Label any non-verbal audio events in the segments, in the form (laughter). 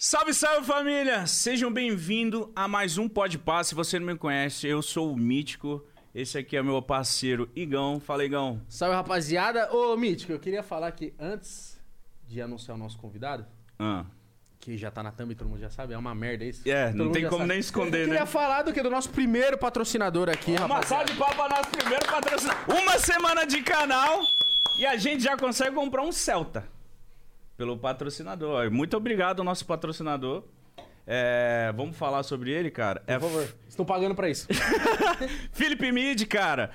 Salve, salve família! Sejam bem-vindos a mais um Pode Pass. Se você não me conhece, eu sou o Mítico. Esse aqui é meu parceiro Igão. Fala, Igão. Salve, rapaziada. Ô, Mítico, eu queria falar que antes de anunciar o nosso convidado, Ah. que já tá na thumb, todo mundo já sabe, é uma merda isso. É, Todo não tem como sabe. nem esconder, Eu queria né? falar do que? Do nosso primeiro patrocinador aqui, Uma rapaziada. salva de para nosso primeiro patrocinador. Uma semana de canal e a gente já consegue comprar um Celta pelo patrocinador. Muito obrigado ao nosso patrocinador. É, vamos falar sobre ele, cara. É Por favor, estão pagando pra isso. (laughs) Felipe Mid, cara.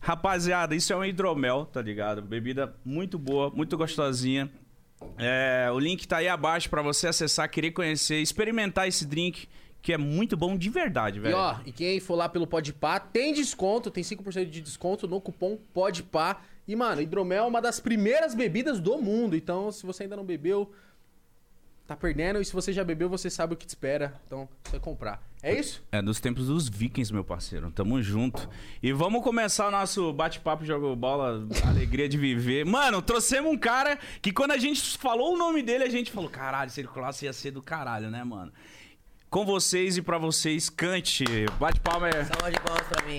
Rapaziada, isso é um hidromel, tá ligado? Bebida muito boa, muito gostosinha. É, o link tá aí abaixo pra você acessar, querer conhecer, experimentar esse drink, que é muito bom de verdade, E velho. ó, e quem for lá pelo Podpah, tem desconto, tem 5% de desconto no cupom Podpah. E, mano, hidromel é uma das primeiras bebidas do mundo. Então, se você ainda não bebeu, tá perdendo. E se você já bebeu, você sabe o que te espera. Então, você comprar. É isso? É dos tempos dos vikings, meu parceiro. Tamo junto. E vamos começar o nosso bate-papo, jogo bola, (laughs) alegria de viver. Mano, trouxemos um cara que quando a gente falou o nome dele, a gente falou, caralho, se ele colasse ia ser do caralho, né, mano? Com vocês e pra vocês, Cante. Bate-palma é... Salva de palmas pra mim.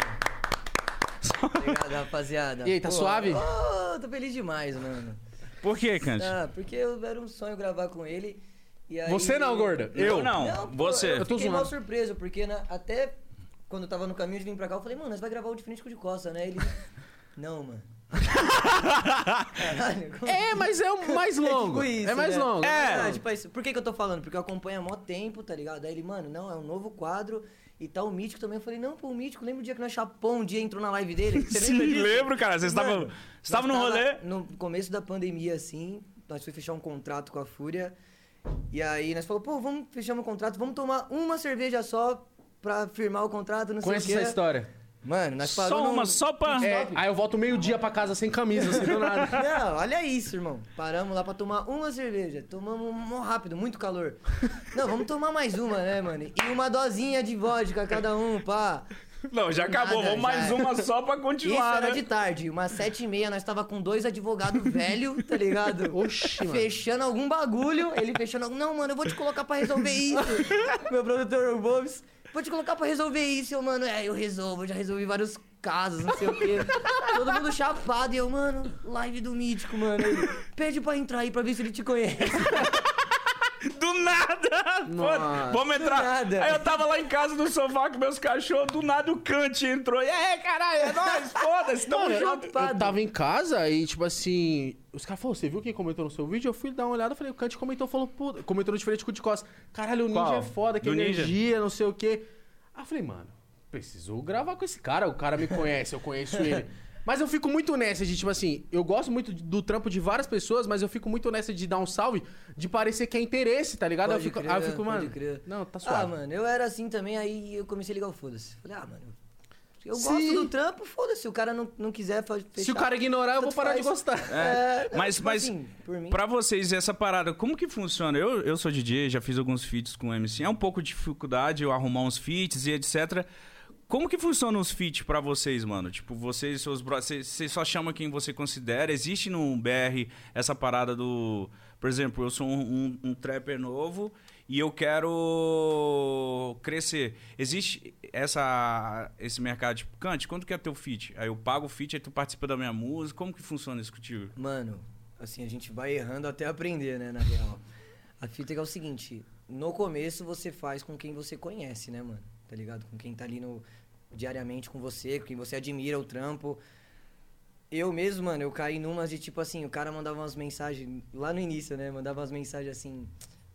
Obrigado, rapaziada. E aí, tá suave? Oh, tô feliz demais, mano. Por que, Cante? Ah, porque eu era um sonho gravar com ele. E aí... Você não, gorda. Eu não, Não, pô, você. Eu Eu tô fiquei zoando. mal surpreso, porque né, até quando eu tava no caminho de vir pra cá, eu falei, mano, nós vai gravar o de frente com o de costa, né? Ele. (laughs) Não, mano. Caralho, como É, mas é o mais (laughs) longo. tipo isso, é mais né? longo. É. Ah, tipo, por que, que eu tô falando? Porque eu acompanho há mó tempo, tá ligado? Aí ele, mano, não, é um novo quadro e tá o Mítico também. Eu falei, não, pô, o Mítico, lembra o dia que nós chapou um dia entrou na live dele? (laughs) Você Sim, lembra disso? lembro, cara. Vocês estavam no rolê. No começo da pandemia, assim, nós fomos fechar um contrato com a Fúria. E aí nós falamos, pô, vamos fechar um contrato, vamos tomar uma cerveja só pra firmar o contrato, não Conhece sei o essa quê. história? Mano, nós Só paramos. uma, só pra... É, aí eu volto meio-dia pra casa sem camisa, sem do nada. (laughs) Não, olha isso, irmão. Paramos lá pra tomar uma cerveja. Tomamos mó rápido, muito calor. Não, vamos tomar mais uma, né, mano? E uma dosinha de vodka cada um, pá. Não, já acabou. Nada, Vamos mais já. uma só pra Isso continuar, era né? de tarde, umas sete e meia, nós tava com dois advogados velho, tá ligado? (laughs) Oxi, mano. Fechando algum bagulho, ele fechando algum... Não, mano, eu vou te colocar pra resolver isso. (laughs) Meu produtor, o Bobs, vou te colocar pra resolver isso. Eu, mano, é, eu resolvo, eu já resolvi vários casos, não sei o quê. (laughs) Todo mundo chapado e eu, mano, live do Mítico, mano. Ele, Pede pra entrar aí pra ver se ele te conhece. (laughs) Do nada! Nossa. Foda- Vamos entrar. nada. Aí eu tava lá em casa no sofá com meus cachorros, do nada o Kant entrou. E aí, caralho, é nóis, (laughs) foda-se, tamo Mano, eu, junto. eu tava em casa e, tipo assim, os caras falaram, você viu quem comentou no seu vídeo? Eu fui dar uma olhada, falei, o Kant comentou, falou, pô, comentou diferente com o de costas. Caralho, o ninja Qual? é foda, que Do Ninja? energia, não sei o quê. Aí eu falei, mano, preciso gravar com esse cara, o cara me conhece, eu conheço ele. (laughs) Mas eu fico muito nessa de, tipo assim, eu gosto muito do trampo de várias pessoas, mas eu fico muito nessa de dar um salve, de parecer que é interesse, tá ligado? Aí eu Pode fico, crer, aí eu fico pode mano, crer. não, tá suave. Ah, mano, eu era assim também, aí eu comecei a ligar o foda-se. Falei, ah, mano, eu Sim. gosto do trampo, foda-se. Se o cara não, não quiser fechar... Se o cara ignorar, eu vou parar de faz. gostar. É, É, mas, tipo mas assim, pra vocês, essa parada, como que funciona? Eu, eu sou DJ, já fiz alguns feats com o MC. É um pouco de dificuldade eu arrumar uns feats e etc. Como que funciona os feats pra vocês, mano? Tipo, vocês, seus. Vocês só chamam quem você considera? Existe no BR essa parada do... Por exemplo, eu sou um, um- um trapper novo e eu quero crescer. Existe essa, esse mercado, tipo, Cante, quanto que é teu feat? Aí eu pago o feat, aí tu participa da minha música. Como que funciona isso contigo? Mano, assim, a gente vai errando até aprender, né, na real. A fita é o seguinte, no começo você faz com quem você conhece, né, mano? Tá ligado? Com quem tá ali no, diariamente com você, com quem você admira o trampo. Eu mesmo, mano, eu caí numas de tipo assim, o cara mandava umas mensagens, lá no início, né? Mandava umas mensagens assim,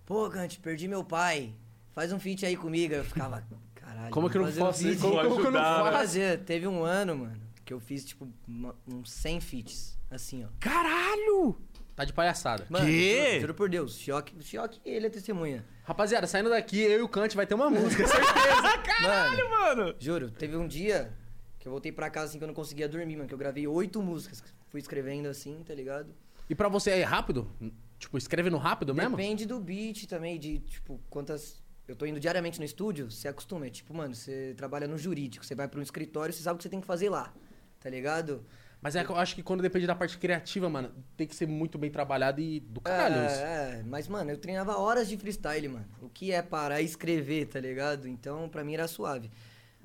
pô, Gante, perdi meu pai, faz um feat aí comigo. Eu ficava, (laughs) caralho. Como que eu não faço um isso? Como, como que eu não faço? Fazer, teve um ano, mano, que eu fiz tipo uma- uns 100 feats, assim, ó. Caralho! Tá de palhaçada. Mano, Quê? Juro, juro por Deus, choque, choque, ele é testemunha. Rapaziada, saindo daqui, eu e o Kant vai ter uma música, (laughs) certeza. Caralho, mano! Juro, teve um dia que eu voltei pra casa assim que eu não conseguia dormir, mano, que eu gravei oito músicas, fui escrevendo assim, tá ligado? e pra você é rápido? Tipo, escreve no rápido mesmo? Depende do beat também, de, tipo, quantas... Eu tô indo diariamente no estúdio, você acostuma. É tipo, mano, você trabalha no jurídico, você vai pra um escritório, você sabe o que você tem que fazer lá, tá ligado? Mas é que eu acho que quando depende da parte criativa, mano, tem que ser muito bem trabalhado e do caralho. isso. É, é, mas, mano, eu treinava horas de freestyle, mano. O que é parar e escrever, tá ligado? Então, pra mim era suave.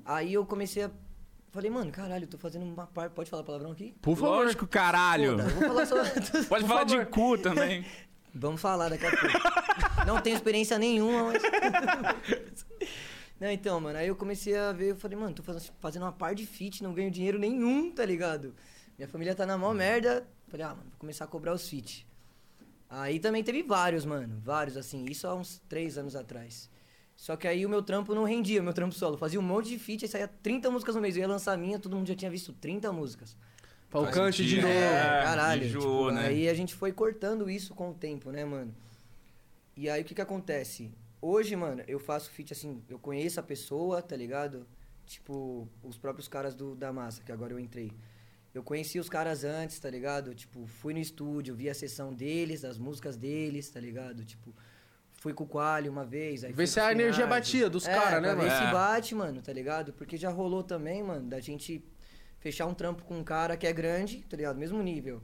Aí eu comecei a. Falei, mano, caralho, eu tô fazendo uma parte. Pode falar palavrão aqui? Por favor. Lógico, caralho. Foda, vou falar só. (laughs) Pode falar de cu também. (laughs) Vamos falar daqui a pouco. Não tenho experiência nenhuma, mas. (laughs) Não, então, mano, aí eu comecei a ver, eu falei, mano, tô fazendo, fazendo uma par de fit, não ganho dinheiro nenhum, tá ligado? Minha família tá na mó merda. Falei, ah, mano, vou começar a cobrar os fit. Aí também teve vários, mano, vários, assim, isso há uns três anos atrás. Só que aí o meu trampo não rendia, o meu trampo solo. Fazia um monte de feat, aí saía 30 músicas no mês. Eu ia lançar a minha, todo mundo já tinha visto 30 músicas. Falcante de novo. É, Caralho. enjoou, tipo, né? Aí a gente foi cortando isso com o tempo, né, mano? E aí o que que acontece? Hoje, mano, eu faço feat assim, eu conheço a pessoa, tá ligado? Tipo, os próprios caras do, da massa, que agora eu entrei. Eu conheci os caras antes, tá ligado? Tipo, fui no estúdio, vi a sessão deles, as músicas deles, tá ligado? Tipo, fui com o Quali uma vez. Aí Vê se a energia batia dos É, caras, né, mano? É. se bate, mano, tá ligado? Porque já rolou também, mano, da gente fechar um trampo com um cara que é grande, tá ligado? Mesmo nível.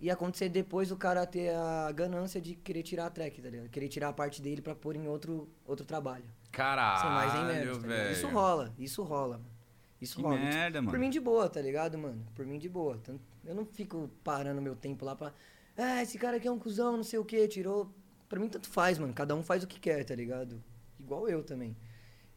E acontecer depois o cara ter a ganância de querer tirar a track, tá ligado? Querer tirar a parte dele pra pôr em outro, outro trabalho. Caralho, Sem mais nem menos, tá velho. Isso rola, isso rola, mano. Isso Que rola. merda, mano. Por mim de boa, tá ligado, mano? Por mim de boa. Eu não fico parando meu tempo lá pra. Ah, esse cara aqui é um cuzão, não sei o que, tirou. Pra mim tanto faz, mano. Cada um faz o que quer, tá ligado? Igual eu também.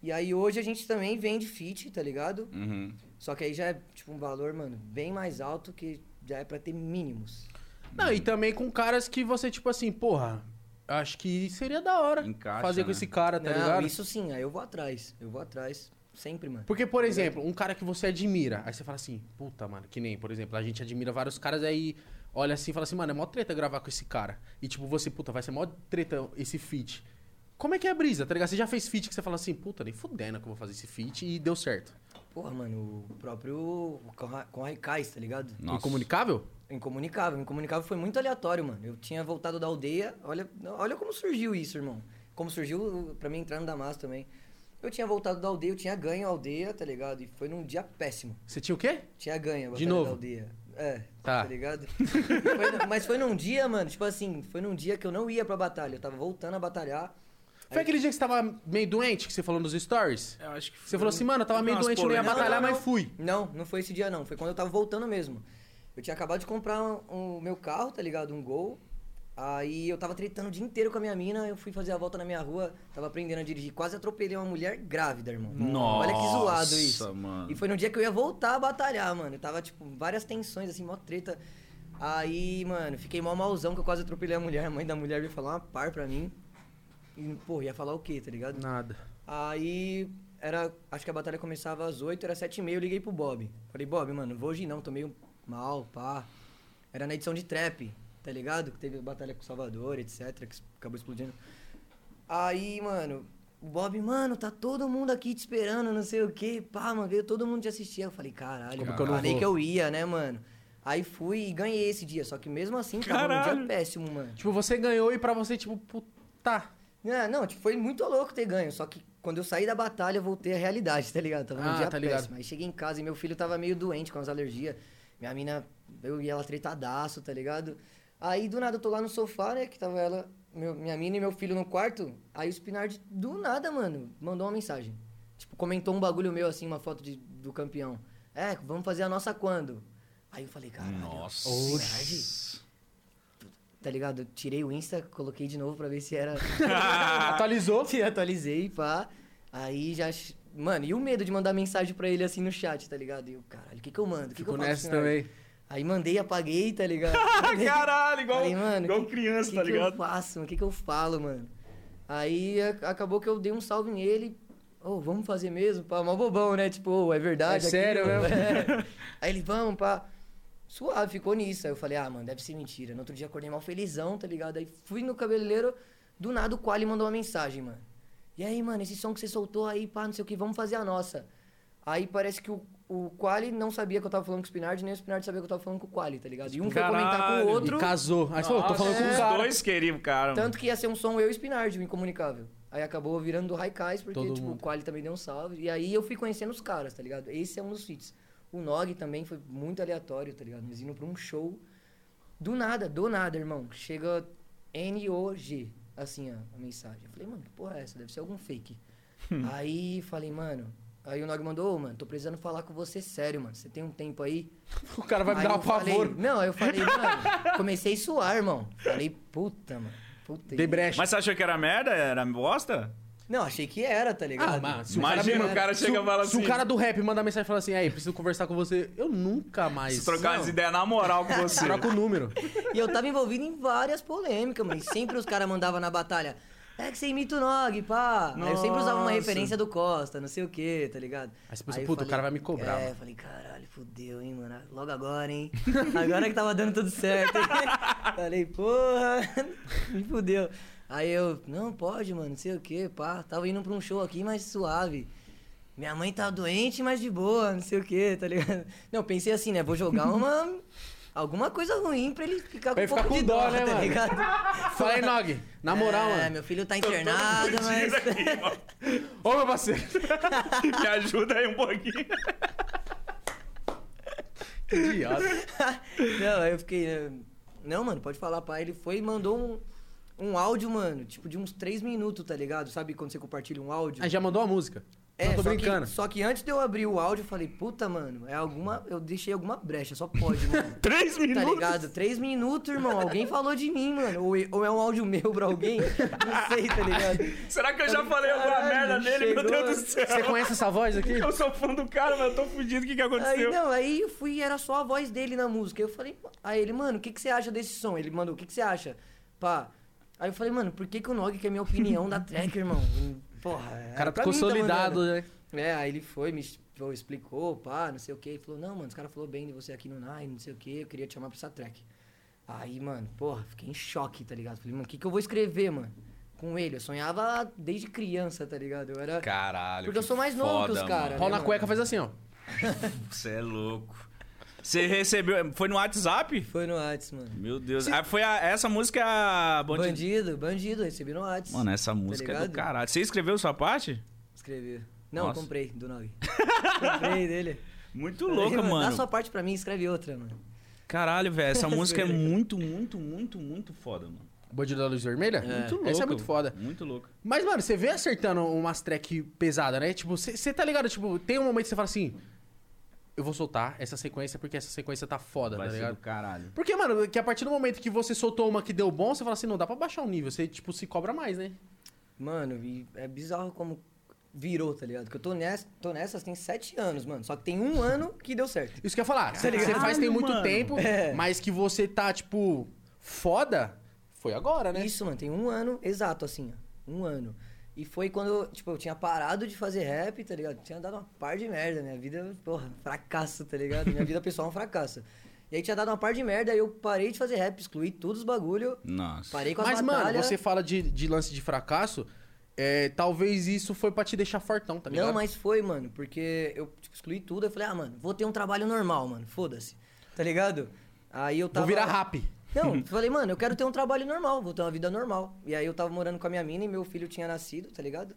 E aí hoje a gente também vende fit, tá ligado? Uhum. Só que aí já é, tipo, um valor, mano, bem mais alto que já é pra ter mínimos. Não, e também com caras que você, tipo assim, porra, acho que seria da hora Encaixa, fazer com né? esse cara, tá Não, ligado? isso sim, aí eu vou atrás. Eu vou atrás sempre, mano. Porque, por exemplo, um cara que você admira, aí você fala assim, puta, mano, que nem, por exemplo, a gente admira vários caras, aí olha assim e fala assim, mano, é mó treta gravar com esse cara. E tipo, você, puta, vai ser mó treta esse feat. Como é que é a brisa, tá ligado? Você já fez feat que você fala assim, puta, nem fudendo que eu vou fazer esse feat e deu certo. Porra, mano, o próprio com Raikais, tá ligado? Nossa. Incomunicável? Incomunicável. Incomunicável foi muito aleatório, mano. Eu tinha voltado da aldeia. Olha, olha como surgiu isso, irmão. Como surgiu pra mim entrar no Damasco também. Eu tinha voltado da aldeia, eu tinha ganho a aldeia, tá ligado? E foi num dia péssimo. Você tinha o quê? Tinha ganho a De novo? da aldeia. É, Tá. tá, ligado? (laughs) Foi- mas foi num dia, mano, tipo assim, foi num dia que eu não ia pra batalha. Eu tava voltando a batalhar. Foi aquele dia que você tava meio doente, que você falou nos stories? Eu acho que Você falou assim, mano, eu tava meio Umas doente, eu não ia batalhar, Não, não, mas fui. Não, não foi esse dia não. Foi quando eu tava voltando mesmo. Eu tinha acabado de comprar o meu carro, tá ligado? Um Gol. Aí eu tava tretando o dia inteiro com a minha mina, eu fui fazer a volta na minha rua, tava aprendendo a dirigir, quase atropelei uma mulher grávida, irmão. Nossa, Olha que zoado isso. mano. E foi no dia que eu ia voltar a batalhar, mano. Eu tava, tipo, várias tensões, assim, mó treta. Aí, mano, fiquei mó malzão que eu quase atropelei a mulher. A mãe da mulher veio falar uma par pra mim. E, pô, ia falar o quê, tá ligado? Nada. Aí era. Acho que a batalha começava às 8, era 7 e meia, eu liguei pro Bob. Falei, Bob, mano, não vou hoje não, tô meio mal, pá. Era na edição de trap, tá ligado? Que teve a batalha com o Salvador, etc, que acabou explodindo. Aí, mano, o Bob, mano, tá todo mundo aqui te esperando, não sei o quê. Pá, mano, veio todo mundo te assistir. Eu falei, caralho, Como eu que eu não falei vou? que eu ia, né, mano? Aí fui e ganhei esse dia, só que mesmo assim tava num Caralho. dia péssimo, mano. Tipo, você ganhou e pra você, tipo, puta. É, não, tipo, foi muito louco ter ganho. Só que quando eu saí da batalha, eu voltei à realidade, tá ligado? Tava num Ah, dia tá ligado. péssimo. Aí cheguei em casa e meu filho tava meio doente com as alergias. Minha mina, eu e ela tretadaço, tá ligado? Aí do nada eu tô lá no sofá, né? Que tava ela, meu- minha mina e meu filho no quarto. Aí o Spinard, do nada, mano, mandou uma mensagem. Tipo, comentou um bagulho meu, assim, uma foto de, do campeão. É, vamos fazer a nossa quando? Aí eu falei, caralho. Nossa. Spinard, tá ligado? Eu tirei o Insta, coloquei de novo pra ver se era. (laughs) Atualizou. Te atualizei, pá. Aí já. Mano, e o medo de mandar mensagem pra ele assim no chat, tá ligado? E eu, caralho, o que que eu mando? O que, que eu nessa também. Aí mandei, apaguei, tá ligado? (laughs) Caralho, igual, Falei, mano, igual que- criança, que tá que ligado? eu faço, mano? O que que eu falo, mano? Aí a- acabou que eu dei um salve nele. Ô, vamos fazer mesmo? Pá, mó bobão, né? Tipo, ô, é verdade. É sério aquilo? mesmo? (laughs) É. (laughs) Aí ele, vamos, pá. Suave, ficou nisso. Aí eu falei, ah, mano, deve ser mentira. No outro dia acordei mal felizão, tá ligado? Aí fui no cabeleireiro, do nada o Quali mandou uma mensagem, mano. E aí, mano, esse som que você soltou aí, pá, não sei o que, vamos fazer a nossa. Aí parece que o, o Quali não sabia que eu tava falando com o Spinard, nem o Spinard sabia que eu tava falando com o Quali, tá ligado? E um foi comentar com Caralho. o outro. E casou. Aí você falou, tô falando com os cara. dois queriam, cara. Tanto que ia ser um som eu e o Spinard, o Incomunicável. Aí acabou virando do Raikais, porque, Todo tipo, mundo. o Quali também deu um salve. E aí eu fui conhecendo os caras, tá ligado? Esse é um dos feats. O Nog também foi muito aleatório, tá ligado? Nós indo pra um show. Do nada, do nada, irmão. Chega N-O-G, assim, ó, a mensagem. Eu falei, mano, que porra é essa? Deve ser algum fake. (laughs) aí falei, mano. Aí o Nog mandou, ô, mano, tô precisando falar com você sério, mano. Você tem um tempo aí? (laughs) O cara vai me Aí dar um eu falei- pavor. Não, aí eu falei, mano, (laughs) comecei a suar, irmão. Falei, puta, mano. Puta. De brecha. Mas você achou que era merda? Era bosta? Não, achei que era, tá ligado? Ah, mano, se o Imagina cara, o cara se, chega e fala se assim. o cara do rap manda mensagem e fala assim, aí, preciso conversar com você, eu nunca mais Se trocar Não. as ideias na moral com (laughs) você. troco o número. E eu tava envolvido em várias polêmicas, mano. E sempre os caras mandavam na batalha. É que você imita o Nog, pá. Aí eu sempre usava uma Nossa. referência do Costa, não sei o que, tá ligado? Aí você pensa, eu puta, o cara vai me cobrar, É, mano. falei, caralho, fudeu, hein, mano. Logo agora, hein. (laughs) Agora que tava dando tudo certo. (laughs) falei, porra, (laughs) me fudeu. Aí eu, não, pode, mano, não sei o que, pá. Tava indo pra um show aqui mais suave. Minha mãe tá doente, mas de boa, não sei o que, tá ligado? Não, pensei assim, né? Vou jogar uma. Alguma coisa ruim pra ele ficar com um ele ficar pouco com de dó, dó, né, tá mano? ligado? (laughs) Fala aí, Nog. Na moral, é, mano. meu filho tá internado, mas. (laughs) Ô, meu parceiro. (laughs) Me ajuda aí um pouquinho. Que idiota. Não, aí eu fiquei. né, Não, mano, pode falar, pai. Ele foi e mandou um, um áudio, mano, tipo de uns três minutos, tá ligado? Sabe quando você compartilha um áudio? Aí já mandou a música. É, Não tô só brincando. Que, só que antes de eu abrir o áudio, eu falei, puta, mano, é alguma. Eu deixei alguma brecha, só pode, mano. (laughs) Três Tá minutos. ligado? Três minutos, irmão. Alguém falou de mim, mano. Ou, ou é um áudio meu pra alguém? Não sei, tá ligado? Será que eu já falei alguma Caralho, merda nele? Meu chegou. Deus do céu. Você conhece essa voz aqui? Eu sou fã do cara, mas eu tô fudido. O que, que Aí, aconteceu? não, aí eu fui era só a voz dele na música. Eu falei, aí ele, mano, o que, que você acha desse som? Ele mandou, o que, que você acha? Pá. Aí eu falei, mano, por que, que o Nog quer minha opinião da track, irmão? Porra, O cara ficou consolidado, né? É, aí ele foi, me explicou, pá, não sei o que. Ele falou, não, mano, os caras falaram bem de você aqui no Nine, não sei o que, eu queria te chamar pra essa track. Aí, mano, porra, fiquei em choque, tá ligado? Falei, mano, o que, que eu vou escrever, mano? Com ele. Eu sonhava desde criança, tá ligado? Eu era. Caralho. Porque eu sou mais novo que os caras, mano. Pau né, na mano? cueca faz assim, ó. (laughs) Você é louco. Você recebeu. Foi no WhatsApp? Foi no Whats, mano. Meu Deus. Ah, foi a- essa música é a Bandido. Bandido, bandido, recebi no Whats. Mano, essa música é do caralho. Você escreveu sua parte? Escrevi. Não, Nossa. comprei do Nog. (laughs) comprei dele. Muito louca, Dá mano. sua parte pra mim, escreve outra, mano. Caralho, velho. Essa (laughs) música é muito, muito, muito, muito foda, mano. Bandido da Luz Vermelha? Muito louco. Essa é muito foda. Muito louco. Mas, mano, você vê acertando umas track pesada, né? Tipo, você tá ligado? Tipo, tem um momento que você fala assim... Eu vou soltar essa sequência porque essa sequência tá foda, Vai tá ser ligado? do caralho. Porque, mano, que a partir do momento que você soltou uma que deu bom, você fala assim, não dá pra baixar o nível. Você, tipo, se cobra mais, né? Mano, e é bizarro como virou, tá ligado? Que eu tô, nessa, tô nessas tem sete anos, mano. Só que tem um ano que deu certo. Isso que eu ia falar. Você ligado? faz tem muito Mano. tempo, É. mas que você tá, tipo, foda, foi agora, né? Isso, mano, tem um ano exato, assim, ó. Um ano. E foi quando, tipo, eu tinha parado de fazer rap, tá ligado? Tinha dado uma par de merda. Minha vida, porra, fracasso, tá ligado? Minha vida pessoal é um fracasso. E aí tinha dado uma par de merda, aí eu parei de fazer rap, excluí todos os bagulho, Nossa. parei com as Mas, mano, você fala de, de lance de fracasso, é, talvez isso foi pra te deixar fortão, tá ligado? Não, mas foi, mano, porque eu tipo, excluí tudo, eu falei, ah, mano, vou ter um trabalho normal, mano, foda-se, tá ligado? Aí eu tava... Vou virar rap. Não, eu (laughs) falei, mano, eu quero ter um trabalho normal, vou ter uma vida normal. E aí eu tava morando com a minha mina e meu filho tinha nascido, tá ligado?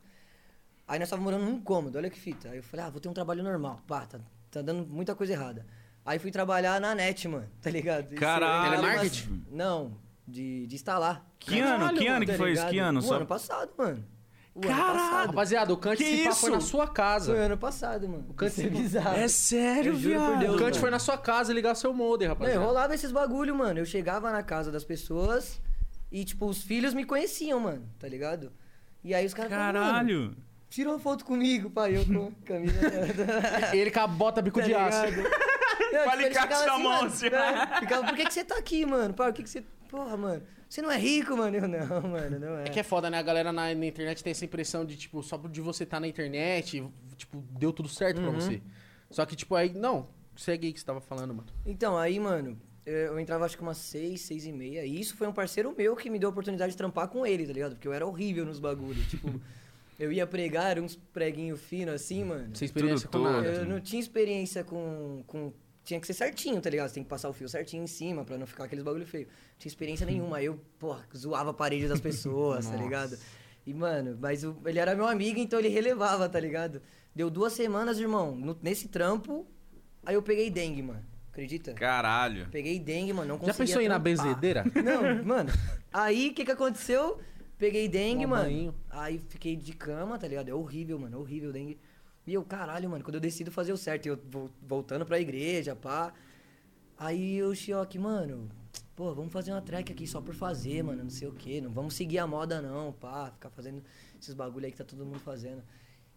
Aí nós tava morando num cômodo, olha que fita. Aí eu falei, ah, vou ter um trabalho normal. Pá, tá, tá dando muita coisa errada. Aí fui trabalhar na net, mano, tá ligado? Caralho. Telemarketing? Não, de, de instalar. Que ano? Que ano tá que foi isso? Que ano? O Só- ano passado, mano. O Caralho. Rapaziada, o Kant se pá isso? foi na sua casa. Foi ano passado, mano. O câncer- é bizarro. É sério, viado. Deus, O Kant mano. foi na sua casa ligar seu modem, Não, rapaziada. rolava esses bagulho, mano. Eu chegava na casa das pessoas e, tipo, os filhos me conheciam, mano, tá ligado? E aí os caras Caralho. tira uma foto comigo, pai. Eu com a camisa. (laughs) Ele com a bota bico tá de aço. Não, tipo, eles alicate na mão, mano, assim. né? Ficava, por que, que você tá aqui, mano? Por que, que você. Porra, mano. Você não é rico, mano? Eu não, mano, não é. É que é foda, né? A galera na, na internet tem essa impressão de, tipo, só de você estar na internet, tipo, deu tudo certo Uhum. pra você. Só que, tipo, aí, não, segue aí que você tava falando, mano. Então, aí, mano, eu entrava acho que umas seis, seis e meia. E isso foi um parceiro meu que me deu a oportunidade de trampar com ele, tá ligado? Porque eu era horrível nos bagulhos. tipo, (laughs) eu ia pregar uns preguinhos finos assim, mano. Sem experiência Tudo com nada. Eu não tinha experiência com, com. Tinha que ser certinho, tá ligado? Você tem que passar o fio certinho em cima pra não ficar aqueles bagulho feio. Não tinha experiência nenhuma. Aí eu, pô, zoava a parede das pessoas, tá (laughs) ligado? E, mano, mas o- ele era meu amigo, então ele relevava, tá ligado? Deu duas semanas, irmão, no- nesse trampo, Aí eu peguei dengue, mano. Acredita? Caralho. Peguei dengue, mano. Não Já conseguia pensou em ir na trampar. benzedeira? Não, (laughs) mano. Aí o que que aconteceu? Peguei dengue, Um mano. banho. Aí fiquei de cama, tá ligado? É horrível, mano. É horrível dengue. E eu, caralho, mano, quando eu decido fazer o certo, eu vol- voltando pra igreja, pá. Aí o Chioque, mano, pô, vamos fazer uma track aqui só por fazer, mano, não sei o quê. Não vamos seguir a moda, não, pá. Ficar fazendo esses bagulho aí que tá todo mundo fazendo.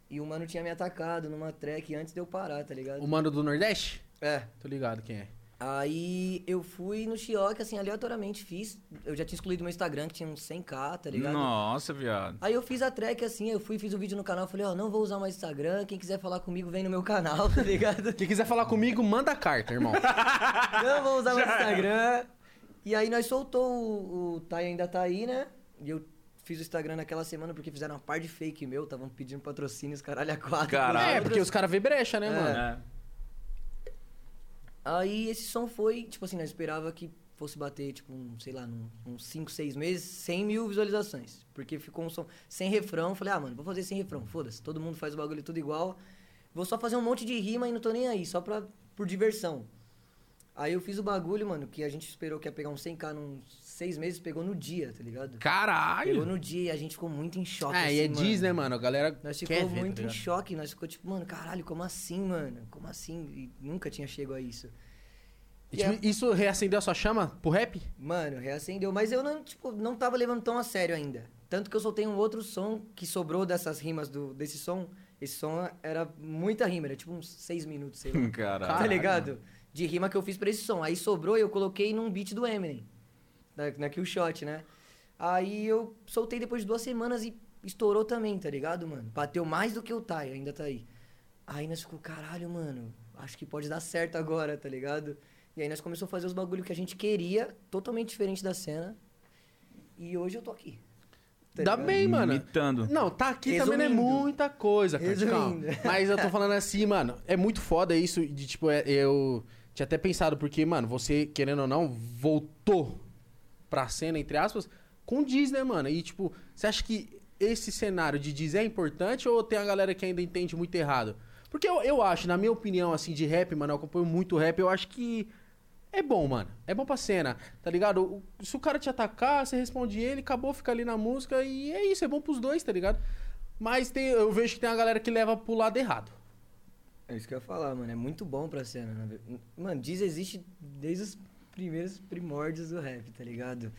E o mano tinha me atacado numa track antes de eu parar, tá ligado? O mano do Nordeste? É. Tô ligado quem é. Aí eu fui no Chioque, assim, aleatoriamente fiz. Eu já tinha excluído meu Instagram, que tinha uns 100k, tá ligado? Nossa, viado. Aí eu fiz a track assim, eu fui fiz um vídeo no canal, falei, ó, não vou usar mais Instagram, quem quiser falar comigo vem no meu canal, tá ligado? Quem quiser falar comigo, manda carta, irmão. (laughs) não vou usar mais Instagram. E aí nós soltou o, o Thay ainda tá aí, né? E eu fiz o Instagram naquela semana porque fizeram uma par de fake meu, estavam pedindo patrocínios, caralho, a quatro. Caralho. é, porque os caras vê brecha, né, É. mano? É. Aí esse som foi, tipo assim, nós esperava que fosse bater, tipo, um, sei lá, num- uns 5, 6 meses, 100 mil visualizações. Porque ficou um som sem refrão. Falei, ah, mano, vou fazer sem refrão, foda-se. Todo mundo faz o bagulho tudo igual. Vou só fazer um monte de rima e não tô nem aí, só pra, por diversão. Aí eu fiz o bagulho, mano, que a gente esperou que ia pegar uns 100k nos 6 meses, pegou no dia, tá ligado? Pegou Caralho. no dia e a gente ficou muito em choque. Ah, e é assim, mano. diz, né, mano? A galera Nós ficou ver, muito tá em choque, nós ficou tipo, mano, caralho, como assim, mano? Como assim? E nunca tinha chego a isso. E, tipo, Isso reacendeu a sua chama pro rap? Mano, reacendeu. Mas eu não, tipo, não tava levando tão a sério ainda. Tanto que eu soltei um outro som que sobrou dessas rimas do, desse som. Esse som era muita rima, era tipo uns seis minutos, sei lá. (laughs) Caralho. tá ligado? De rima que eu fiz pra esse som. Aí sobrou e eu coloquei num beat do Eminem. Na, na Kill Shot, né? Aí eu soltei depois de duas semanas e estourou também, tá ligado, mano? Bateu mais do que o Tai, ainda tá aí. Aí nós ficou, caralho, mano, acho que pode dar certo agora, tá ligado? E aí nós começamos a fazer os bagulho que a gente queria, totalmente diferente da cena. E hoje eu tô aqui. tá Dá ligado? bem, mano. Imitando. Não, tá aqui também não é Resumindo. muita coisa, cara. Resumindo. calma. (laughs) Mas eu tô falando assim, mano, é muito foda isso de, tipo, é- eu tinha até pensado, porque, mano, você, querendo ou não, voltou pra cena, entre aspas, com Diz, né, mano? E, tipo, você acha que esse cenário de Diz é importante ou tem a galera que ainda entende muito errado? Porque eu, eu acho, na minha opinião, assim, de rap, mano, eu acompanho muito rap, eu acho que é bom, mano. É bom pra cena, tá ligado? Se o cara te atacar, você responde ele, acabou, fica ali na música e é isso, é bom pros dois, tá ligado? Mas tem, eu vejo que tem uma galera que leva pro lado errado. É isso que eu ia falar, mano. É muito bom pra cena. Mano, Diz existe desde os primeiros primórdios do rap, tá ligado?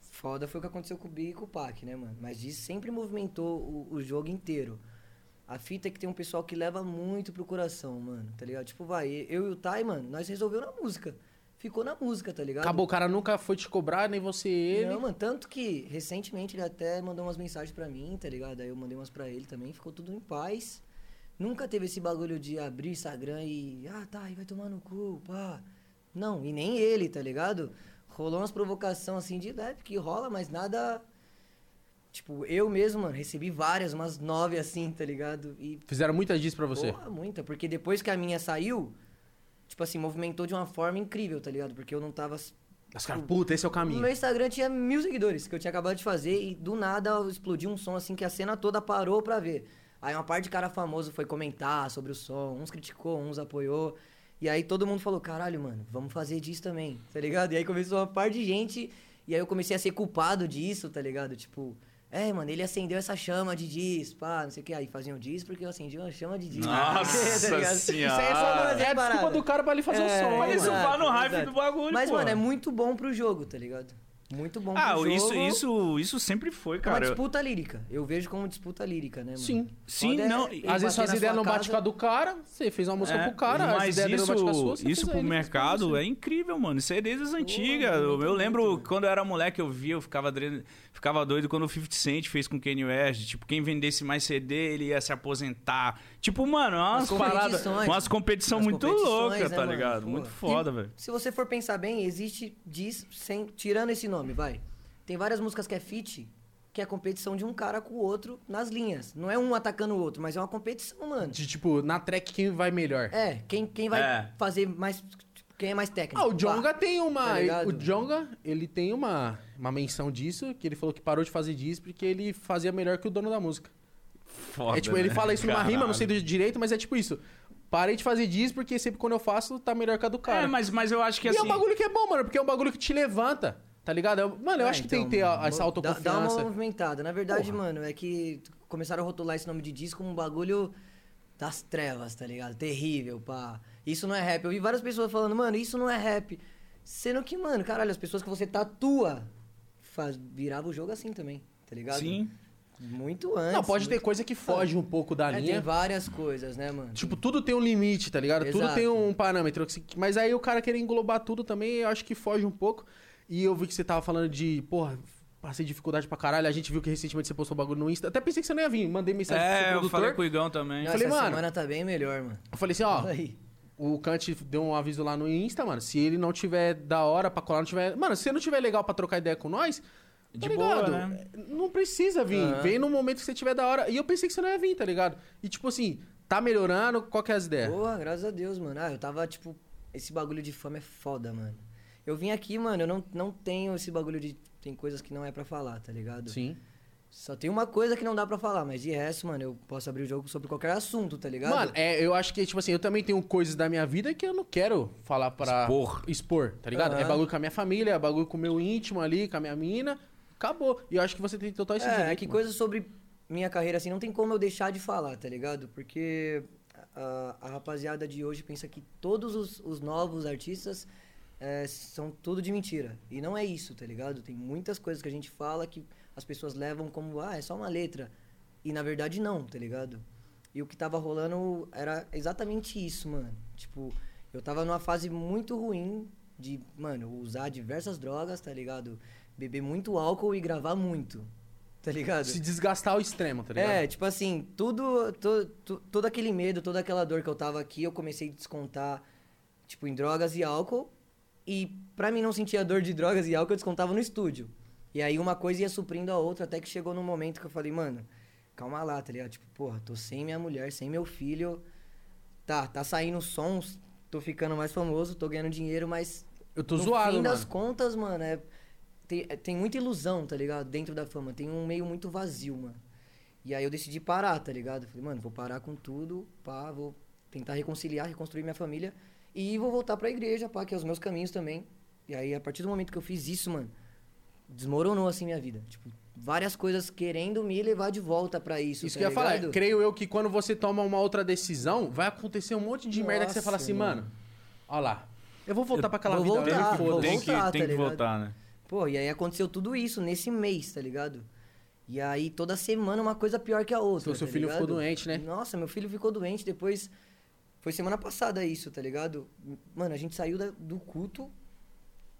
Foda foi o que aconteceu com o Big e com o Pac, né, mano? Mas Diz sempre movimentou o, o jogo inteiro. A fita é que tem um pessoal que leva muito pro coração, mano, tá ligado? Tipo, vai, eu e o Tai, mano, nós resolveu na música. Ficou na música, tá ligado? Acabou, o cara nunca foi te cobrar, nem você ele. Não, mano, tanto que recentemente ele até mandou umas mensagens pra mim, tá ligado? Aí eu mandei umas pra ele também, ficou tudo em paz. Nunca teve esse bagulho de abrir Instagram e. Ah, tá, aí vai tomar no cu, pá. Não, e nem ele, tá ligado? Rolou umas provocação assim de leve que rola, mas nada. Tipo, eu mesmo, mano, recebi várias, umas nove assim, tá ligado? E Fizeram muita disso pra você. Porra, muita. Porque depois que a minha saiu, tipo assim, movimentou de uma forma incrível, tá ligado? Porque eu não tava. Os caras, puta, esse é o No caminho. meu Instagram tinha mil seguidores, que eu tinha acabado de fazer, e do nada explodiu um som assim que a cena toda parou pra ver. Aí uma parte de cara famoso foi comentar sobre o som, uns criticou, uns apoiou. E aí todo mundo falou, caralho, mano, vamos fazer disso também, tá ligado? E aí começou uma parte de gente, e aí eu comecei a ser culpado disso, tá ligado? Tipo, é, mano, ele acendeu essa chama de diz, pá, não sei o que. Aí faziam diz porque eu acendi uma chama de diz. Nossa (laughs) Tá senhora. Isso aí é só uma É a desculpa do cara pra ele fazer o É, som, Mas isso vai no hype exato. do bagulho, Mas, pô. mano, é muito bom pro jogo, tá ligado? Muito bom Ah, pro isso, jogo. isso, isso sempre foi, É uma cara. disputa lírica. Eu vejo como disputa lírica, né, mano? Sim. Sim, Foda é não, Às vezes suas ideias não batem com a do cara, você fez uma música É, pro cara, as mas ideias dele não isso, batem com a sua, isso pro aí, mercado é incrível, mano. Isso é desde as antigas. muito, eu, lembro muito. quando eu era moleque, eu via, eu ficava, ficava doido quando o 50 Cent fez com Kanye West. Tipo, quem vendesse mais CD, ele ia se aposentar. Tipo, mano, umas Umas paradas. competições. Umas competição Umas muito louca, né, tá mano? ligado? Pô. Muito foda, velho. Se você for pensar bem, existe diz sem tirando esse nome, vai. Tem várias músicas que é feat, que é a competição de um cara com o outro nas linhas. Não é um atacando o outro, mas é uma competição, mano. De, tipo, na track quem vai melhor. É, quem, quem vai É. fazer mais. Quem é mais técnico. Ah, o Jonga tem uma. Tá o Jonga, ele tem uma, uma menção disso, que ele falou que parou de fazer disso porque ele fazia melhor que o dono da música. Foda, é tipo, ele né? fala isso numa rima, não sei Caralho. do direito, mas é tipo isso. parei de fazer disso porque sempre quando eu faço, tá melhor que a do cara. É, mas, mas eu acho que E assim. é um bagulho que é bom, mano, porque é um bagulho que te levanta, tá ligado? Eu- Mano, eu É, acho que tem então, que ter a- essa dá- autoconfiança. Dá uma movimentada. Na verdade, Porra. mano, é que começaram a rotular esse nome de disco como um bagulho das trevas, tá ligado? Terrível, pá. Isso não é rap. Eu vi várias pessoas falando, mano, isso não é rap. Sendo que, mano, caralho, as pessoas que você tatua faz, virava o jogo assim também, tá ligado? Sim. Muito antes. Não, pode ter muito- coisa que foge um pouco da É, tem linha. várias coisas, né, mano? Tipo, tudo tem um limite, tá ligado? Tudo Exato. tem um parâmetro. Mas aí o cara querer englobar tudo também, eu acho que foge um pouco. E eu vi que você tava falando de, porra, passei dificuldade pra caralho. A gente viu que recentemente você postou um bagulho no Insta. Até pensei que você não ia vir. Mandei mensagem pro É, seu eu produtor. falei com o Igão também. Não, falei, essa mano- semana tá bem melhor, mano. Eu falei assim, ó, aí. O Kant deu um aviso lá no Insta, mano. Se ele não tiver da hora pra colar, não tiver. Mano, se não tiver legal pra trocar ideia com nós. Tá De boa, ligado? né? Não precisa vir. Aham. Vem no momento que você tiver da hora. E eu pensei que você não ia vir, tá ligado? E tipo assim, tá melhorando, qual que é as ideias? Porra, graças a Deus, mano. Ah, eu tava, tipo, esse bagulho de fama é foda, mano. Eu vim aqui, mano, eu não, não tenho esse bagulho de. Tem coisas que não é pra falar, tá ligado? Sim. Só tem uma coisa que não dá pra falar, mas de resto, mano, eu posso abrir o jogo sobre qualquer assunto, tá ligado? Mano, é, eu acho que, tipo assim, eu também tenho coisas da minha vida que eu não quero falar pra. Expor. Expor, tá ligado? Aham. É bagulho com a minha família, é bagulho com o meu íntimo ali, com a minha mina. Acabou. E eu acho que você tem total esse é, direito, é que mano. coisa sobre minha carreira, assim, não tem como eu deixar de falar, tá ligado? Porque a, a rapaziada de hoje pensa que todos os, os novos artistas é, são tudo de mentira. E não é isso, tá ligado? Tem muitas coisas que a gente fala que as pessoas levam como, ah, é só uma letra. E na verdade não, tá ligado? E o que tava rolando era exatamente isso, mano. Tipo, eu tava numa fase muito ruim de, mano, usar diversas drogas, tá ligado? Beber muito álcool e gravar muito, tá ligado? Se desgastar ao extremo, tá ligado? É, tipo assim, tudo, to- to- todo aquele medo, toda aquela dor que eu tava aqui, eu comecei a descontar, tipo, em drogas e álcool. E pra mim não sentir a dor de drogas e álcool, eu descontava no estúdio. E aí uma coisa ia suprindo a outra, até que chegou num momento que eu falei, mano, calma lá, tá ligado? Tipo, porra, tô sem minha mulher, sem meu filho. Tá, tá saindo sons, tô ficando mais famoso, tô ganhando dinheiro, mas Eu tô no zoado, fim mano. das contas, mano, é, tem, é- tem muita ilusão, tá ligado? Dentro da fama. Tem um meio muito vazio, mano. E aí eu decidi parar, tá ligado? Falei, mano, vou parar com tudo, pá, vou tentar reconciliar, reconstruir minha família. E vou voltar pra igreja, pá, que é os meus caminhos também. E aí, a partir do momento que eu fiz isso, mano, desmoronou assim minha vida. Tipo, várias coisas querendo me levar de volta pra isso. Isso tá que eu ia falar. Creio eu que quando você toma uma outra decisão, vai acontecer um monte de merda que você fala Nossa, assim, mano. Ó lá. Eu vou voltar pra aquela vou vida. voltar, que vou tem que, voltar, tem tá que ligado? voltar, né? Pô, e aí aconteceu tudo isso nesse mês, tá ligado? E aí toda semana uma coisa pior que a outra. Então, seu tá filho ligado? ficou doente, né? Nossa, meu filho ficou doente depois. Foi semana passada isso, tá ligado? Mano, a gente saiu da- do culto.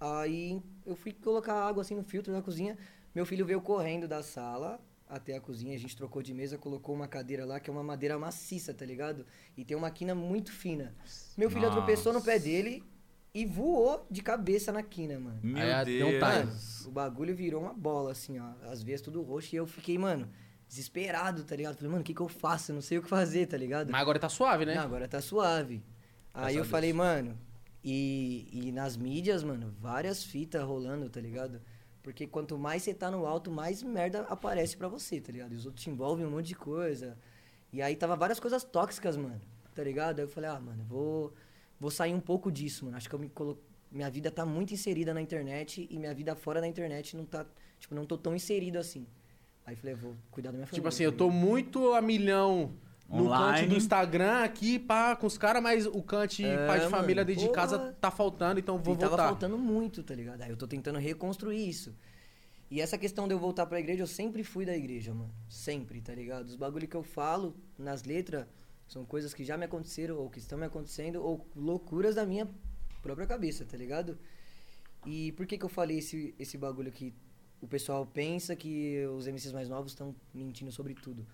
Aí eu fui colocar água assim no filtro da cozinha. Meu filho veio correndo da sala até a cozinha. A gente trocou de mesa, colocou uma cadeira lá que é uma madeira maciça, tá ligado? E tem uma quina muito fina. Meu filho Nossa. tropeçou no pé dele e voou de cabeça na quina, mano. Meu Aí, um Deus. time. Mano, o bagulho virou uma bola, assim, ó. As veias tudo roxo. E eu fiquei, mano, desesperado, tá ligado? Falei, mano, o que que eu faço? Eu não sei o que fazer, tá ligado? Mas agora tá suave, né? Não, agora tá suave. Graças Aí eu falei, mano, e, e nas mídias, mano, várias fitas rolando, tá ligado? Porque quanto mais você tá no alto, mais merda aparece pra você, tá ligado? E os outros te envolvem um monte de coisa. E aí tava várias coisas tóxicas, mano, tá ligado? Aí eu falei, ah, mano, vou, vou sair um pouco disso, mano. Acho que eu me colo... minha vida tá muito inserida na internet e minha vida fora da internet não tá, tipo, não tô tão inserido assim. Aí eu falei, vou cuidar da minha família. Tipo assim, tá eu tô ligado? muito a milhão no canto do Instagram aqui, pá, com os caras, mas o cante É, pai de família dentro de casa tá faltando, então vou e tava voltar. faltando muito, tá ligado? Aí eu tô tentando reconstruir isso. E essa questão de eu voltar pra igreja, eu sempre fui da igreja, mano. Sempre, tá ligado? Os bagulho que eu falo nas letras são coisas que já me aconteceram, ou que estão me acontecendo, ou loucuras da minha própria cabeça, tá ligado? E por que que eu falei esse, esse bagulho que o pessoal pensa que os MCs mais novos estão mentindo sobre tudo?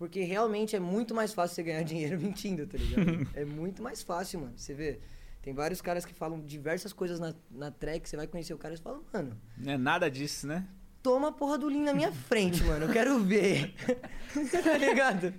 Porque realmente é muito mais fácil você ganhar (laughs) dinheiro mentindo, tá ligado? (laughs) é muito mais fácil, mano. Você vê, tem vários caras que falam diversas coisas na, na track, você vai conhecer o cara e fala, mano, Não é nada disso, né? toma a porra do Lean na minha frente, mano. Eu quero ver. (laughs) tá ligado?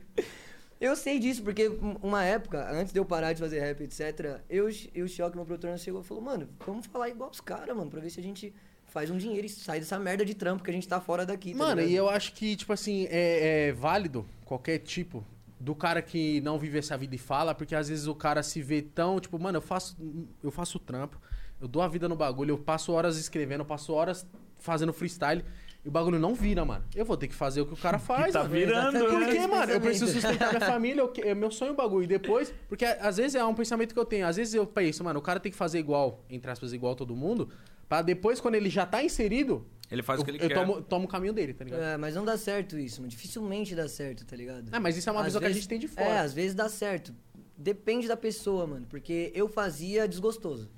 Eu sei disso, porque um- uma época, antes de eu parar de fazer rap, etc., eu, eu choque, meu produtor chegou e falou, mano, vamos falar igual os caras, mano, pra ver se a gente faz um dinheiro e sai dessa merda de trampo que a gente tá fora daqui. tá Mano, ligado? e eu acho que, tipo assim, é, é válido qualquer tipo do cara que não vive essa vida e fala, porque às vezes o cara se vê tão, tipo, mano, eu faço eu faço trampo, eu dou a vida no bagulho, eu passo horas escrevendo, eu passo horas fazendo freestyle. E o bagulho não vira, mano. Eu vou ter que fazer o que o cara (laughs) faz, tá mano. virando, Exatamente. né? Porque, mano, eu preciso sustentar minha família, eu que- é meu sonho o bagulho. E depois, porque às vezes é um pensamento que eu tenho. Às vezes eu penso, mano, o cara tem que fazer igual, entre aspas, igual todo mundo, pra depois, quando ele já tá inserido, Ele faz eu, o que ele eu quer. tomo, tomo o caminho dele, tá ligado? É, mas não dá certo isso, mano. Dificilmente dá certo, tá ligado? É, mas isso é uma Às visão que a vezes- gente tem de É, fora. às vezes dá certo. Depende da pessoa, mano. Porque eu fazia desgostoso,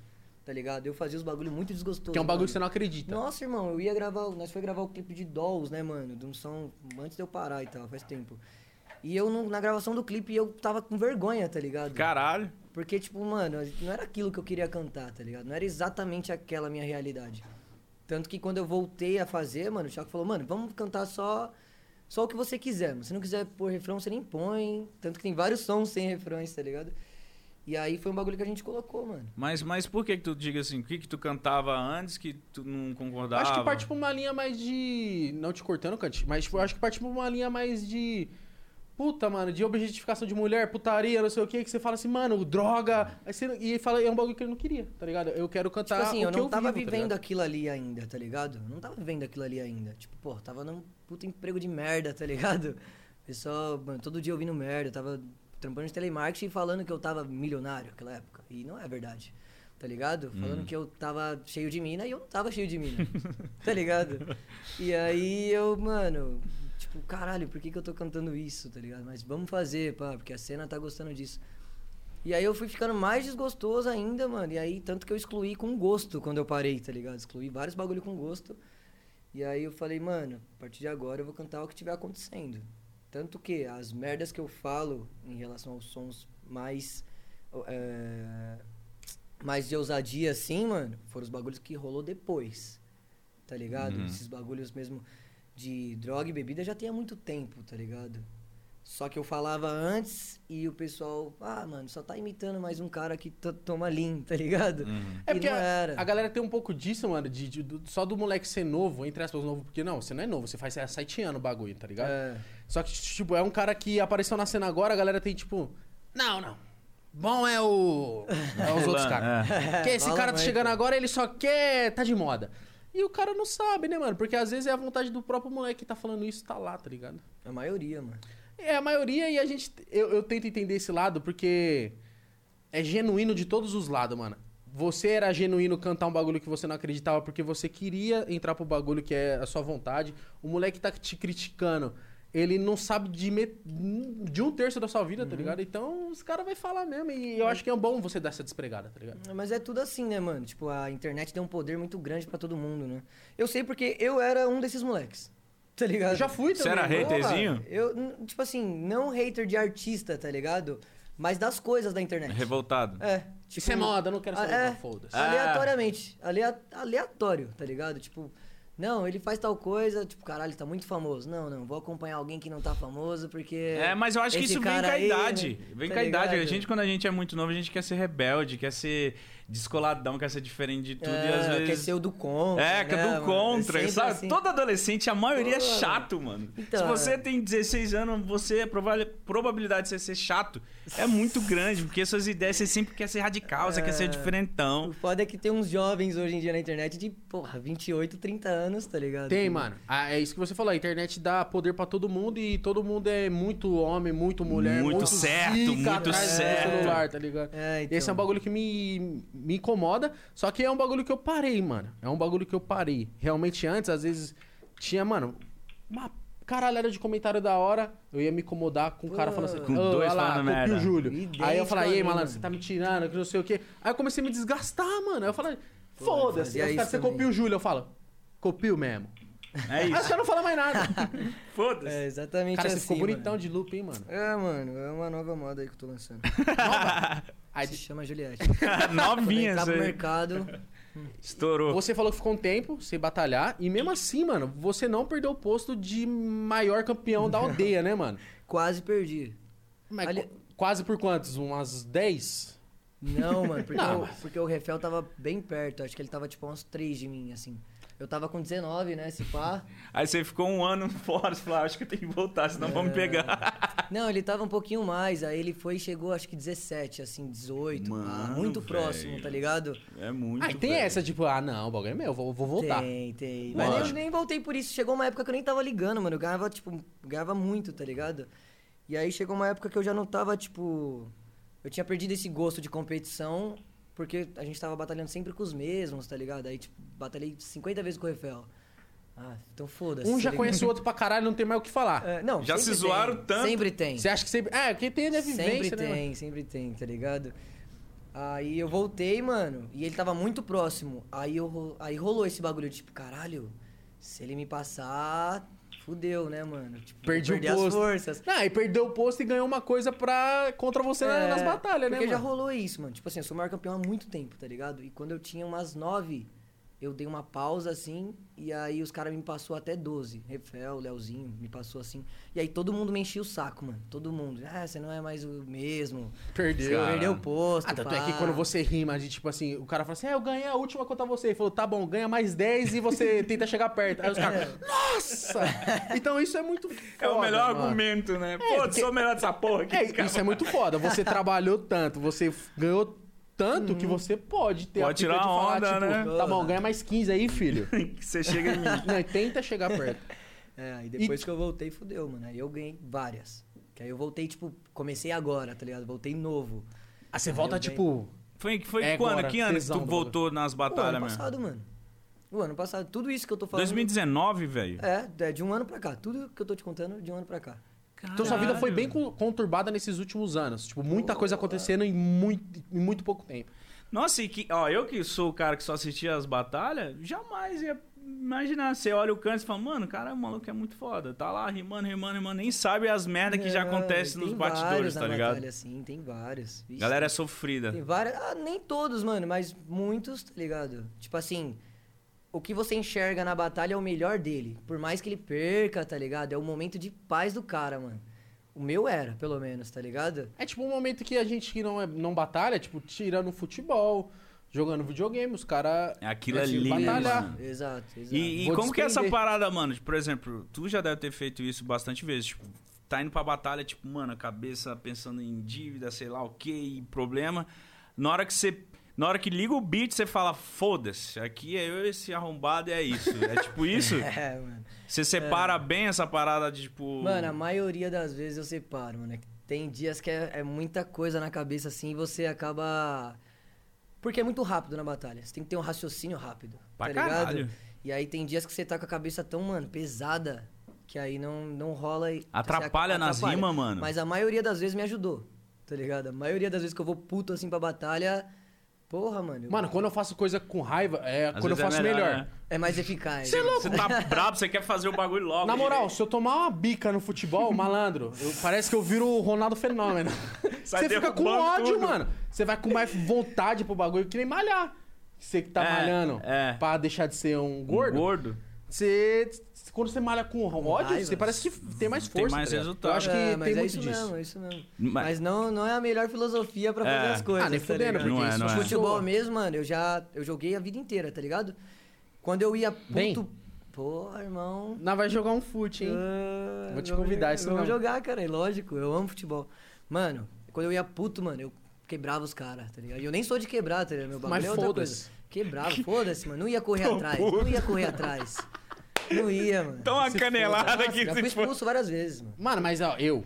tá ligado? Eu fazia os bagulho muito desgostoso. que é um bagulho mano. que você não acredita. Nossa, irmão, eu ia gravar. Nós foi gravar o clipe de Dolls, né, mano? De um som antes de eu parar e tal, faz tempo. E eu, não- na gravação do clipe, eu tava com vergonha, tá ligado? Caralho. Porque, tipo, mano, não era aquilo que eu queria cantar, tá ligado? Não era exatamente aquela minha realidade. Tanto que quando eu voltei a fazer, mano, o Thiago falou, mano, vamos cantar só só o que você quiser. mano. Se não quiser pôr refrão, você nem põe. Tanto que tem vários (laughs) sons sem refrões, tá ligado? E aí foi um bagulho que a gente colocou, mano. Mas, mas por que que tu diga assim? O que que tu cantava antes que tu não concordava? Acho que parte pra uma linha mais de. Não te cortando, Cante, mas tipo, eu acho que parte pra uma linha mais de. Puta, mano, de objetificação de mulher, putaria, não sei o que, que você fala assim, mano, droga. Aí você, e fala, é um bagulho que ele não queria, tá ligado? Eu quero cantar. Tipo assim, o eu que não tava vivo, tá vivendo ligado? aquilo ali ainda, tá ligado? Eu não tava vivendo aquilo ali ainda. Tipo, pô, tava num puta emprego de merda, tá ligado? (laughs) Pessoal, mano, todo dia ouvindo merda. Eu tava trampando de telemarketing e falando que eu tava milionário naquela época. E não é verdade, tá ligado? Falando que eu tava cheio de mina e eu não tava cheio de mina, (laughs) tá ligado? E aí eu, mano, tipo, caralho, por que, que eu tô cantando isso, tá ligado? Mas vamos fazer, pá, porque a cena tá gostando disso. E aí eu fui ficando mais desgostoso ainda, mano. E aí, tanto que eu excluí com gosto quando eu parei, tá ligado? Excluí vários bagulho com gosto. E aí eu falei, mano, a partir de agora eu vou cantar o que tiver acontecendo. Tanto que as merdas que eu falo em relação aos sons mais. é, mais de ousadia, assim, mano, foram os bagulhos que rolou depois. Tá ligado? Uhum. Esses bagulhos mesmo de droga e bebida já tem há muito tempo, tá ligado? Só que eu falava antes e o pessoal, ah, mano, só tá imitando mais um cara que to- toma lean, tá ligado? Uhum. É E porque não a, era. a galera tem um pouco disso, mano, de, de- do- só do moleque ser novo, entre aspas, novo, porque não, você não é novo, você faz há sete anos o bagulho, tá ligado? É, Só que, tipo, é um cara que apareceu na cena agora, a galera tem, tipo, não, não. Bom é o. É os outros caras. é. Porque esse Fala cara tá chegando agora, ele só quer. tá de moda. E o cara não sabe, né, mano? Porque às vezes é a vontade do próprio moleque que tá falando isso, tá lá, tá ligado? a maioria, mano. É a maioria e a gente. Eu, eu tento entender esse lado porque é genuíno de todos os lados, mano. Você era genuíno cantar um bagulho que você não acreditava porque você queria entrar pro bagulho que é a sua vontade. O moleque tá te criticando. Ele não sabe de, me- de um terço da sua vida, tá ligado? Então os caras vão falar mesmo. E eu acho que é bom você dar essa despregada, tá ligado? Mas é tudo assim, né, mano? Tipo, a internet deu um poder muito grande pra todo mundo, né? Eu sei porque eu era um desses moleques. Tá ligado? Eu já fui Você também. era mano. haterzinho? Eu, tipo assim, não hater de artista, tá ligado? Mas das coisas da internet. Revoltado. É. Tipo, Isso é moda, eu não quero saber. é. não, Foda-se. Ah. Aleatoriamente. Alea- aleatório, tá ligado? Tipo, não, ele faz tal coisa, tipo, caralho, ele tá muito famoso. Não, não, vou acompanhar alguém que não tá famoso, porque. É, mas eu acho que isso vem com a aí, idade. né? Vem Tá com a idade. A gente, quando a gente é muito novo, a gente quer ser rebelde, quer ser descoladão, quer ser diferente de tudo. É, e às Quer vezes. ser o do contra. É, que é né, do contra, sempre sabe? assim. Todo adolescente, a maioria é chato, mano. então, Se você é. tem 16 anos, você, a proba- probabilidade de você ser chato é muito grande, porque suas ideias, você sempre quer ser radical, você quer ser É. diferentão. O foda é que tem uns jovens hoje em dia na internet de, porra, 28, 30 anos, tá ligado? Tem, Que- mano. Ah, é isso que você falou. A internet dá poder pra todo mundo e todo mundo é muito homem, muito mulher, Muito muito, certo, zica muito certo. do celular, tá ligado? É, então. Esse é um bagulho que me, me incomoda, só que é um bagulho que eu parei, mano. É um bagulho que eu parei. Realmente antes, às vezes, tinha, mano, uma caralhada de comentário da hora, eu ia me incomodar com o cara Pô. falando assim, Com "Ô, dois olha lá, merda." o Júlio. Aí eu falei, ei, malandro, mano. você tá me tirando, que não sei o quê. Aí eu comecei a me desgastar, mano. Aí eu falei, foda-se. Aí os caras, isso você copia o Júlio, eu falo, copio mesmo. É Aí os isso. caras não falam mais nada. (laughs) Foda-se. É, exatamente Cara, assim, você ficou mano. bonitão de loop, hein, mano? É, mano, é uma nova moda aí que eu tô lançando. (laughs) Aí, Se chama Juliette. (laughs) Novinha Entrar pro mercado. Estourou. você falou que ficou um tempo sem batalhar, e mesmo assim, mano, você não perdeu o posto de maior campeão da aldeia, né, mano? (laughs) Quase perdi. Mas Ali- qu- Quase por quantos? Umas 10? Não, mano, porque, Não, o, mas- porque o Refel tava bem perto. Acho que ele tava tipo uns três de mim, assim. Eu tava com 19, né? Se pá. (laughs) Aí você ficou um ano (laughs) fora, você falou, ah, acho que eu tenho que voltar, senão vão me É. pegar. Não, ele tava um pouquinho mais. Aí ele foi e chegou, acho que 17, assim, 18. pá, Mano, muito próximo, velho. tá ligado? É muito. Ah, e tem velho. essa, tipo, ah, não, o bagulho é meu, vou, vou voltar. Tem, tem. Mas nem, nem voltei por isso. Chegou uma época que eu nem tava ligando, mano. Eu ganhava, tipo, ganhava muito, tá ligado? E aí chegou uma época que eu já não tava, tipo. Eu tinha perdido esse gosto de competição, porque a gente tava batalhando sempre com os mesmos, tá ligado? Aí, tipo, batalhei 50 vezes com o Refel. Ah, então foda-se. Um tá já ligado? conhece o outro pra caralho, não tem mais o que falar. É, não, Já se zoaram tem. tanto. Sempre tem. Você acha que sempre. É, porque tem a vivência, Sempre né? tem, sempre tem, tá ligado? Aí eu voltei, mano, e ele tava muito próximo. Aí, eu, aí rolou esse bagulho, tipo, caralho, se ele me passar, fudeu, né, mano? Tipo, Perdi o perder as posto. forças. Não, e perdeu o posto e ganhou uma coisa pra, contra você É, nas batalhas, né, Porque já rolou isso, mano. Tipo assim, eu sou o maior campeão há muito tempo, tá ligado? E quando eu tinha umas nove, eu dei uma pausa assim, e aí os caras me passou até 12. Refel, Leozinho, me passou assim. E aí todo mundo me enchia o saco, mano. Todo mundo. Ah, você não é mais o mesmo. Perdeu. Você perdeu o posto. Ah, tanto é pá." que quando você rima de tipo assim, o cara fala assim, é, eu ganhei a última contra você. Ele falou, tá bom, ganha mais 10 e você (laughs) tenta chegar perto. Aí os caras, nossa! Então isso é muito foda. É o melhor mano. argumento, né? Pô, porque- sou o melhor dessa porra aqui. É, isso é muito foda. Você trabalhou tanto, você ganhou tanto que você pode ter Pode a tirar de falar, onda, tipo, né? tá bom, ganha mais 15 aí, filho. (laughs) você chega em mim. (laughs) Não, e tenta chegar perto. (laughs) É, aí depois que eu voltei, fudeu, mano. Aí eu ganhei várias. Que aí eu voltei, tipo, comecei agora, tá ligado? Voltei novo. Ah, você Aí volta, tipo. Foi, foi É quando? agora, que ano que tu voltou nas O batalhas ano mesmo? passado, mano. O ano passado. Tudo isso que eu tô falando. 2019, velho. É, é de um ano pra cá. Tudo que eu tô te contando, de um ano pra cá. Então sua vida foi bem conturbada nesses últimos anos. Tipo, muita coisa acontecendo em muito, em muito pouco tempo. Nossa, e que, ó, eu que sou o cara que só assistia as batalhas, jamais ia imaginar. Você olha o canto e fala, mano, cara, o maluco é muito foda. Tá lá rimando, rimando, rimando, nem sabe as merdas que já Não, acontecem nos bastidores, na tá ligado? Batalha, sim, tem vários. Vixe, Galera é sofrida. Tem vários. Ah, nem todos, mano, mas muitos, tá ligado? Tipo assim, o que você enxerga na batalha é o melhor dele. Por mais que ele perca, tá ligado? É o momento de paz do cara, mano. O meu era, pelo menos, tá ligado? É tipo um momento que a gente que não, é, não batalha, tipo, tirando futebol, jogando videogame, os caras. Aquilo É é tipo lindo, batalhar. mano. Exato, exato. E, e como que é essa parada, mano? Por exemplo, tu já deve ter feito isso bastante vezes. Tipo, tá indo pra batalha, tipo, mano, a cabeça pensando em dívida, sei lá o que, problema. Na hora que você. Na hora que liga o beat, você fala, foda-se, aqui é eu esse arrombado é isso. É tipo isso? (laughs) É, mano. Você separa bem essa parada de, tipo. Mano, a maioria das vezes eu separo, mano. É Tem dias que é, é muita coisa na cabeça assim e você acaba. Porque é muito rápido na batalha. Você tem que ter um raciocínio rápido. Pra tá ligado? caralho. E aí tem dias que você tá com a cabeça tão, mano, pesada que aí não, não rola e. Atrapalha você nas rimas, mano. Mas a maioria das vezes me ajudou, tá ligado? A maioria das vezes que eu vou puto assim pra batalha. Porra, mano. Mano, quando eu faço coisa com raiva, é Às quando eu é faço melhor. né? É mais eficaz. Você é louco? Você tá brabo, você quer fazer o bagulho logo. Na moral, se eu tomar uma bica no futebol, (laughs) malandro, eu- parece que eu viro o Ronaldo Fenômeno. (laughs) Você fica com ódio, tudo. mano. Você vai com mais vontade pro bagulho que nem malhar. Você que tá É, malhando é. pra deixar de ser um Um gordo, gordo. você. Quando você malha com ódio, raiva. você parece que tem mais Tem força. mais tá resultado. Eu acho que É, mas tem é muito isso disso. mesmo, é isso mesmo. Mas- Mas não, não é a melhor filosofia pra fazer É. as coisas. Ah, nem tá fudendo, porque Não é, isso não é. soa. Futebol mesmo, mano, eu já eu joguei a vida inteira, tá ligado? Quando eu ia puto. Bem. Porra, irmão. Não vai jogar um fute, hein? ah, Vou te vamos convidar, isso Vamos não. jogar, cara, é lógico. Eu amo futebol. Mano, quando eu ia puto, mano, eu quebrava os caras, tá ligado? E eu nem sou de quebrar, tá ligado? Meu bagulho Mas é outra coisa. Quebrava, foda-se, mano. Não ia correr (laughs) atrás. Não ia correr atrás. Não ia, mano. Então uma canelada aqui. Já se fui for- expulso várias vezes, mano. Mano, mas ó, eu.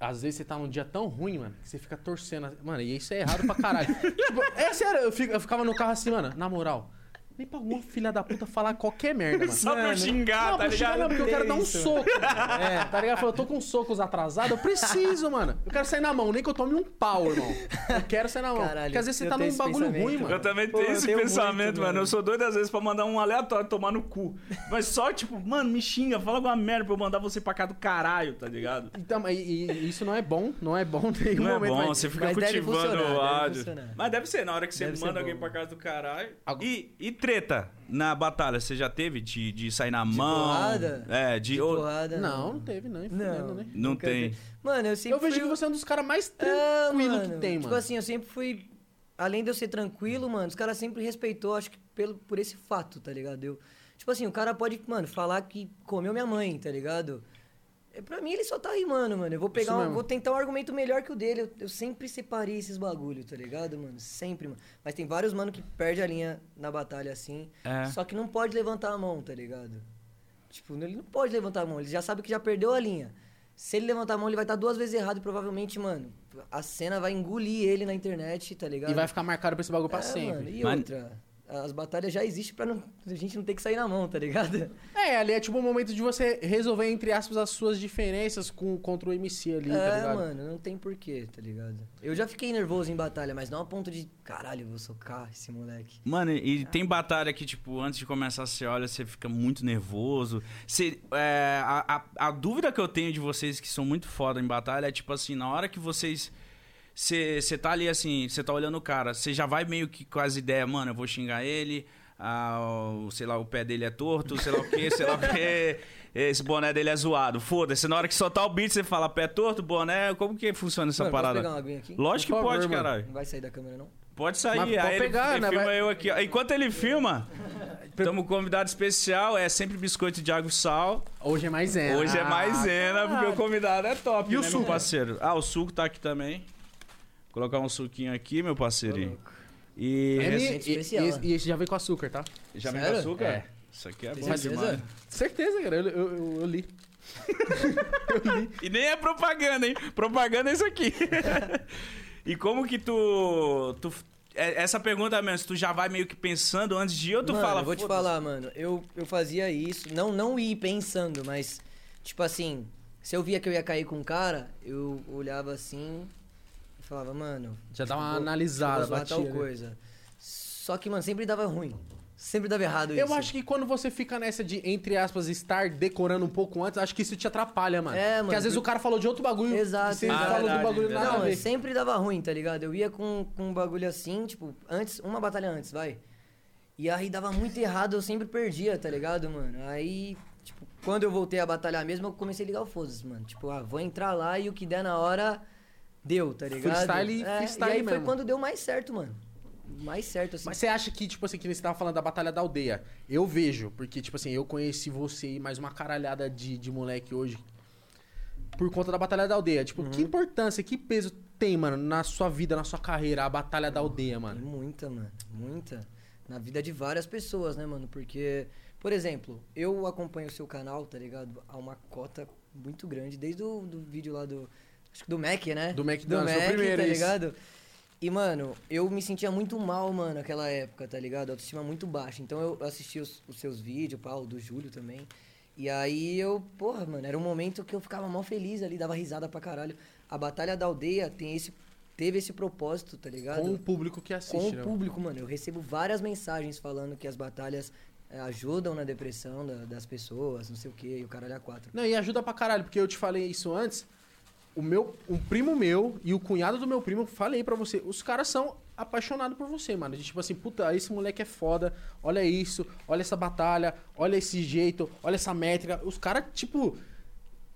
Às vezes você tá num dia tão ruim, mano, que você fica torcendo. Mano, e isso é errado pra caralho. (laughs) tipo, é sério, eu, fico- eu ficava no carro assim, mano, na moral. Nem pra alguma filha da puta falar qualquer merda, mano. Só pra eu xingar, não, tá pra xingar ligado? não, porque eu quero dar um soco. É, tá ligado? Eu tô com socos atrasados, eu preciso, mano. Eu quero sair na mão, nem que eu tome um pau, irmão. Eu quero sair na mão. Caralho, porque às vezes você tá num bagulho ruim, mano. Eu também Pô, tenho eu esse tenho pensamento, muito, mano. mano. Eu sou doido às vezes pra mandar um aleatório tomar no cu. Mas só, tipo, mano, me xinga, fala alguma merda pra eu mandar você pra cá do caralho, tá ligado? Então, e, e isso não é bom, não é bom (laughs) em nenhum Não é momento. bom, mas- você fica cultivando o funcionar. Mas deve ser, na hora que você Deve manda alguém bom. pra casa do caralho. E, e treta na batalha, você já teve de, de sair na mão? porrada? É, de. De porrada, Não, não teve, não. Não, né? Não nunca tem. vi. Mano, eu sempre Eu vejo fui... que você é um dos caras mais tranquilos mano, que tem, Tipo mano. assim, eu sempre fui... Além de eu ser tranquilo, mano, os caras sempre respeitou, acho que pelo, por esse fato, tá ligado? Eu, Tipo assim, o cara pode, mano, falar que comeu minha mãe, tá ligado? É, pra mim ele só tá rimando, mano. Eu vou pegar um, vou tentar um argumento melhor que o dele. Eu, eu sempre separei esses bagulho, tá ligado, mano? Sempre, mano. Mas tem vários mano que perde a linha na batalha assim. É. Só que não pode levantar a mão, tá ligado? Tipo, ele não pode levantar a mão. Ele já sabe que já perdeu a linha. Se ele levantar a mão, ele vai estar duas vezes errado e provavelmente, mano, a cena vai engolir ele na internet, tá ligado? E vai ficar marcado pra esse bagulho pra É, sempre. mano, e Mas- outra, as batalhas já existem pra não- a gente não ter que sair na mão, tá ligado? É, ali é tipo o momento de você resolver, entre aspas, as suas diferenças com, contra o MC ali, tá é, ligado? mano, não tem porquê, tá ligado? Eu já fiquei nervoso em batalha, mas não a ponto de, caralho, eu vou socar esse moleque. Mano, e tem batalha que, tipo, antes de começar, você olha, você fica muito nervoso. Você, é, a, a, a dúvida que eu tenho de vocês que são muito foda em batalha é, tipo assim, na hora que vocês. Você tá ali assim, você tá olhando o cara, você já vai meio que com as ideias, mano, eu vou xingar ele, ah, o- sei lá, o pé dele é torto, sei lá o quê, sei lá o quê, (laughs) esse boné dele é zoado. Foda-se, na hora que soltar o beat, você fala pé torto, boné, como que funciona essa Mano, posso parada? pegar uma aguinha aqui? Lógico Por que favor, pode, mano. caralho. Não vai sair da câmera, não? Pode sair, Mas pode aí ele, pegar, ele né? filma Vai- eu aqui. ó. Enquanto ele filma, tamo com um convidado especial, é sempre biscoito de água e sal. Hoje é mais Zena. Hoje é Ah, maisena, porque o convidado é top, E o né, suco? meu parceiro? Ah, o suco tá aqui também. Colocar um suquinho aqui, meu parceirinho. E É, Esse- e, Gente especial, né? e esse já vem com açúcar, tá? já vem Sério? com açúcar? É. Isso aqui é Tem bom certeza? demais. Certeza, cara. Eu, eu, eu- eu li. (laughs) E nem é propaganda, hein? Propaganda é isso aqui. (laughs) e como que tu... tu é- essa pergunta mesmo, se tu já vai meio que pensando antes de ir ou tu mano, fala... eu vou te falar, mano. Eu, eu fazia isso, não, não ir pensando, mas, tipo assim, se eu via que eu ia cair com um cara, eu olhava assim e falava, mano. Já dá tipo, uma vou- analisada, vou zoar batia, tal né? coisa. Só que, mano, sempre dava ruim. Sempre dava errado isso. Eu acho que quando você fica nessa de, entre aspas, estar decorando um pouco antes, acho que isso te atrapalha, mano. É, Porque mano, às vezes por- o cara falou de outro bagulho. Exato, você exato. falou do bagulho verdade. nada Não, sempre dava ruim, tá ligado? Eu ia com, com um bagulho assim, tipo, antes, uma batalha antes, vai. E aí dava muito errado, eu sempre perdia, tá ligado, mano? Aí, tipo, quando eu voltei a batalhar mesmo, eu comecei a ligar o foda mano. Tipo, ah, vou entrar lá e o que der na hora, deu, tá ligado? Freestyle- É, freestyle E aí foi mesmo. quando deu mais certo, mano. Mais certo, assim. Mas você acha que, tipo assim, que você tava falando da Batalha da Aldeia? Eu vejo, porque, tipo assim, eu conheci você e mais uma caralhada de, de moleque hoje por conta da Batalha da Aldeia. Tipo, Uhum. que importância, que peso tem, mano, na sua vida, na sua carreira, a Batalha da Aldeia, Tem mano? muita, mano. Muita. Na vida de várias pessoas, né, mano? Porque, por exemplo, eu acompanho o seu canal, tá ligado? Há uma cota muito grande, desde o do vídeo lá do. Acho que do Mac, né? Do do McDonald's, foi o Mac, primeiro, tá isso. ligado? E, mano, eu me sentia muito mal, mano, naquela época, tá ligado? Autoestima muito baixa. Então eu assisti os, os seus vídeos, o do Júlio também. E aí eu, porra, mano, era um momento que eu ficava mal feliz ali, dava risada pra caralho. A Batalha da Aldeia tem esse, teve esse propósito, tá ligado? Com o público que assiste, com né? o público, mano. Eu recebo várias mensagens falando que as batalhas eh, ajudam na depressão da- das pessoas, não sei o que, e o caralho a quatro. Não, e ajuda pra caralho, porque eu te falei isso antes. O meu, um primo meu e o cunhado do meu primo, falei pra você, os caras são apaixonados por você, mano. De tipo assim, puta, esse moleque é foda, olha isso, olha essa batalha, olha esse jeito, olha essa métrica. Os caras, tipo,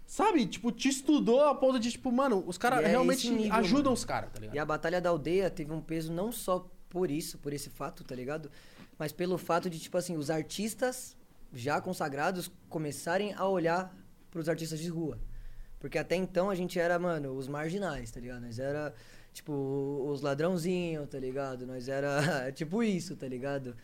sabe, tipo, te estudou a ponto de, tipo, mano, os caras é realmente nível, ajudam mano. os caras, tá ligado? E a Batalha da Aldeia teve um peso não só por isso, por esse fato, tá ligado? Mas pelo fato de, tipo assim, os artistas já consagrados começarem a olhar pros artistas de rua. Porque até então a gente era, mano, os marginais, tá ligado? Nós era, tipo, os ladrãozinhos, tá ligado? Nós era, (laughs) tipo isso, tá ligado?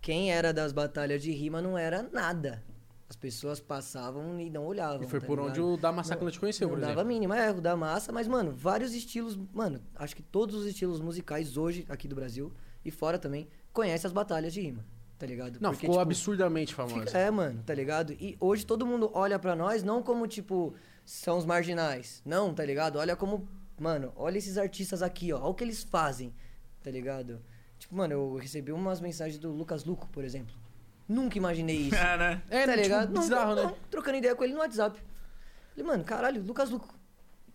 Quem era das batalhas de rima não era nada. As pessoas passavam e não olhavam. E foi tá por ligado? onde o Da Massacre te conheceu, não por dava exemplo. mínima, é, o da massa, mas, mano, vários estilos, mano, acho que todos os estilos musicais hoje, aqui do Brasil e fora também, conhecem as batalhas de rima, tá ligado? Não, Porque, ficou tipo, absurdamente famoso. fica- É, mano, tá ligado? E hoje todo mundo olha pra nós não como, tipo, são os marginais. Não, tá ligado? Olha como, mano, olha esses artistas aqui, ó, olha o que eles fazem, tá ligado? Tipo, mano, eu recebi umas mensagens do Lucas Luco, por exemplo. Nunca imaginei isso. (laughs) É, né? É, tá tipo, ligado? Não, bizarro, não, né? não, trocando ideia com ele no WhatsApp. Falei, mano, caralho, Lucas Luco.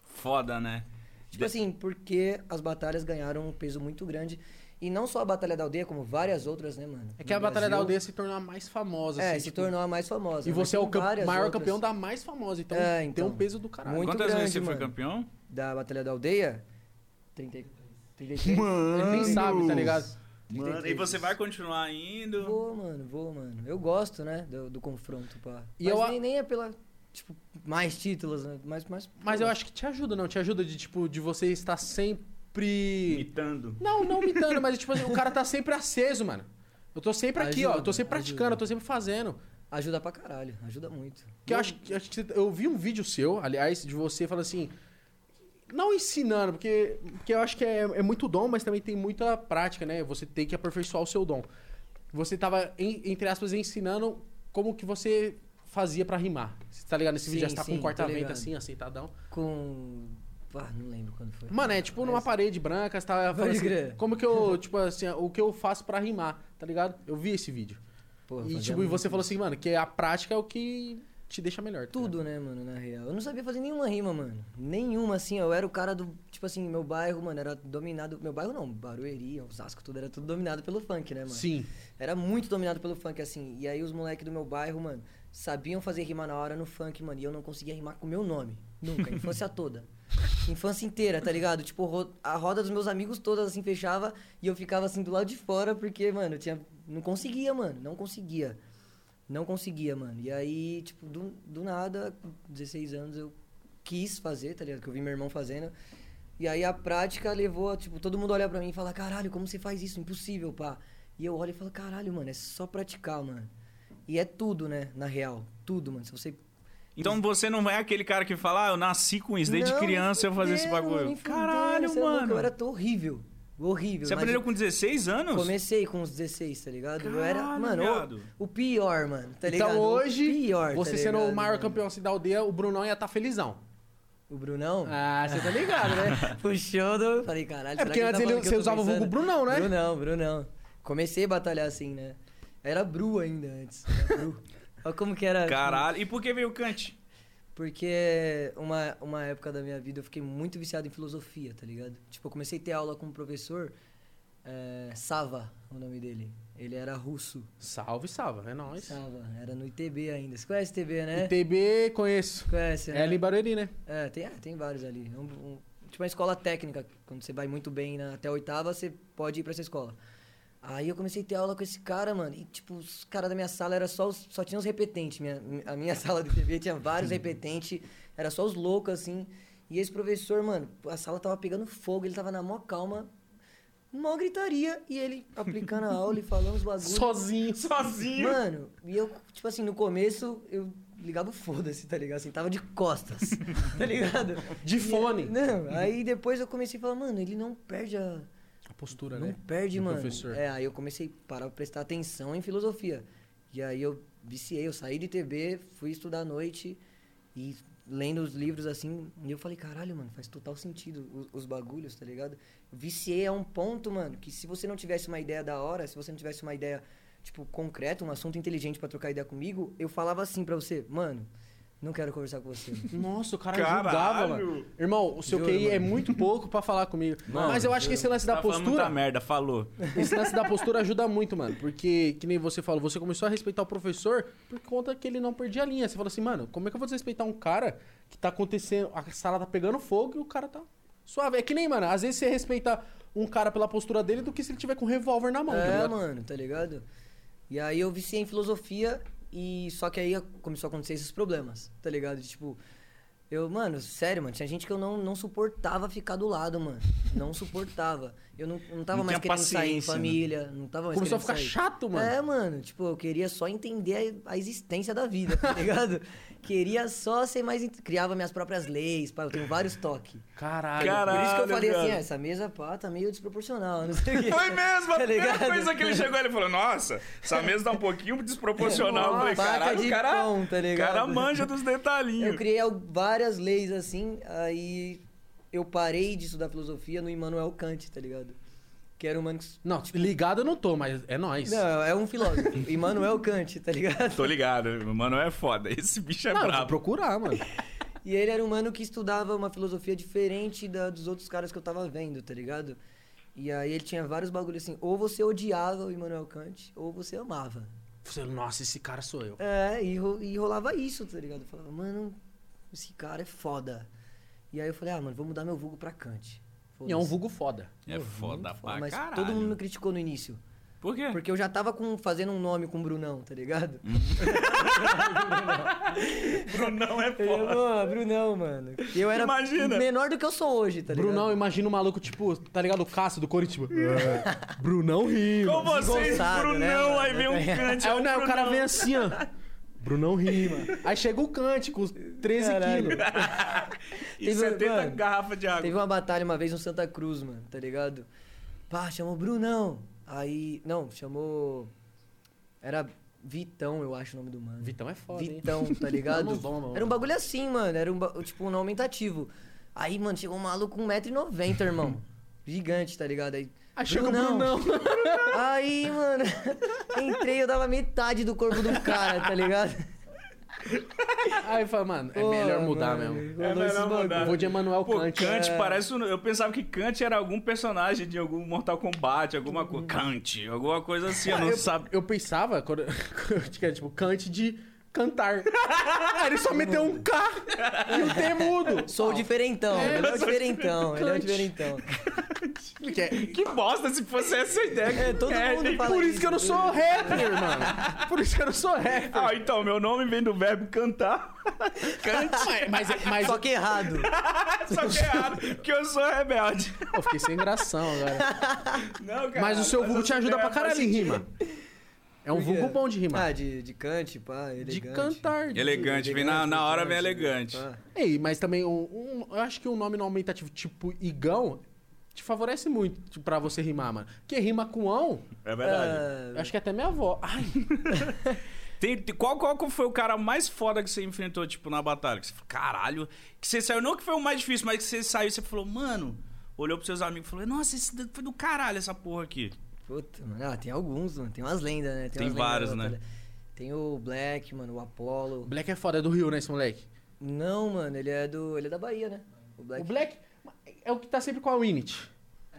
Foda, né? Tipo assim, porque as batalhas ganharam um peso muito grande. E não só a Batalha da Aldeia, como várias outras, né, mano? É que No a Batalha da Brasil. Aldeia se tornou a mais famosa, É, assim, se tipo, tornou a mais famosa. E mas você é o tem camp- maior outras. campeão da mais famosa, então, É, tem então. um peso do caralho. Muito Quantas vezes grande, você foi mano. campeão? Da Batalha da Aldeia? 30, 33. Ele nem sabe, tá ligado? Mano, e 33 você vai continuar indo? Vou, mano, vou, mano. Eu gosto, né, do, do confronto, pá. E Mas eu nem, nem é pela, tipo, mais títulos, né? Mas, mas, Mas eu acho que te ajuda, não? Te ajuda de, tipo, de você estar sempre. Imitando. Não, não imitando, mas tipo assim, o cara tá sempre aceso, mano. Eu tô sempre aqui, ó. Eu tô Ajuda, sempre praticando, ajuda. eu tô sempre fazendo. Ajuda pra caralho, ajuda muito. Que eu acho, que- eu acho que eu vi um vídeo seu, aliás, de você falando assim. Não ensinando, porque, porque eu acho que é, é muito dom, mas também tem muita prática, né? Você tem que aperfeiçoar o seu dom. Você tava, em- entre aspas, ensinando como que você fazia pra rimar. Você tá ligado? Nesse vídeo já Sim, você tá com sim, um corta-vento ligado. assim, aceitadão. Com. Ah, não lembro quando foi. Mano, é tipo numa parede branca, você tava falando Pode assim, como que eu, tipo assim, o que eu faço pra rimar, tá ligado? Eu vi esse vídeo. Porra, e tipo, e você falou assim, mano, que a prática é o que te deixa melhor. tá Tudo, né, mano, na real. Eu não sabia fazer nenhuma rima, mano. Nenhuma, assim. Eu era o cara do. Tipo assim, meu bairro, mano, era dominado. Meu bairro não, Barueri, Osasco, tudo era tudo dominado pelo funk, né, mano? Sim. Era muito dominado pelo funk, assim. E aí os moleques do meu bairro, mano, sabiam fazer rima na hora no funk, mano. E eu não conseguia rimar com o meu nome. Nunca. (laughs) Infância toda. Infância inteira, tá ligado? Tipo, ro- a roda dos meus amigos todas, assim, fechava. E eu ficava, assim, do lado de fora, porque, mano, eu tinha... Não conseguia, mano. Não conseguia. Não conseguia, mano. E aí, tipo, do, do nada, com 16 anos, eu quis fazer, tá ligado? Que eu vi meu irmão fazendo. E aí a prática levou, tipo, todo mundo olha pra mim e fala, caralho, como você faz isso? Impossível, pá. E eu olho e falo, caralho, mano, é só praticar, mano. E é tudo, né, na real. Tudo, mano. Se você. Então você não é aquele cara que fala, ah, eu nasci com isso, desde Não, criança eu fazia esse bagulho. Caralho, é louco, mano. Eu era tão horrível. Horrível. Você aprendeu com 16 anos? Comecei com uns 16, tá ligado? eu era, Caralho, mano, o, o pior, mano, tá ligado? então O hoje, pior, tá você sendo o maior mano? campeão assim, da aldeia, o Brunão ia estar felizão. O Brunão? Ah, você tá ligado, né? (laughs) Puxou do... Falei, caralho, É porque que antes tá ele, você usava o vulgo pensando? Brunão, né? Brunão, Brunão. Comecei a batalhar assim, né? Era Bru ainda antes. Era Bru. (laughs) Olha como que era. Caralho. E por que veio o Kant? Porque uma, uma época da minha vida eu fiquei muito viciado em filosofia, tá ligado? Tipo, eu comecei a ter aula com um professor, é, Sava, o nome dele. Ele era russo. Salve, salve, é nóis. Sava, era no ITB ainda. Você conhece ITB, né? ITB, conheço. Conhece, né? É ali em Barueri, né? É, tem, é, tem vários ali. É um- um- tipo uma escola técnica. Quando você vai muito bem na, até a oitava, você pode ir pra essa escola. Aí eu comecei a ter aula com esse cara, mano. E, tipo, os caras da minha sala era só os- só tinha os repetentes. Minha, a minha (laughs) sala de TV tinha vários repetentes. Era só os loucos, assim. E esse professor, mano, a sala tava pegando fogo, ele tava na mó calma. Mó gritaria. E ele aplicando a aula e falando os bagulhos. Sozinho. Sozinho. Mano, e eu, tipo assim, no começo eu ligava o foda-se, tá ligado? Assim, tava de costas, (laughs) tá ligado? De E- fone. Não, aí depois eu comecei a falar, mano, ele não perde a. Postura, Não né? perde, do mano. professor. É, aí eu comecei a parar pra prestar atenção em filosofia. E aí eu viciei, eu saí de TB, fui estudar à noite e lendo os livros assim, e eu falei, caralho, mano, faz total sentido os, os bagulhos, tá ligado? Viciei a um ponto, mano, que se você não tivesse uma ideia da hora, se você não tivesse uma ideia, tipo, concreta, um assunto inteligente pra trocar ideia comigo, eu falava assim pra você, mano, não quero conversar com você. (laughs) Nossa, o cara Caralho. julgava, mano. Irmão, o seu Juro, QI é mano. muito pouco pra falar comigo. Mano, Mas eu acho que esse lance da Tá postura. muita merda, falou. Esse lance da (laughs) postura ajuda muito, mano. Porque, que nem você falou, você começou a respeitar o professor por conta que ele não perdia a linha. Você falou assim, mano, como é que eu vou desrespeitar um cara que tá acontecendo, a sala tá pegando fogo e o cara tá suave. É que nem, mano, às vezes você respeita um cara pela postura dele do que se ele tiver com um revólver na mão, tá É, ligado? mano, tá ligado? E aí eu viciei em filosofia e só que aí começou a acontecer esses problemas, tá ligado? De, tipo, eu, mano, sério, mano, tinha gente que eu não, não suportava ficar do lado, mano. Não suportava. Eu não, não tava Não mais querendo sair em né? família, não tava mais Começou a ficar sair. chato, mano. É, mano, tipo, eu queria só entender a, a existência da vida, tá (laughs) ligado? Queria só ser mais. int- Criava minhas próprias leis, pá, eu tenho vários toques. Caralho. Caralho. Por isso que eu falei assim, ah, essa mesa, pá, tá meio desproporcional, não sei o quê. Foi mesmo, (laughs) a Tá primeira ligado? coisa que ele chegou, ele falou, nossa, essa mesa tá um pouquinho desproporcional. Eu falei, Faca caralho, de o cara, pão, tá o ligado? cara manja dos detalhinhos. Eu criei várias leis assim, aí eu parei de estudar filosofia no Immanuel Kant, tá ligado? Que era um mano que... Não, ligado eu não tô, mas é nóis. Não, é um filósofo. Immanuel Kant, tá ligado? Tô ligado, mano, é foda. Esse bicho é Não, eu vou brabo. procurar, mano. (laughs) E ele era um mano que estudava uma filosofia diferente da, dos outros caras que eu tava vendo, tá ligado? E aí ele tinha vários bagulhos assim, ou você odiava o Immanuel Kant, ou você amava. Você, Nossa, esse cara sou eu. É, e, ro- e rolava isso, tá ligado? Eu falava, mano, esse cara é foda. E aí eu falei, ah, mano, vou mudar meu vulgo pra Kant. E é um vulgo foda. É Pô, foda pra Mas caralho. todo mundo me criticou no início. Por quê? Porque eu já tava com, fazendo um nome com o Brunão, tá ligado? (laughs) Brunão é Eu, Pô, Brunão, mano. Eu era Imagina. menor do que eu sou hoje, tá ligado? Brunão, imagina o maluco, tipo, tá ligado? O Cássio do Coritiba. É. Brunão rima. Com vocês, Brunão, né, aí vem um (laughs) cante. Aí, é não, o cara vem assim, ó. Brunão rima. (laughs) Aí chega o Kant com os 13 Caralho. quilos. (laughs) E Teve- 70 mano, garrafas de água. Teve uma batalha uma vez no Santa Cruz, mano, tá ligado? Pá, chamou Brunão. Aí. Não, chamou. Era Vitão, eu acho o nome do mano. Vitão é foda, hein? Vitão, tá (laughs) ligado? Vamos, vamos, vamos. Era um bagulho assim, mano. Era um, tipo um aumentativo. Aí, mano, chegou um maluco com 1,90m, irmão. Gigante, tá ligado? Aí. Aí chega o Brunão. Aí, mano, entrei, eu dava metade do corpo do cara, tá ligado? Aí fala, mano, é Pô, melhor mudar mano, mesmo. É melhor mudar. Eu vou de Emanuel Pô, Kant. Kant É. parece. um- Eu pensava que Kant era algum personagem de algum Mortal Kombat, alguma coisa. Kant, alguma coisa assim, eu não eu, sabe. eu pensava, (laughs) quando eu tinha, tipo, Kant de cantar. (laughs) Ele só meteu um K e um T mudo. Sou o diferentão, É, ele é eu o diferentão, ele é o diferentão. Que é- Que bosta se fosse essa ideia. É, todo mundo hein? fala Por isso isso, que eu não sou rapper, mano. Por isso que eu não sou rapper. Ah, então, meu nome vem do verbo cantar. Kant. Mas, mas, mas Só que errado. (laughs) Só que é errado, porque eu sou rebelde. eu fiquei sem gração agora. Não, cara. Mas o seu essa te ajuda pra caralho em sentido. rima. É um vulgo bom de rimar. Ah, de, de cante, pá, elegante. de cantar. de- Elegante, vem na, na hora, vem elegante. pá. Ei, mas também um, um- eu acho que um nome no aumentativo tipo Igão te favorece muito pra você rimar, mano. Porque rima com ão, É verdade. Ah, acho que até minha avó. Ai, (laughs) Tem, tem- qual, qual que foi o cara mais foda que você enfrentou, tipo, na batalha? Que você falou, caralho, que você saiu, não que foi o mais difícil, mas que você saiu e você falou, mano, olhou pros seus amigos e falou, nossa, esse foi do caralho essa porra aqui. Puta, mano. Ah, tem alguns, mano. Tem umas lendas, né? Tem umas vários, lendas da né? batalha. Tem o Black, mano, o Apollo. Black é foda, é do Rio, né, esse moleque? Não, mano, ele é do. Ele é da Bahia, né? O Black. O Black é o que tá sempre com a Winit.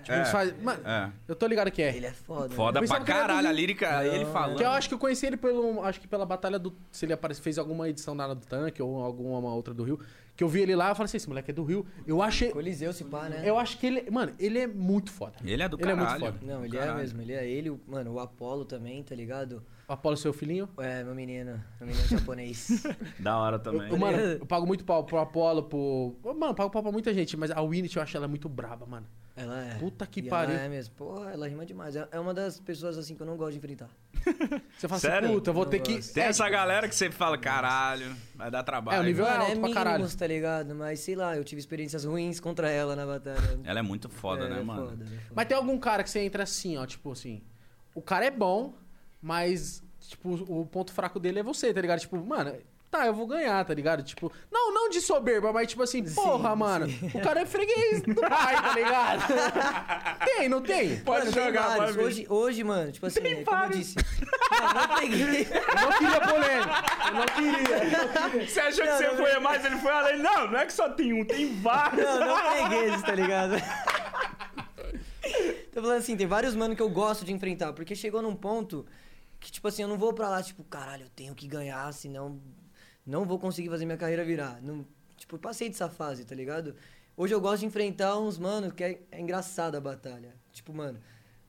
Tipo, É, eles fazem- Mano, É. eu tô ligado que é. Ele é foda. Foda pra do caralho, a lírica, Não, ele falando. Que eu acho que eu conheci ele pelo. Acho que pela batalha do. Se ele apare- fez alguma edição na do tanque ou alguma outra do Rio. Que eu vi ele lá e falei assim: esse moleque é do Rio. Eu achei. Coliseu, se pá, né? Eu acho que ele. Mano, ele é muito foda. Ele é do Ele é caralho. muito foda. Não, ele Caralho. é mesmo. Ele é ele, mano, o Apollo também, tá ligado? O Apolo, seu filhinho. É, meu menino. Meu menino (laughs) japonês. Da hora também. Eu, mano, eu pago muito pau pro Apolo, pro. Mano, eu pago pau pra muita gente, mas a Winit eu acho ela muito braba, mano. Ela é. Puta que E pariu. Ela é mesmo. Porra, ela rima demais. É é uma das pessoas assim que eu não gosto de enfrentar. Você fala Sério? assim, puta, eu vou Não ter que. gosto. Tem essa galera que você fala, caralho, vai dar trabalho. É, o nível- é Mano, alto pra caralho. mínimos, tá ligado? Mas sei lá, eu tive experiências ruins contra ela na batalha. Ela é muito foda, É, né, é mano? foda, é foda. Mas tem algum cara que você entra assim, ó, tipo assim. O cara é bom, mas, tipo, o ponto fraco dele é você, tá ligado? Tipo, mano, tá, eu vou ganhar, tá ligado? Tipo, não, não de soberba, mas tipo assim, porra, mano, o cara é freguês do pai, tá ligado? (laughs) tem, não tem? Pode Mano, tem jogar, vários. pode. Hoje, hoje, mano, tipo assim, Tem como eu disse. Não, não peguei. (laughs) Eu não queria polêmica. Eu não queria. Você achou que Não, você não, foi a mais, ele foi além. Não, não é que só tem um, tem vários. Não, não peguei esse, tá ligado? (laughs) Tô falando assim, tem vários mano que eu gosto de enfrentar, porque chegou num ponto que, tipo assim, eu não vou pra lá, tipo, caralho, eu tenho que ganhar, senão não vou conseguir fazer minha carreira virar. Não, tipo, eu passei dessa fase, tá ligado? Hoje eu gosto de enfrentar uns mano que é, é engraçado a batalha. Tipo, mano,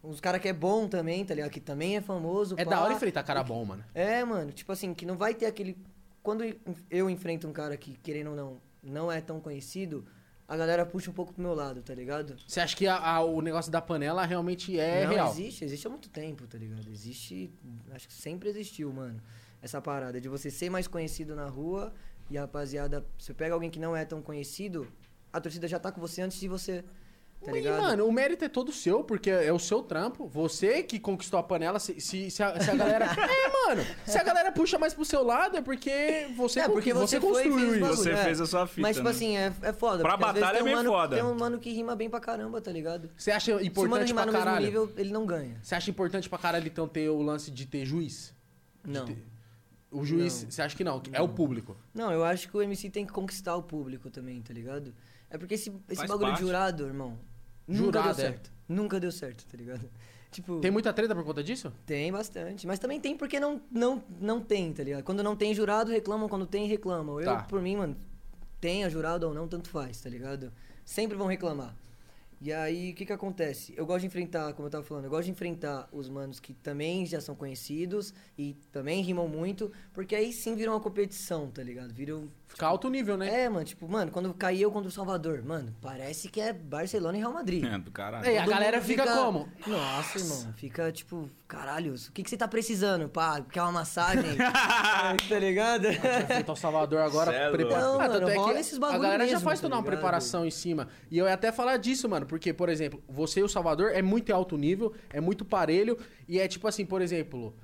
uns cara que é bom também, tá ligado? Que também é famoso. É pá. da hora enfrentar cara bom, mano. É, mano, tipo assim, que não vai ter aquele. Quando eu enfrento um cara que, querendo ou não, não é tão conhecido, a galera puxa um pouco pro meu lado, tá ligado? Você acha que a- a- o negócio da panela realmente é não, real? existe, existe há muito tempo, tá ligado? Existe. Acho que sempre existiu, mano. Essa parada de você ser mais conhecido na rua e a rapaziada. Você pega alguém que não é tão conhecido, a torcida já tá com você antes de você. Tá E, ligado? mano, o mérito é todo seu, porque é o seu trampo. Você que conquistou a panela. Se, se, se a, se a galera. (laughs) é, mano. Se a galera puxa mais pro seu lado, é porque você, é, porque você, e construiu isso. bagulho, Você é. fez a sua fita, Mas, tipo né? assim, é, é foda. Pra porque às vezes batalha um é meio mano- foda. Tem um mano que rima bem pra caramba, tá ligado? Você acha Se o mano importante rimar pra no mesmo caralho? nível, ele não ganha. Você acha importante pra caralho, então, ter o lance de ter juiz? Não. ter- O juiz, Não. você acha que não? que É o público. Não, eu acho que o MC tem que conquistar o público também, tá ligado? É porque esse, esse Faz bagulho parte. de jurado, irmão, nunca Jurado, deu é. certo. Nunca deu certo, tá ligado? (laughs) Tipo, Tem muita treta por conta disso? tem bastante. Mas também tem porque não, não, não tem, tá ligado? Quando não tem jurado, reclamam. Quando tem, reclamam. Eu, Tá. por mim, mano, tenha jurado ou não, tanto faz, tá ligado? Sempre vão reclamar. E aí, o que que acontece? Eu gosto de enfrentar, como eu tava falando, eu gosto de enfrentar os manos que também já são conhecidos e também rimam muito, porque aí sim viram uma competição, tá ligado? Viram. Fica alto nível, né? É, mano, tipo, mano, quando caí eu contra o Salvador, mano, parece que é Barcelona e Real Madrid. É, do caralho. É, a galera mundo fica como? Nossa, irmão, fica tipo, caralho, o que, que você tá precisando? Pá, quer uma massagem? (laughs) tá ligado? Vai enfrentar o Salvador agora Cê é. Ah, Não, tanto mano, é esses a bagulho galera já mesmo, faz tá toda uma preparação em cima. E eu ia até falar disso, mano, porque, por exemplo, você e o Salvador é muito alto nível, é muito parelho, e é tipo assim, por exemplo,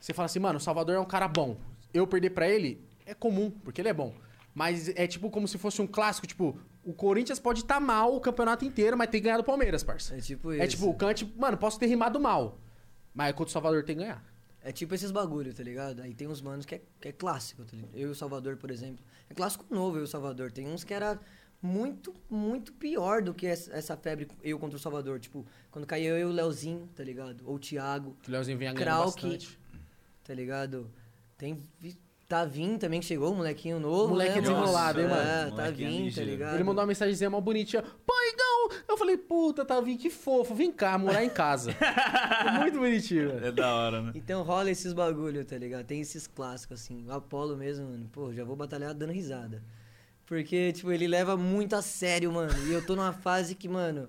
você fala assim, mano, o Salvador é um cara bom. Eu perder pra ele é comum, porque ele é bom. Mas é tipo como se fosse um clássico, tipo, o Corinthians pode estar mal o campeonato inteiro, mas tem ganhado o Palmeiras, parça. É tipo É isso. tipo, o Kant, mano, posso ter rimado mal, mas contra o Salvador tem que ganhar. É tipo esses bagulho, tá ligado? Aí tem uns manos que é, que é clássico, tá ligado? Eu e o Salvador, por exemplo. É clássico novo, eu e o Salvador. Tem uns que era muito, muito pior do que essa febre eu contra o Salvador. Tipo, quando caiu eu e o Leozinho, tá ligado? Ou o Thiago, O Leozinho vem ganhando Krauk, bastante. tá ligado? Tem Tavim também que chegou, um molequinho novo. Moleque né, desenrolado, hein, mano? É, Tavim, tá ligeiro. ligado? Ele mandou uma mensagenzinha mal bonitinha. Pai, não! Eu falei, puta, Tavinho, que fofo. Vem cá, morar em casa. (laughs) Muito bonitinho, velho. É da hora, né? Então rola esses bagulho, tá ligado? Tem esses clássicos, assim. O Apollo mesmo, mano, pô, já vou batalhar dando risada. Porque, tipo, ele leva muito a sério, mano. E eu tô numa fase que, mano,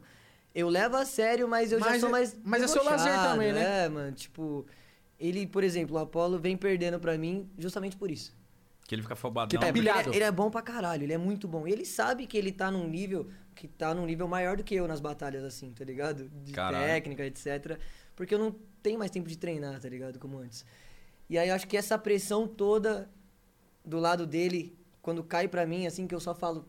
eu levo a sério, mas eu já Mas sou é- mais. mas é seu lazer também, né? É, mano, tipo. Ele, por exemplo, o Apollo vem perdendo pra mim justamente por isso. Que ele fica afobadão. Que tá É, pilhado. Ele, é- ele é bom pra caralho, ele é muito bom. E ele sabe que ele tá num nível que tá num nível maior do que eu nas batalhas, assim, tá ligado? De Caralho. técnica, etc. Porque eu não tenho mais tempo de treinar, tá ligado? Como antes. E aí eu acho que essa pressão toda do lado dele, quando cai pra mim, assim, que eu só falo.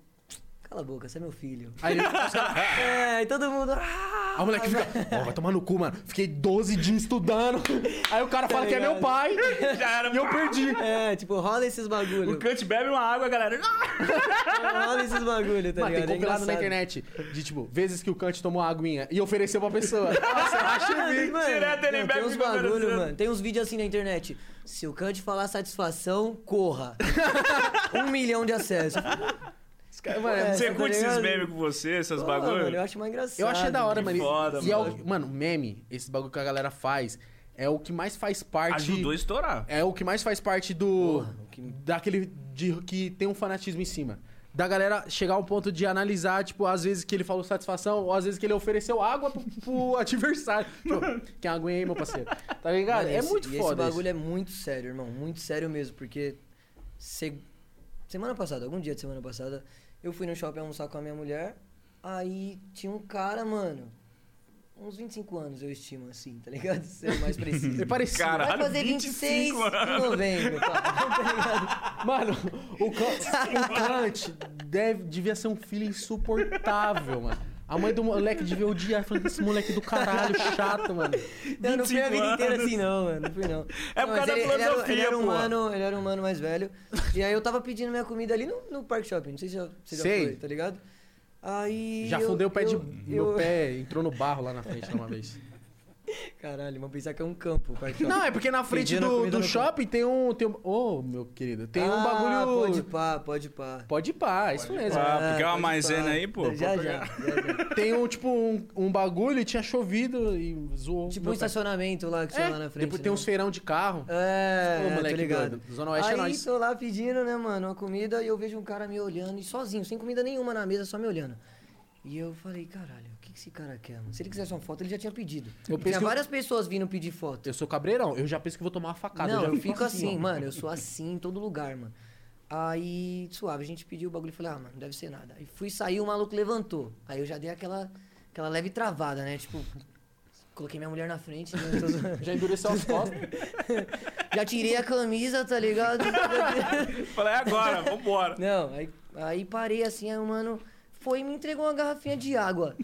Cala a boca, você é meu filho. Aí ele, (laughs) é, e todo mundo. "Ah!" a moleque fica, ó, vai tomar no cu, mano. Fiquei 12 dias estudando. (laughs) Aí o cara fala que é meu pai. (laughs) Já era. E eu perdi. É, tipo, rola esses bagulho. O Kant bebe uma água, galera. rola esses bagulho, tá Mano, tem ligado? É compilado na engraçado. internet de, tipo, vezes que o Kant tomou aguinha e ofereceu pra pessoa. Nossa, eu acho Mano, que mano, Direto ele não, bebe tem uns bagulho, oferecendo. mano. Tem uns vídeos assim na internet. Se o Kant falar satisfação, corra. um milhão de acessos. Mano, É, Você tá curte esses memes com você, essas Pô, bagulho? mano, eu acho mais engraçado. Eu achei da hora, que mano. foda, e é o- mano. mano, meme, esse bagulho que a galera faz, é o que mais faz parte. Ajudou a estourar. É o que mais faz parte do. Porra, que- Daquele. De, que tem um fanatismo em cima. Da galera chegar ao ponto de analisar, tipo, às vezes que ele falou satisfação, ou às vezes que ele ofereceu água pro, pro (laughs) adversário. Tipo, quem aguenta aí, meu parceiro? Tá ligado? Mano, é esse- muito foda. Esse bagulho isso. é muito sério, irmão. Muito sério mesmo, porque. se- Semana passada, algum dia de semana passada, eu fui no shopping almoçar com a minha mulher. Aí tinha um cara, mano. Uns 25 anos, eu estimo, assim, tá ligado? Ser mais preciso. Ele parecia. Cara. Vai fazer 25 26 de anos. novembro, tá? tá ligado? Mano, o, Kant, o Kant deve, devia ser um filho insuportável, mano. A mãe do moleque devia odiar, falando esse moleque do caralho, chato, mano. (laughs) Eu não fui a 25 vida inteira assim, não, mano. Não fui, não. É Não, por mas causa da ele, ele era, filosofia, ele era um pô. mano, ele era um mano mais velho. E aí eu tava pedindo minha comida ali no, no Park Shopping. Não sei se já, você já Sei. foi, tá ligado? Aí. Já eu- fundei o pé de. eu- Meu eu- pé entrou no barro lá na frente uma vez. Caralho, vamos pensar que é um campo. Não, é porque na frente do, do shopping tem um. Tem um Ô, meu querido, tem um Ah, bagulho. Pode pá, pode pá. Pode ir pá, isso mesmo. pá. Ah, pegar uma pode maisena aí, pô, Já, já, já, já. Tem um, tipo, um, um bagulho e tinha chovido e zoou. Tipo um pé. estacionamento lá que tinha É, lá na frente. depois tem né? uns feirão de carro. É, Ô, moleque tô ligado. doido. Zona Oeste é Aí nóis. tô lá pedindo, né, mano, uma comida e eu vejo um cara me olhando e sozinho, sem comida nenhuma na mesa, só me olhando. E eu falei, caralho, que esse cara quer, mano? Se ele quisesse uma foto, ele já tinha pedido. Eu tinha que eu- várias pessoas vindo pedir foto. Eu sou cabreirão, eu já penso que vou tomar uma facada. Não, já eu fico assim, ó. mano, eu sou assim em todo lugar, mano. Aí, suave, a gente pediu o bagulho e falei, ah, mano, não deve ser nada. Aí fui sair, o maluco levantou. Aí eu já dei aquela, aquela leve travada, né? Tipo, coloquei minha mulher na frente, né? Já endureceu as costas. (laughs) já tirei a camisa, tá ligado? (laughs) Falei, é agora, vambora. Não, aí, aí parei assim, aí o mano foi e me entregou uma garrafinha de água.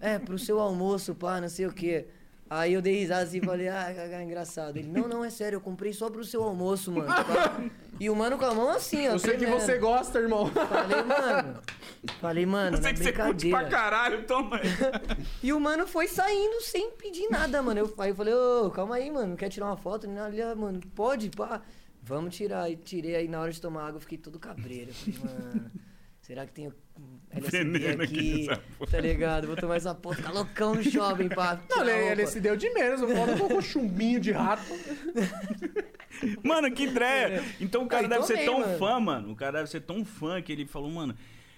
É, pro seu almoço, pá, não sei o quê. Aí eu dei risada assim e falei, ah, é engraçado. Ele, não, não, é sério, eu comprei só pro seu almoço, mano. E o mano com a mão assim, ó. Eu sei que você gosta, irmão. Falei, mano. Falei, mano, Eu sei na que você curte pra caralho, toma aí. E o mano foi saindo sem pedir nada, mano. Eu, aí eu falei, ô, calma aí, mano, quer tirar uma foto? Ele, ali, ah, mano, pode, pá. Vamos tirar. Aí tirei, aí na hora de tomar água eu fiquei todo cabreiro. Eu Falei, mano, Será que tem LSD Veneno aqui aqui? Tá ligado? Vou tomar essa porra, ficar loucão no shopping, pá. Não, ele, se deu de menos. O foda colocou chumbinho de rato. (laughs) Mano, que ideia! Então o cara Aí deve ser tão mano. fã, mano. O cara deve ser tão fã que ele falou, mano,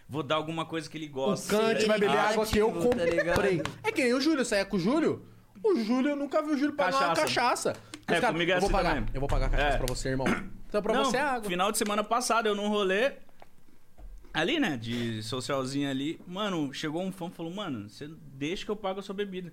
vou dar alguma coisa que ele O gosta. Kant vai beber água que eu tá comprei. ligado? é que nem o Júlio, saia com o Júlio. O Júlio, eu nunca vi o Júlio pagar uma Cachaça. cachaça. É, Os caras, comigo é eu vou assim pagar. também. Eu vou pagar a cachaça É. pra você, irmão. Então pra Não, você é água. final de semana passado, eu num rolê. Ali, né? De socialzinho ali. Mano, chegou um fã e falou, mano, você deixa que eu pago a sua bebida.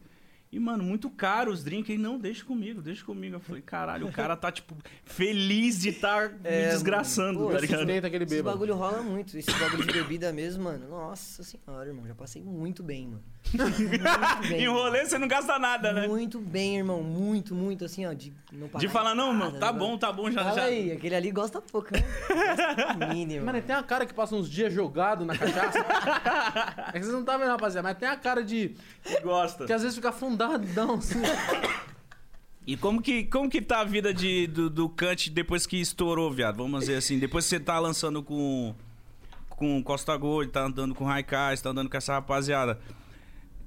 E, mano, muito caro os drinks. Ele, não, deixa comigo, deixa comigo. Eu falei, caralho, o cara tá, tipo, feliz de (laughs) estar É, me desgraçando, mano. tá Pô, ligado? Sustenta aquele Esse bagulho rola muito. Esse bagulho de bebida mesmo, mano. Nossa senhora, irmão. Já passei muito bem, mano. Muito (laughs) bem. Em rolê você não gasta nada, né? Muito bem, irmão. Muito, muito, assim, ó. De não pagar De falar, não, nada, mano, tá bom, tá bom, já, Fala já. aí, aquele ali gosta pouco, né? Gosta mínimo. Mano, tem uma cara que passa uns dias jogado na cachaça. (laughs) é que vocês não tá vendo, rapaziada, mas tem a cara de. Gosta. que às vezes fica afundadão, assim. E como que, como que tá a vida de, do, do Kant depois que estourou, viado? Vamos dizer assim, depois que você tá lançando com, com Costa Gold, tá andando com Raikais, tá andando com essa rapaziada.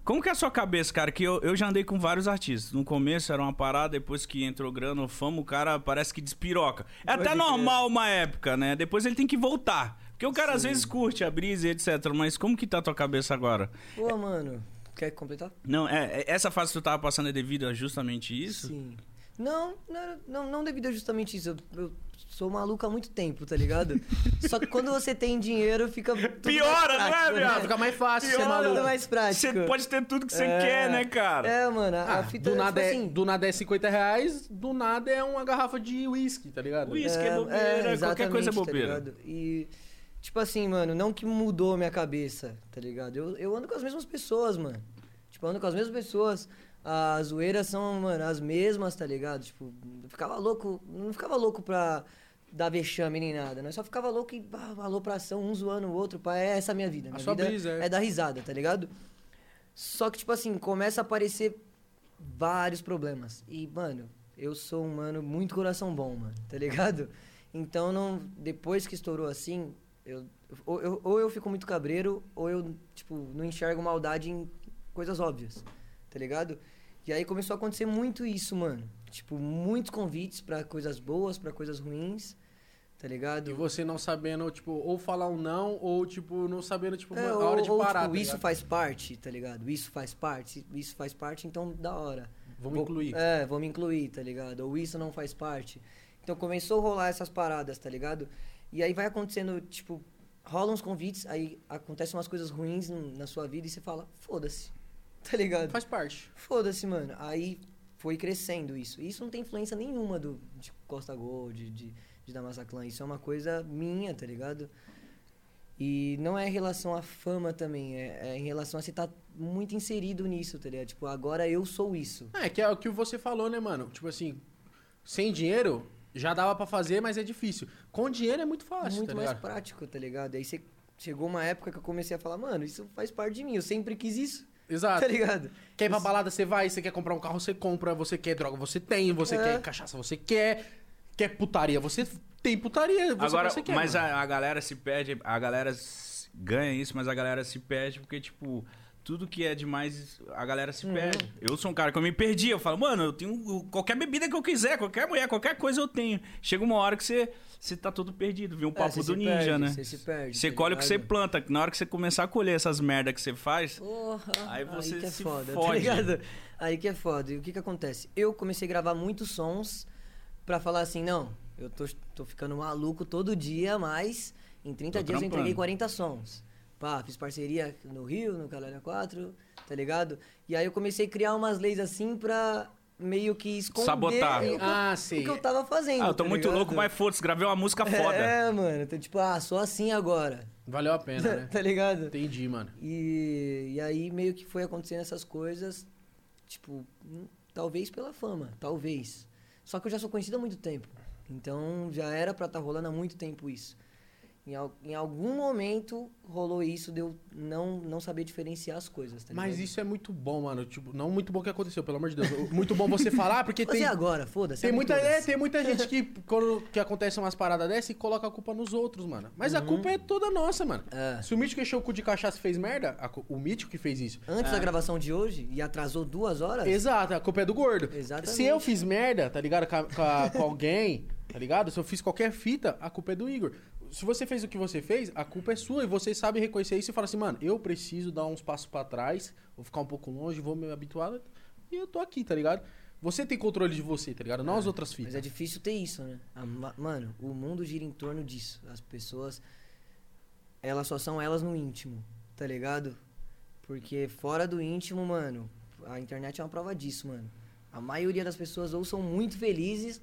Como que é a sua cabeça, cara? Que eu, eu já andei com vários artistas. No começo era uma parada, depois que entrou grana ou fama, o cara parece que despiroca. É Pode até normal uma época, né? Depois ele tem que voltar. Porque o cara às vezes curte a brisa e etc. Mas como que tá a tua cabeça agora? Pô, mano. Quer completar? Não, é, é- essa fase que tu tava passando é devido a justamente isso? Sim. Não, não, não, não devido a justamente isso. Eu, eu sou maluco há muito tempo, tá ligado? Só que quando você tem dinheiro, fica. tudo Piora, é, prático, viado? Fica mais fácil ser Pior, maluco. Tudo mais prático. Você pode ter tudo que você É. quer, né, cara? É, mano, a, Ah, a fita do, nada tipo é, assim, do nada é 50 reais, do nada é uma garrafa de uísque, tá ligado? Uísque é bobeira, qualquer coisa é exatamente, bobeira. Tá e, tipo assim, mano, não que mudou minha cabeça, tá ligado? Eu, eu ando com as mesmas pessoas, mano. Tipo, eu ando com as mesmas pessoas. As zoeiras são, mano, as mesmas, tá ligado? Tipo, eu ficava louco, não ficava louco pra dar vexame nem nada, né? Só ficava louco e ah, alopração, um zoando o outro, pá, é essa a minha vida. A Minha sua vida brisa, é. é dar risada, tá ligado? Só que, tipo assim, começa a aparecer vários problemas. E, mano, eu sou um mano muito coração bom, mano, tá ligado? Então, não, depois que estourou assim, eu, ou, eu, ou eu fico muito cabreiro, ou eu, tipo, não enxergo maldade em coisas óbvias, tá ligado? E aí começou a acontecer muito isso, mano. Tipo, muitos convites pra coisas boas, pra coisas ruins, tá ligado? E você não sabendo, tipo, ou falar um não, ou, tipo, não sabendo, tipo, É, a ou, hora de ou, parar. tipo, tá isso faz parte, tá ligado? Isso faz parte, isso faz parte, então da hora. Vamos Vou- incluir. É, me incluir, tá ligado? Ou isso não faz parte. Então começou a rolar essas paradas, tá ligado? E aí vai acontecendo, tipo, rolam uns convites, aí acontecem umas coisas ruins na sua vida e você fala, foda-se, (laughs) tá ligado? Faz parte. Foda-se, mano. Aí foi crescendo isso. Isso não tem influência nenhuma do, de Costa Gold, de, de, de Damassa Clan. Isso é uma coisa minha, tá ligado? E não é em relação à fama também, é, é em relação a você estar muito inserido nisso, tá ligado? Tipo, agora eu sou isso. É, que é o que você falou, né, mano? Tipo assim, sem dinheiro já dava pra fazer, mas é difícil. Com dinheiro é muito fácil, muito tá mais ligado? prático, tá ligado? Aí você chegou uma época que eu comecei a falar, mano, isso faz parte de mim, eu sempre quis isso, Exato. tá ligado? Quer ir pra balada, você vai. Você quer comprar um carro, você compra. Você quer droga, você tem. Você É. quer cachaça, você quer. Quer putaria, você tem putaria. Você, Agora, você quer, mas a, a galera se perde, a galera ganha isso, mas a galera se perde porque, tipo, tudo que é demais, a galera Uhum. se perde. Eu sou um cara que eu me perdi, eu falo, mano, eu tenho qualquer bebida que eu quiser, qualquer mulher, qualquer coisa eu tenho. Chega uma hora que você, você tá todo perdido, viu? Um É, papo você do ninja, perde, né? Você se perde. Você tá colhe o que você planta, na hora que você começar a colher essas merda que você faz, Porra, Aí você que é se foda, tá fode. ligado? Aí que é foda. E o que que acontece? Eu comecei a gravar muitos sons pra falar assim, não, eu tô, tô ficando maluco todo dia, mas em 30 Tô dias eu entreguei trampando. 40 sons. Pá, fiz parceria no Rio, no Calera 4, tá ligado? E aí eu comecei a criar umas leis assim pra meio que esconder Sabotar. o que, eu- Ah, o sei. que eu tava fazendo. ah, eu tô tá muito ligado? louco, mas foda-se, gravei uma música foda. É, mano, então, tipo, ah, sou assim agora, Valeu a pena, né? (laughs) tá ligado? Entendi, mano. E, e aí meio que foi acontecendo essas coisas, tipo, hum, talvez pela fama, talvez. Só que eu já sou conhecido há muito tempo. Então já era pra estar rolando há muito tempo isso. Em, em algum momento rolou isso de eu não, não saber diferenciar as coisas, tá Mas isso é muito bom, mano. Tipo, não muito bom que aconteceu, pelo amor de Deus. (laughs) Muito bom você falar, porque Fazer tem. agora, foda-se. Tem abre muita, é, tem muita gente que, quando que acontecem umas paradas dessas, e coloca a culpa nos outros, mano. Mas a culpa é toda nossa, mano. É. Se o Mítico encheu o cu de cachaça e fez merda, a o Mítico que fez isso. Antes É. da gravação de hoje, e atrasou duas horas, Exato, a culpa é do gordo. Exatamente. Se eu fiz merda, tá ligado? Com, a- com a- com alguém, tá ligado? Se eu fiz qualquer fita, a culpa é do Igor. Se você fez o que você fez, a culpa é sua e você sabe reconhecer isso e fala assim, mano, eu preciso dar uns passos pra trás, vou ficar um pouco longe, vou me habituar e eu tô aqui, tá ligado? Você tem controle de você, tá ligado? Não as outras Mas fitas. é difícil ter isso, né? A ma- mano, o mundo gira em torno disso. As pessoas, elas só são elas no íntimo, tá ligado? Porque fora do íntimo, mano, a internet é uma prova disso, mano. A maioria das pessoas ou são muito felizes,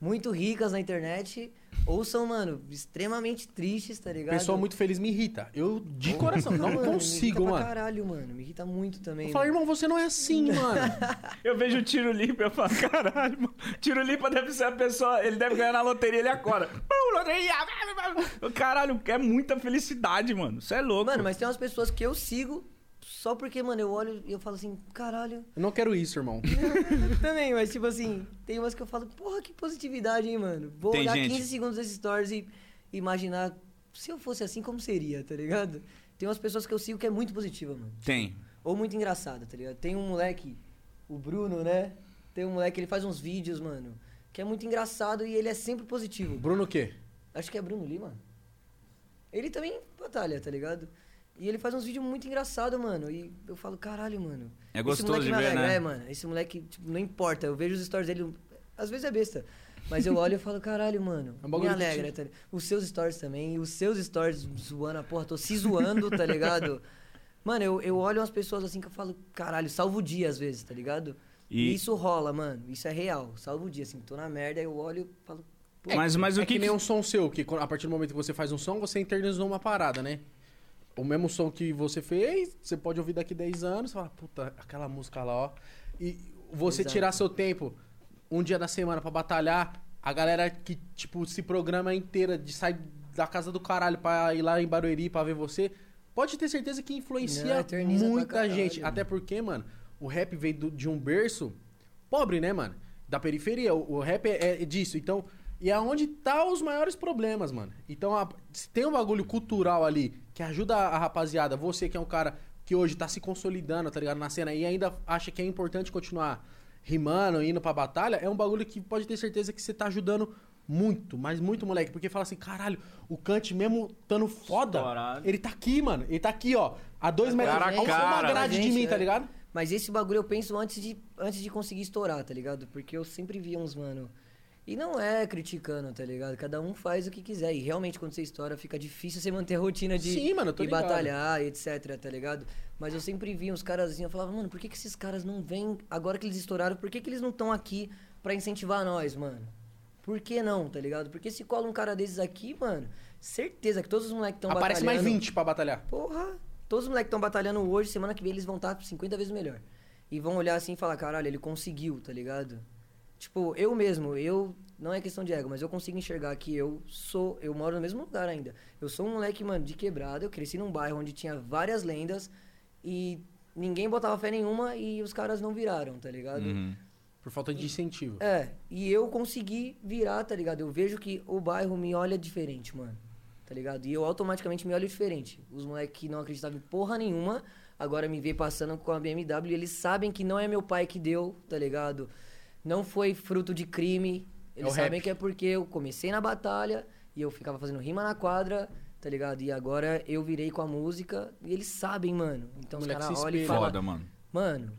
muito ricas na internet, ou são, mano, extremamente tristes, tá ligado? Pessoa muito feliz me irrita. Eu, de coração, não Mano, me consigo, pra mano. caralho, mano. Me irrita muito também. Eu falo, irmão, você não é assim, mano. (laughs) Eu vejo o Tiro Lipa e eu falo, caralho, mano. Tiro Lipa deve ser a pessoa, ele deve ganhar na loteria, ele acorda. (laughs) Pum, loteria! Caralho, é muita felicidade, mano. Você é louco. Mano, mas tem umas pessoas que eu sigo só porque, mano, eu olho e eu falo assim, caralho. Eu não quero isso, irmão. (laughs) Também, mas tipo assim, tem umas que eu falo, porra, que positividade, hein, mano. Vou Tem olhar gente. 15 segundos desses stories e imaginar se eu fosse assim, como seria, tá ligado? Tem umas pessoas que eu sigo que é muito positiva, mano. Tem. Ou muito engraçada, tá ligado? Tem um moleque, o Bruno, né? Tem um moleque, ele faz uns vídeos, mano, que é muito engraçado e ele é sempre positivo. Bruno o quê? Acho que é Bruno Lima. Ele também batalha, tá ligado? E ele faz uns vídeos muito engraçados, mano. E eu falo, caralho, mano. É esse gostoso moleque de me ver, alegra. né? É, mano. Esse moleque, tipo, não importa. Eu vejo os stories dele. Às vezes é besta. Mas eu olho e falo, caralho, mano. É um me alegra, tá ligado? Os seus stories também. E os seus stories zoando a porra. Tô se zoando, tá ligado? (laughs) Mano, eu, eu olho umas pessoas assim que eu falo, caralho, salvo o dia às vezes, tá ligado? E- E isso rola, mano. Isso é real. Salvo o dia, assim. Tô na merda, eu olho e falo. pô, Mas, mas é o que. que nem um som seu, que a partir do momento que você faz um som, você internalizou uma parada, né? O mesmo som que você fez, você pode ouvir daqui 10 anos, fala, puta, aquela música lá, ó. E você Exato. tirar seu tempo, um dia da semana pra batalhar, a galera que, tipo, se programa inteira de sair da casa do caralho pra ir lá em Barueri pra ver você, pode ter certeza que Não, influencia pra muita gente. Até porque, mano, o rap veio do- de um berço pobre, né, mano? Da periferia. O, o rap é, é disso. Então, e é onde tá os maiores problemas, mano. Então, a- se tem um bagulho cultural ali que ajuda a, rapaziada, você que é um cara que hoje tá se consolidando, tá ligado, na cena e ainda acha que é importante continuar rimando, indo pra batalha, é um bagulho que pode ter certeza que você tá ajudando muito, mas muito, moleque. Porque fala assim, caralho, o Kant mesmo estando foda, Estourado. ele tá aqui, mano. Ele tá aqui, ó. A dois metros, Cara a a uma cara. grade de Gente, mim, tá é. ligado? Mas esse bagulho eu penso antes de, antes de conseguir estourar, tá ligado? Porque eu sempre via uns, mano. E não é criticando, tá ligado? Cada um faz o que quiser. E realmente, quando você estoura, fica difícil você manter a rotina de Sim, mano, ligado. batalhar, etc, tá ligado? Mas eu sempre via uns caras assim, eu falava, mano, por que, que esses caras não vêm agora que eles estouraram? Por que, que eles não estão aqui pra incentivar nós, mano? Por que não, tá ligado? Porque se cola um cara desses aqui, mano, certeza que todos os moleques estão batalhando. Aparece mais 20 pra batalhar. Porra, todos os moleques estão batalhando hoje, semana que vem eles vão estar 50 vezes melhor. E vão olhar assim e falar, caralho, ele conseguiu, tá ligado? Tipo, eu mesmo, eu. Não é questão de ego, mas eu consigo enxergar que eu sou. Eu moro no mesmo lugar ainda. Eu sou um moleque, mano, de quebrada. Eu cresci num bairro onde tinha várias lendas e ninguém botava fé nenhuma e os caras não viraram, tá ligado? Uhum. Por falta de incentivo. É, e eu consegui virar, tá ligado? Eu vejo que o bairro me olha diferente, mano. Tá ligado? E eu automaticamente me olho diferente. Os moleques que não acreditavam em porra nenhuma, agora me vê passando com a BMW e eles sabem que não é meu pai que deu, tá ligado? Não foi fruto de crime. Eles o sabem rap. que é porque eu comecei na batalha e eu ficava fazendo rima na quadra, tá ligado? E agora eu virei com a música e eles sabem, mano. Então os caras olham e falam, Foda, mano. mano,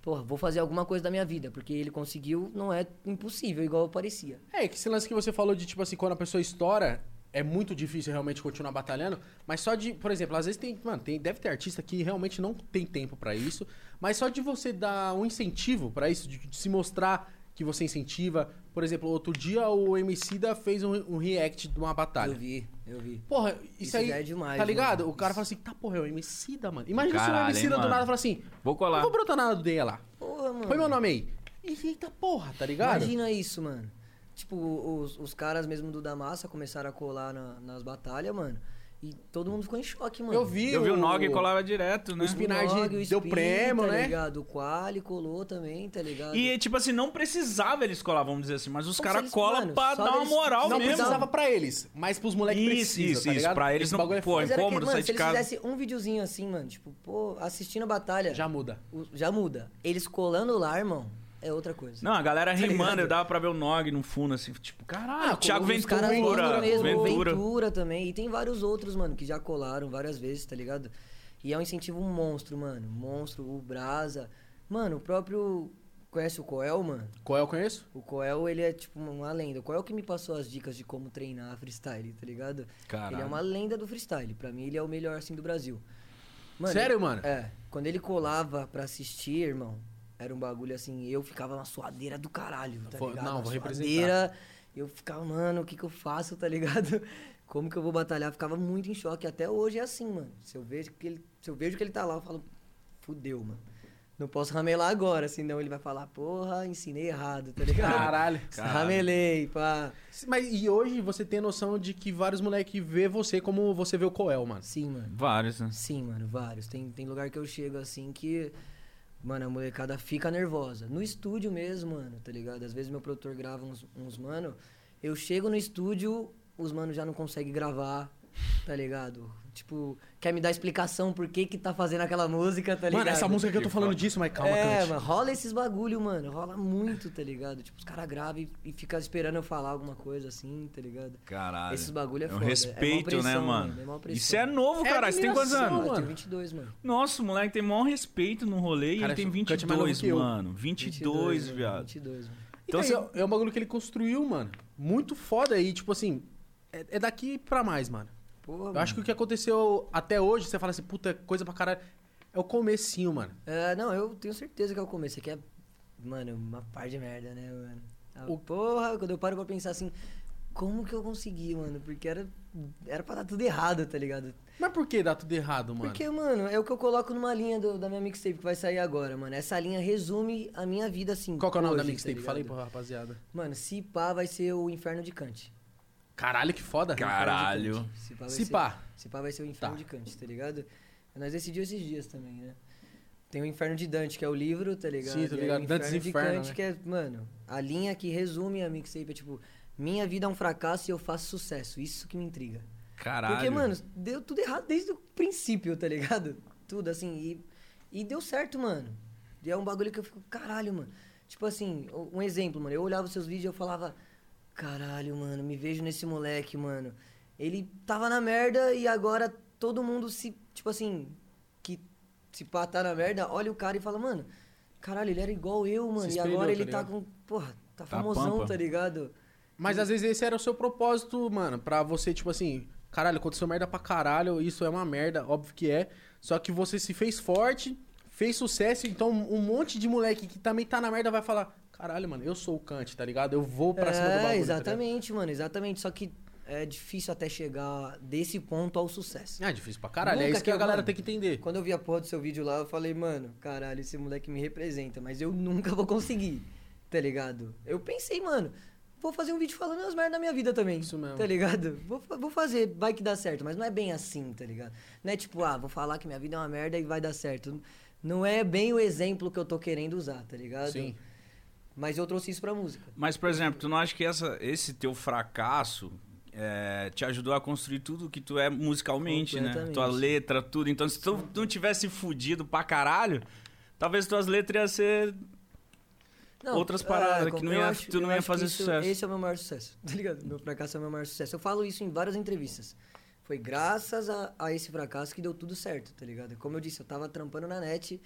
porra, vou fazer alguma coisa da minha vida, porque ele conseguiu, não é impossível, igual parecia. É, que esse lance que você falou de, tipo assim, quando a pessoa estoura, é muito difícil realmente continuar batalhando. Mas só de, por exemplo, às vezes tem, mano, tem, deve ter artista que realmente não tem tempo pra isso. Mas só de você dar um incentivo pra isso, de, de se mostrar que você incentiva. Por exemplo, outro dia o Emicida fez um, um react de uma batalha. Eu vi, eu vi. Porra, isso, Isso aí. já é demais, Tá ligado? mano. O cara fala assim, tá, porra, é o Emicida, mano. Imagina se o Caralho, Emicida hein, do nada fala assim, Vou colar. não vou brotar nada do lá. Porra, mano. Põe meu nome aí. E eita porra, tá ligado? Imagina isso, mano. Tipo, os, os caras mesmo do da massa começaram a colar na- nas batalhas, mano. E todo mundo ficou em choque, mano. Eu vi Eu vi o Nog o- colava direto, né? o Spinard Nog, o deu Spin, prêmio, tá né? ligado? O Quali colou também, tá ligado? E, tipo assim, não precisava eles colar, vamos dizer assim, mas os caras se colam pra dar uma moral Não mesmo. precisava pra eles, mas pros moleques Isso, precisam, isso, tá isso. ligado? Pra eles Esse não- é pô, que, incômodo mano, sair se de eles casa. fizessem um videozinho assim, mano, tipo, pô, assistindo a batalha, já, Já muda. já muda. Eles colando lá, irmão, é outra coisa. Não, a galera rimando, Tá eu dava pra ver o Nog no fundo, assim, tipo, caralho, Ah, Thiago os caras Ventura, mesmo, Ventura. Ventura também. E tem vários outros, mano, que já colaram várias vezes, tá ligado? E é um incentivo monstro, mano. Monstro, o Brasa. Mano, o próprio. Conhece o Coel, mano? Qual eu conheço? O Coel, ele é tipo uma lenda. O Coel que me passou as dicas de como treinar freestyle, tá ligado? Caralho. Ele é uma lenda do freestyle. Pra mim, ele é o melhor, assim, do Brasil. Sério, ele- mano? É. Quando ele colava pra assistir, irmão, era um bagulho assim, eu ficava na suadeira do caralho, tá Vou- ligado? não, Uma vou representar. suadeira, Eu ficava, mano, o que que eu faço, tá ligado? (laughs) Como que eu vou batalhar? Eu ficava muito em choque. Até hoje é assim, mano. Se eu vejo que ele, se eu vejo que ele tá lá, eu falo, fudeu, mano. Não posso ramelar agora, senão ele vai falar, porra, ensinei errado, tá ligado? Caralho. (laughs) Ramelei, pá. Mas e hoje você tem noção de que vários moleques vê você como você vê o Coel, mano. Sim, mano. Vários, né? Sim, mano, vários. Tem, tem lugar que eu chego assim que. Mano, a molecada fica nervosa. No estúdio mesmo, mano, tá ligado? Às vezes meu produtor grava uns, uns mano. Eu chego no estúdio, os mano já não conseguem gravar, tá ligado? Tipo, quer me dar explicação por que que tá fazendo aquela música, tá ligado? Mano, essa música que eu tô falando disso, mas calma, é, mano, rola esses bagulho, mano. Rola muito, tá ligado? Tipo, os caras gravam e, e ficam esperando eu falar alguma coisa assim, tá ligado? Caralho. Esses bagulho é É um foda. É respeito, mó pressão, né, mano? É mó pressão. Isso é novo, É cara. Você tem quantos anos? Eu mano. tenho 22, mano. Nossa, o moleque tem maior respeito no rolê e Cara, ele tem esse Cut é mais novo 22, que eu. mano. 22, mano, viado. 22, mano. Então, Então, assim- é, é um bagulho que ele construiu, mano. Muito foda aí, tipo assim, é, é daqui pra mais, mano. Porra, Eu acho que o que aconteceu até hoje, você fala assim, puta, coisa pra caralho. É o comecinho, mano. É, não, eu tenho certeza que é o começo. Aqui é, mano, uma par de merda, né, mano? A O- Porra, quando eu paro pra pensar assim, como que eu consegui, mano? Porque era, era pra dar tudo errado, tá ligado? Mas por que dá tudo errado, mano? Porque, mano, é o que eu coloco numa linha do- da minha mixtape que vai sair agora, mano. Essa linha resume a minha vida, assim. Qual que é o nome da mixtape? tá ligado? pra rapaziada. Mano, se pá vai ser o Inferno de Kant. Caralho, que foda. Caralho. Se pá vai Se ser- pá. Se pá vai ser o Inferno Tá. de Kant, tá ligado? Nós decidimos esses dias também, né? Tem o Inferno de Dante, que é o livro, tá ligado? Sim, E aí ligado. o Dantes Inferno de Inferno, Kant, né? que é, mano, a linha que resume a mixtape é tipo, minha vida é um fracasso e eu faço sucesso. Isso que me intriga. Caralho. Porque, mano, deu tudo errado desde o princípio, tá ligado? (laughs) Tudo assim. E, e deu certo, mano. E é um bagulho que eu fico, caralho, mano. Tipo assim, um exemplo, mano. Eu olhava os seus vídeos e eu falava, caralho, mano, me vejo nesse moleque, mano. Ele tava na merda e agora todo mundo se, tipo assim, que se pá tá na merda, olha o cara e fala, mano, caralho, ele era igual eu, mano. e espelhou, agora tá ele tá ligado? com, porra, tá Tá famosão, pampa. tá ligado? Mas às vezes esse era o seu propósito, mano, pra você, tipo assim, caralho, aconteceu merda pra caralho, isso é uma merda, óbvio que é. Só que você se fez forte, fez sucesso, então um monte de moleque que também tá na merda vai falar, caralho, mano, eu sou o Kant, tá ligado? Eu vou pra cima do É, bagulho. tá exatamente, mano, exatamente. Só que é difícil até chegar desse ponto ao sucesso. Ah, difícil pra caralho, é Nunca isso que a galera mano, tem que entender. Quando eu vi a porra do seu vídeo lá, eu falei, mano, caralho, esse moleque me representa, mas eu nunca (laughs) vou conseguir, tá ligado? Eu pensei, mano, vou fazer um vídeo falando as merdas da minha vida também. Isso mesmo. Tá ligado? Vou, vou fazer, vai que dá certo, mas não é bem assim, tá ligado? Não é tipo, ah, vou falar que minha vida é uma merda e vai dar certo. Não é bem o exemplo que eu tô querendo usar, tá ligado? Sim. Mas eu trouxe isso pra música. Mas, por exemplo, tu não acha que essa, esse teu fracasso é, te ajudou a construir tudo que tu é musicalmente, né? Tua letra, tudo. Então, se tu não tivesse fudido pra caralho, talvez tuas letras iam ser. Outras paradas que não ia- tu não ia acho fazer isso- sucesso. Esse é o meu maior sucesso, (laughs) tá ligado? Meu fracasso é o meu maior sucesso. Eu falo isso em várias entrevistas. Foi graças a, a esse fracasso que deu tudo certo, tá ligado? Como eu disse, eu tava trampando na net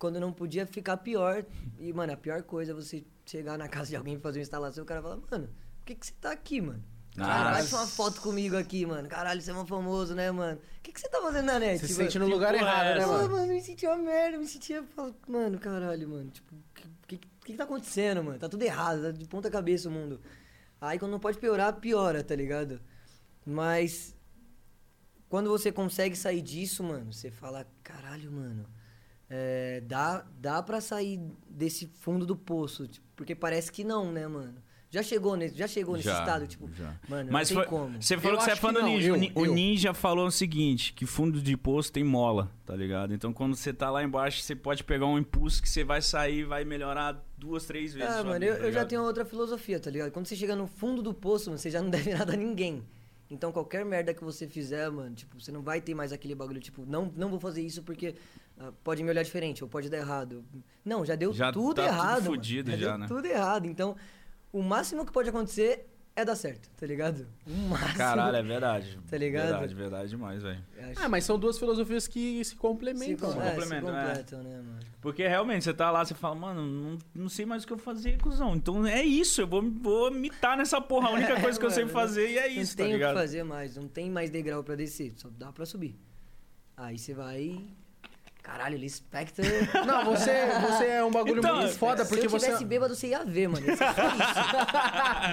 quando não podia ficar pior. E, mano, a pior coisa é você chegar na casa de alguém e fazer uma instalação e o cara fala, mano, por que, que você tá aqui, mano? Caralho, bate uma foto comigo aqui, mano. Caralho, você é um famoso, né, mano? O que, que você tá fazendo na net? Você se sente no lugar porra errado, é né, mano? mano, me senti uma merda, me sentia. Mano, caralho, mano. Tipo, o que, que, que, que tá acontecendo, mano? Tá tudo errado, tá de ponta cabeça o mundo. Aí quando não pode piorar, piora, tá ligado? Mas. Quando você consegue sair disso, mano, você fala, caralho, mano. É, dá, dá pra sair desse fundo do poço. tipo, porque parece que não, né, mano? Já chegou nesse, já chegou nesse Já, estado, tipo, já. mano, Mas não tem foi- como. você falou Eu que você é fã do Ninja. eu- o, eu. Ninja falou o seguinte: que fundo de poço tem mola, tá ligado? Então quando você tá lá embaixo, você pode pegar um impulso que você vai sair e vai melhorar duas, três vezes. Ah, mano, vida, eu, tá eu já tenho outra filosofia, tá ligado? Quando você chega no fundo do poço, mano, você já não (laughs) deve nada a ninguém. Então qualquer merda que você fizer, mano, tipo, você não vai ter mais aquele bagulho, tipo, não, não vou fazer isso porque pode me olhar diferente, ou pode dar errado. Não, já deu Já tudo tá tudo errado. mano. fudido já, deu né? Tudo errado. Então, o máximo que pode acontecer é dar certo, tá ligado? O máximo. Caralho, é verdade. Tá ligado? Verdade, verdade demais, velho. Ah, mas são duas filosofias que se se, complementam. com- mano. é, se complementam, é. completam, né, mano? Porque realmente você tá lá, você fala, mano, não, não sei mais o que eu fazer, cuzão. Então é isso, eu vou, vou mitar nessa porra. A única (laughs) coisa que eu sei Mano, fazer e é não isso, tem tá o que ligado? fazer mais, não tem mais degrau pra descer, só dá pra subir. Aí você vai. Caralho, ele Spectre. (laughs) Não, você, você é um bagulho Então, muito foda, Se porque eu você. tivesse bêbado, você ia ver, mano. (laughs)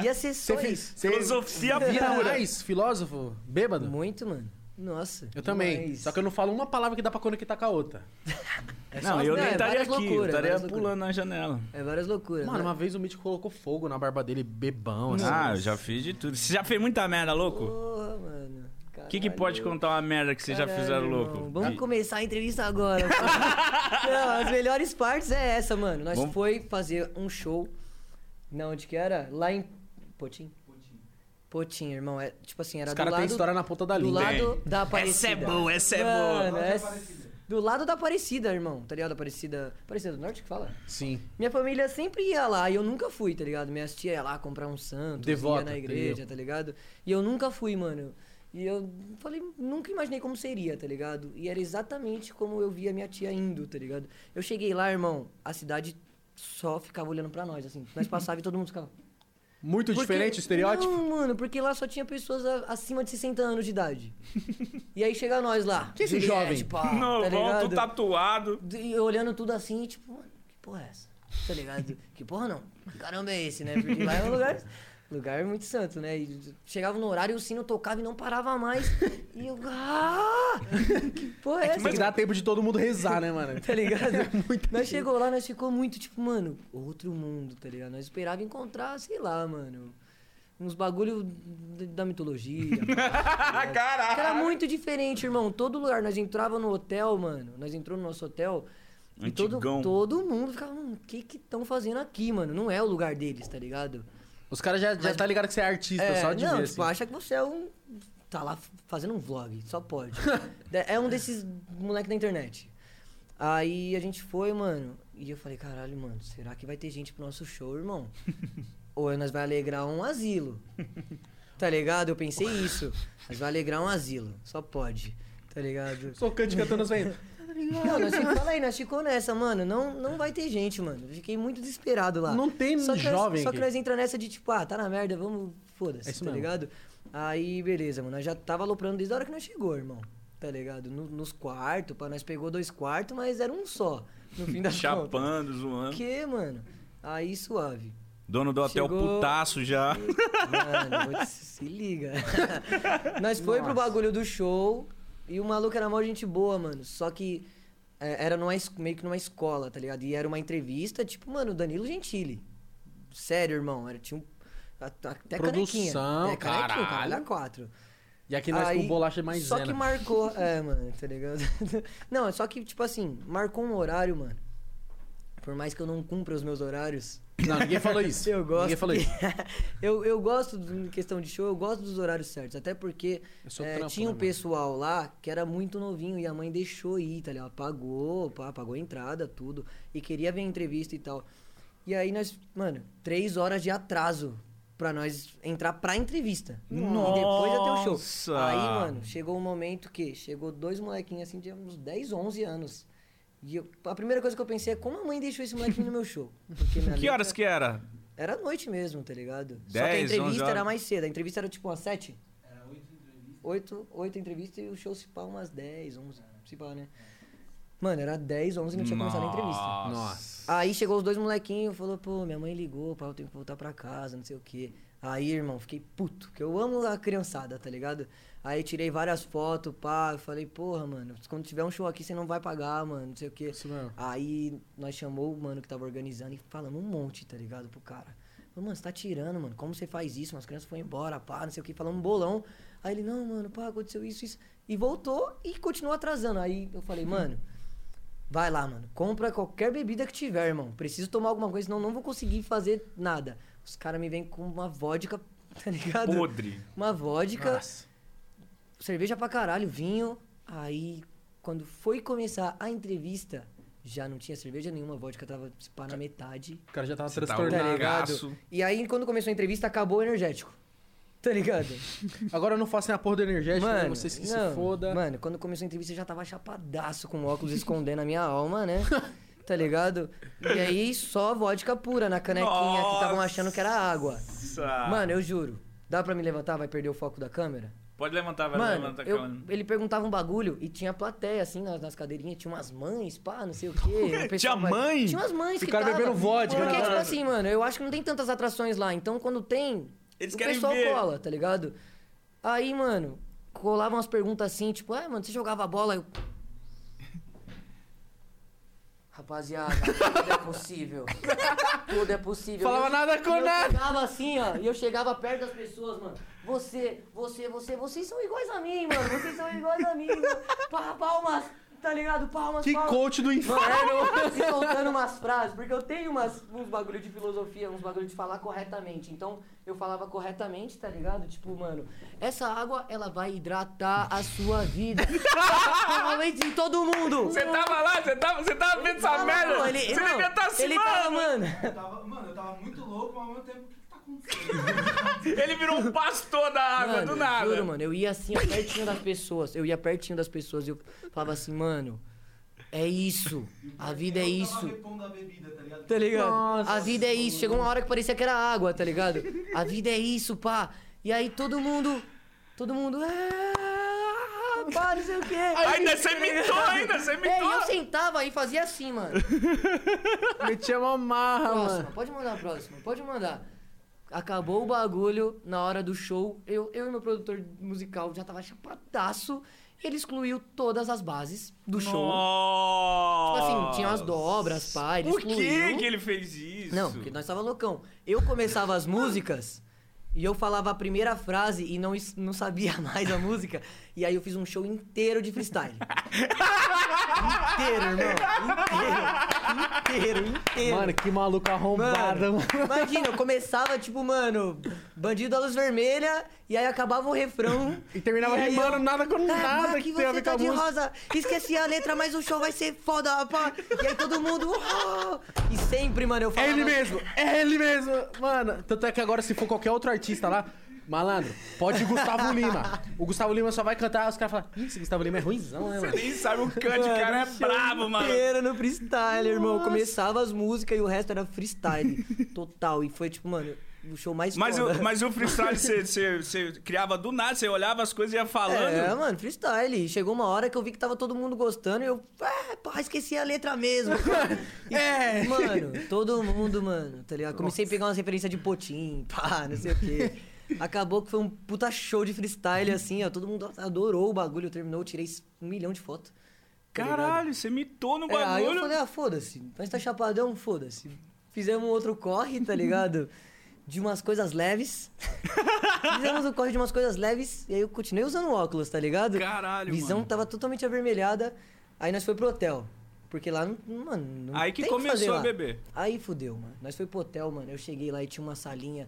Ia ser só isso. ia ser só Você isso. você Filosofia vira pura. mais filósofo? Bêbado? Muito, mano. Nossa. Eu também. demais. Só que eu não falo uma palavra que dá pra conectar com a outra. (laughs) É Não, eu não, nem é estaria aqui, eu loucuras, estaria pulando na janela. É várias loucuras. Mano, né? uma vez o Mítico colocou fogo na barba dele, bebão, assim. Ah, eu já fiz de tudo. Você já fez muita merda, louco? Porra, mano. O que, que pode contar uma merda que vocês já Caralho, fizeram, irmão. louco? Vamos De- começar a entrevista agora. (laughs) Não, as melhores partes é essa, mano. Nós Vamos- foi fazer um show. Não, onde que era? Lá em Potim. Potim, irmão. É, tipo assim, era Os do caras têm lado, história na ponta da do língua. lado da Aparecida. Essa é boa, essa é Mano, boa. é do lado da Aparecida, irmão. Tá ligado? Aparecida. Aparecida do Norte que fala? Sim. Minha família sempre ia lá e eu nunca fui, tá ligado? Minhas tia ia lá comprar um santo, Devota, ia na igreja, entendeu? tá ligado? E eu nunca fui, mano. E eu falei, nunca imaginei como seria, tá ligado? E era exatamente como eu via minha tia indo, tá ligado? Eu cheguei lá, irmão, a cidade só ficava olhando pra nós, assim. Nós passava e todo mundo ficava. Muito Porque- diferente o estereótipo? Não, mano, porque lá só tinha pessoas a- acima de 60 anos de idade. e aí chega nós lá. Que esse Juliette, jovem? pá, (laughs) Não, tá ligado? tudo tatuado. E eu olhando tudo assim, tipo, mano, que porra é essa? Tá ligado? que porra não? Caramba é esse, né? Porque lá é um lugar, lugar muito santo, né? E chegava no horário e o sino tocava e não parava mais. E eu, ah! Que porra é essa? Tem que dar tempo de todo mundo rezar, né, mano? (laughs) Tá ligado? nós chegou lá, nós ficou muito, tipo, mano, outro mundo, tá ligado? Nós esperava encontrar, sei lá, mano, uns bagulho da mitologia. (laughs) pá, Que era muito diferente, irmão. Todo lugar, nós entrava no hotel, mano. Nós entrou no nosso hotel. E todo, Antigão. todo mundo ficava, mano, o que que estão fazendo aqui, mano? Não é o lugar deles, tá ligado? Os caras já, já Mas- tá ligado que você é artista, É, só de não, ver, tipo, assim. acha que você é um. Tá lá fazendo um vlog, só pode. (laughs) é um desses moleque da internet. Aí a gente foi, mano, e eu falei, caralho, mano, será que vai ter gente pro nosso show, irmão? (laughs) Ou nós vai alegrar um asilo. Tá ligado? Eu pensei isso. Nós vai alegrar um asilo, só pode. Tá ligado? Socante cantando os ventos. Não, nós fala aí, nós ficou nessa, mano. Não, não vai ter gente, mano. Fiquei muito desesperado lá. Não tem só jovem nós, Só que nós entra nessa de tipo, ah, tá na merda, vamos. É Foda-se, isso tá mesmo. ligado? Aí, beleza, mano. Nós já tava aloprando desde a hora que nós chegou, irmão. Tá ligado? No- nos quartos, pá, nós pegou dois quartos, mas era um só. No fim da (laughs) conta. Chapando, zoando. Que, mano? Aí suave. Dono do hotel Chegou- putaço já. Mano, se liga. (laughs) Nós foi pro bagulho do show e o maluco era mó gente boa, mano. Só que é, era numa, meio que numa escola, tá ligado? E era uma entrevista, tipo, mano, Danilo Gentili. Sério, irmão. Era, tinha um. Até Produção, canequinha. Até caralho. quatro. E aqui nós Aí, com bolacha mais Só zena. que marcou. (laughs) É, mano, tá ligado? (laughs) Não, só que, tipo assim, marcou um horário, mano. Por mais que eu não cumpra os meus horários, Não, ninguém falou isso. eu gosto. Ninguém falou isso. (laughs) eu, eu gosto, em questão de show, eu gosto dos horários certos. Até porque é, trampo, tinha um né, mano? pessoal lá que era muito novinho e a mãe deixou ir, tá ligado? Pagou, pá, pagou a entrada, tudo. E queria ver a entrevista e tal. E aí nós, mano, três horas de atraso pra nós entrar pra entrevista. E depois ter o show. Nossa! Aí, mano, chegou um momento que chegou dois molequinhos assim de uns 10, 11 anos. E eu- a primeira coisa que eu pensei é como a mãe deixou esse molequinho no meu show. Porque (laughs) Que letra- horas que era? era à noite mesmo, tá ligado? Só que a 10, 11 entrevista era mais cedo. A entrevista era tipo umas 7? Era 8 entrevistas. 8, 8 entrevistas e o show se pá umas 10, 11. Se pá, né? Mano, era 10, 11 e não tinha começado a entrevista. Nossa. Aí chegou os dois molequinhos e falou, pô, minha mãe ligou, pá, eu tenho que voltar pra casa, não sei o quê. Aí, irmão, fiquei puto, que eu amo a criançada, tá ligado? Aí tirei várias fotos, pá, eu falei, porra, mano, quando tiver um show aqui você não vai pagar, mano, não sei o quê. Isso mesmo. Aí nós chamou o mano que tava organizando e falamos um monte, tá ligado, pro cara. Falei, mano, você tá tirando, mano. Como você faz isso? As crianças foram embora, pá, não sei o que, falando um bolão. Aí ele, não, mano, pá, aconteceu isso, isso. E voltou e continuou atrasando. Aí eu falei, (laughs) mano, vai lá, mano. Compra qualquer bebida que tiver, irmão. Preciso tomar alguma coisa, senão não vou conseguir fazer nada. Os caras me vêm com uma vodka, (laughs) tá ligado? Podre. Uma vodka, Nossa. Cerveja pra caralho, vinho. Aí, quando foi começar a entrevista, já não tinha cerveja nenhuma, a vodka tava se pá, na metade. O cara já tava Você tá transtornado. Tá ligado? loucaço. E aí, quando começou a entrevista, acabou o energético. Tá ligado? (laughs) Agora eu não faço nem a porra do energético, né? vocês que não, se foda. Mano, quando começou a entrevista, eu já tava chapadaço com óculos escondendo a minha alma, né? Tá ligado? E aí, só vodka pura na canequinha que estavam achando que era água. Nossa. Mano, eu juro. Dá pra me levantar? Vai perder o foco da câmera? Pode levantar, vai Mano, levantar. eu- calma. ele perguntava um bagulho e tinha plateia, assim, nas, nas cadeirinhas. Tinha umas mães, pá, não sei o (laughs) quê. Pessoal Tinha mãe? Tinha umas mães E que o cara tava. bebendo vodka, Porque, tipo assim, mano, eu acho que não tem tantas atrações lá. Então, quando tem, Eles o pessoal ver. cola, tá ligado? Aí, mano, colavam umas perguntas assim, tipo, ah, mano, você jogava bola? Eu... Rapaziada, tudo é possível. (laughs) Tudo é possível. Falava Eu- nada com eu nada. chegava assim, ó, e eu chegava perto das pessoas, mano. Você, você, você, vocês são iguais a mim, mano. Vocês são iguais a mim, mano. Pa- Palmas, tá ligado? Palmas, Que palmas. coach do inferno! E soltando umas frases, porque eu tenho umas, uns bagulho de filosofia, uns bagulho de falar corretamente. Então, eu falava corretamente, tá ligado? Tipo, mano, essa água, ela vai hidratar a sua vida. (laughs) Provavelmente em todo mundo. Você tava lá, você tava, você tava vendo essa merda. você não, devia estar assim, ele tava, mano. tava, mano, eu tava muito louco, mas ao mesmo tempo, (laughs) Ele virou um pastor da água, Mano, do nada. Juro, mano, eu ia assim, ó, pertinho das pessoas. Eu ia pertinho das pessoas e eu falava assim, mano, é isso. A vida é Eu isso. bebida, tá ligado? Tá ligado? Nossa. a vida é isso. Chegou uma hora que parecia que era água, tá ligado? A vida é isso, pá. E aí todo mundo. Todo mundo. "Ah, pá, não sei o quê. Ainda você mitou, ainda você É, e eu mitou. sentava e fazia assim, mano. (laughs) Metia uma marra, Próxima, mano. pode mandar a próxima, pode mandar. Acabou o bagulho na hora do show. Eu, eu e meu produtor musical já tava chapadaço. Ele excluiu todas as bases do show. Tipo Nossa. assim, tinha as dobras, pá, ele Por que excluiu. que ele fez isso? Não, porque nós tava loucão. Eu começava as músicas e eu falava a primeira frase e não, não sabia (laughs) mais a música. E aí eu fiz um show inteiro de freestyle. (laughs) inteiro, irmão. Inteiro, inteiro, inteiro. Mano, que maluco arrombado, Mano, mano. imagina, eu começava, tipo, mano, bandido da luz vermelha, e aí acabava o refrão. E terminava aí rimando eu, nada com "Ah, nada aqui que tem a você com tá de música. rosa, esqueci a letra, mas o show vai ser foda, pá. E aí todo mundo. "Oh!" E sempre, mano, eu É ele mesmo, é ele mesmo. Mano, tanto é que agora se for qualquer outro artista lá, malandro, pode ir Gustavo Lima. O Gustavo Lima só vai cantar, os caras falam, ih, esse Gustavo Lima é ruimzão, né, Você mano? nem sabe o cante, o cara é brabo, mano. inteiro no freestyle, irmão. Nossa. Começava as músicas e o resto era freestyle. (laughs) total. E foi, tipo, mano, o show mais Mas, foda. o, mas o freestyle você, você, você criava do nada, você olhava as coisas e ia falando. É, mano, freestyle. E Chegou uma hora que eu vi que tava todo mundo gostando e eu, é, pá, esqueci a letra mesmo. (laughs) E, É. Mano, todo mundo, mano, tá ligado? Comecei a pegar umas referências de potim, pá, não sei o quê. (laughs) Acabou que foi um puta show de freestyle, assim, ó. Todo mundo adorou o bagulho, terminou, eu tirei um milhão de fotos. tá? Caralho, você mitou no É, aí eu bagulho. falei, ah, foda-se. Nós tá chapadão, foda-se. Fizemos outro corre, tá ligado? De umas coisas leves. (laughs) Fizemos um corre de umas coisas leves e aí eu continuei usando óculos, tá ligado? Caralho, Visão mano. tava totalmente avermelhada. Aí nós foi pro hotel. Porque lá, mano, não Aí que o começou a lá. beber. Aí fudeu, mano. Nós foi pro hotel, mano. Eu cheguei lá e tinha uma salinha.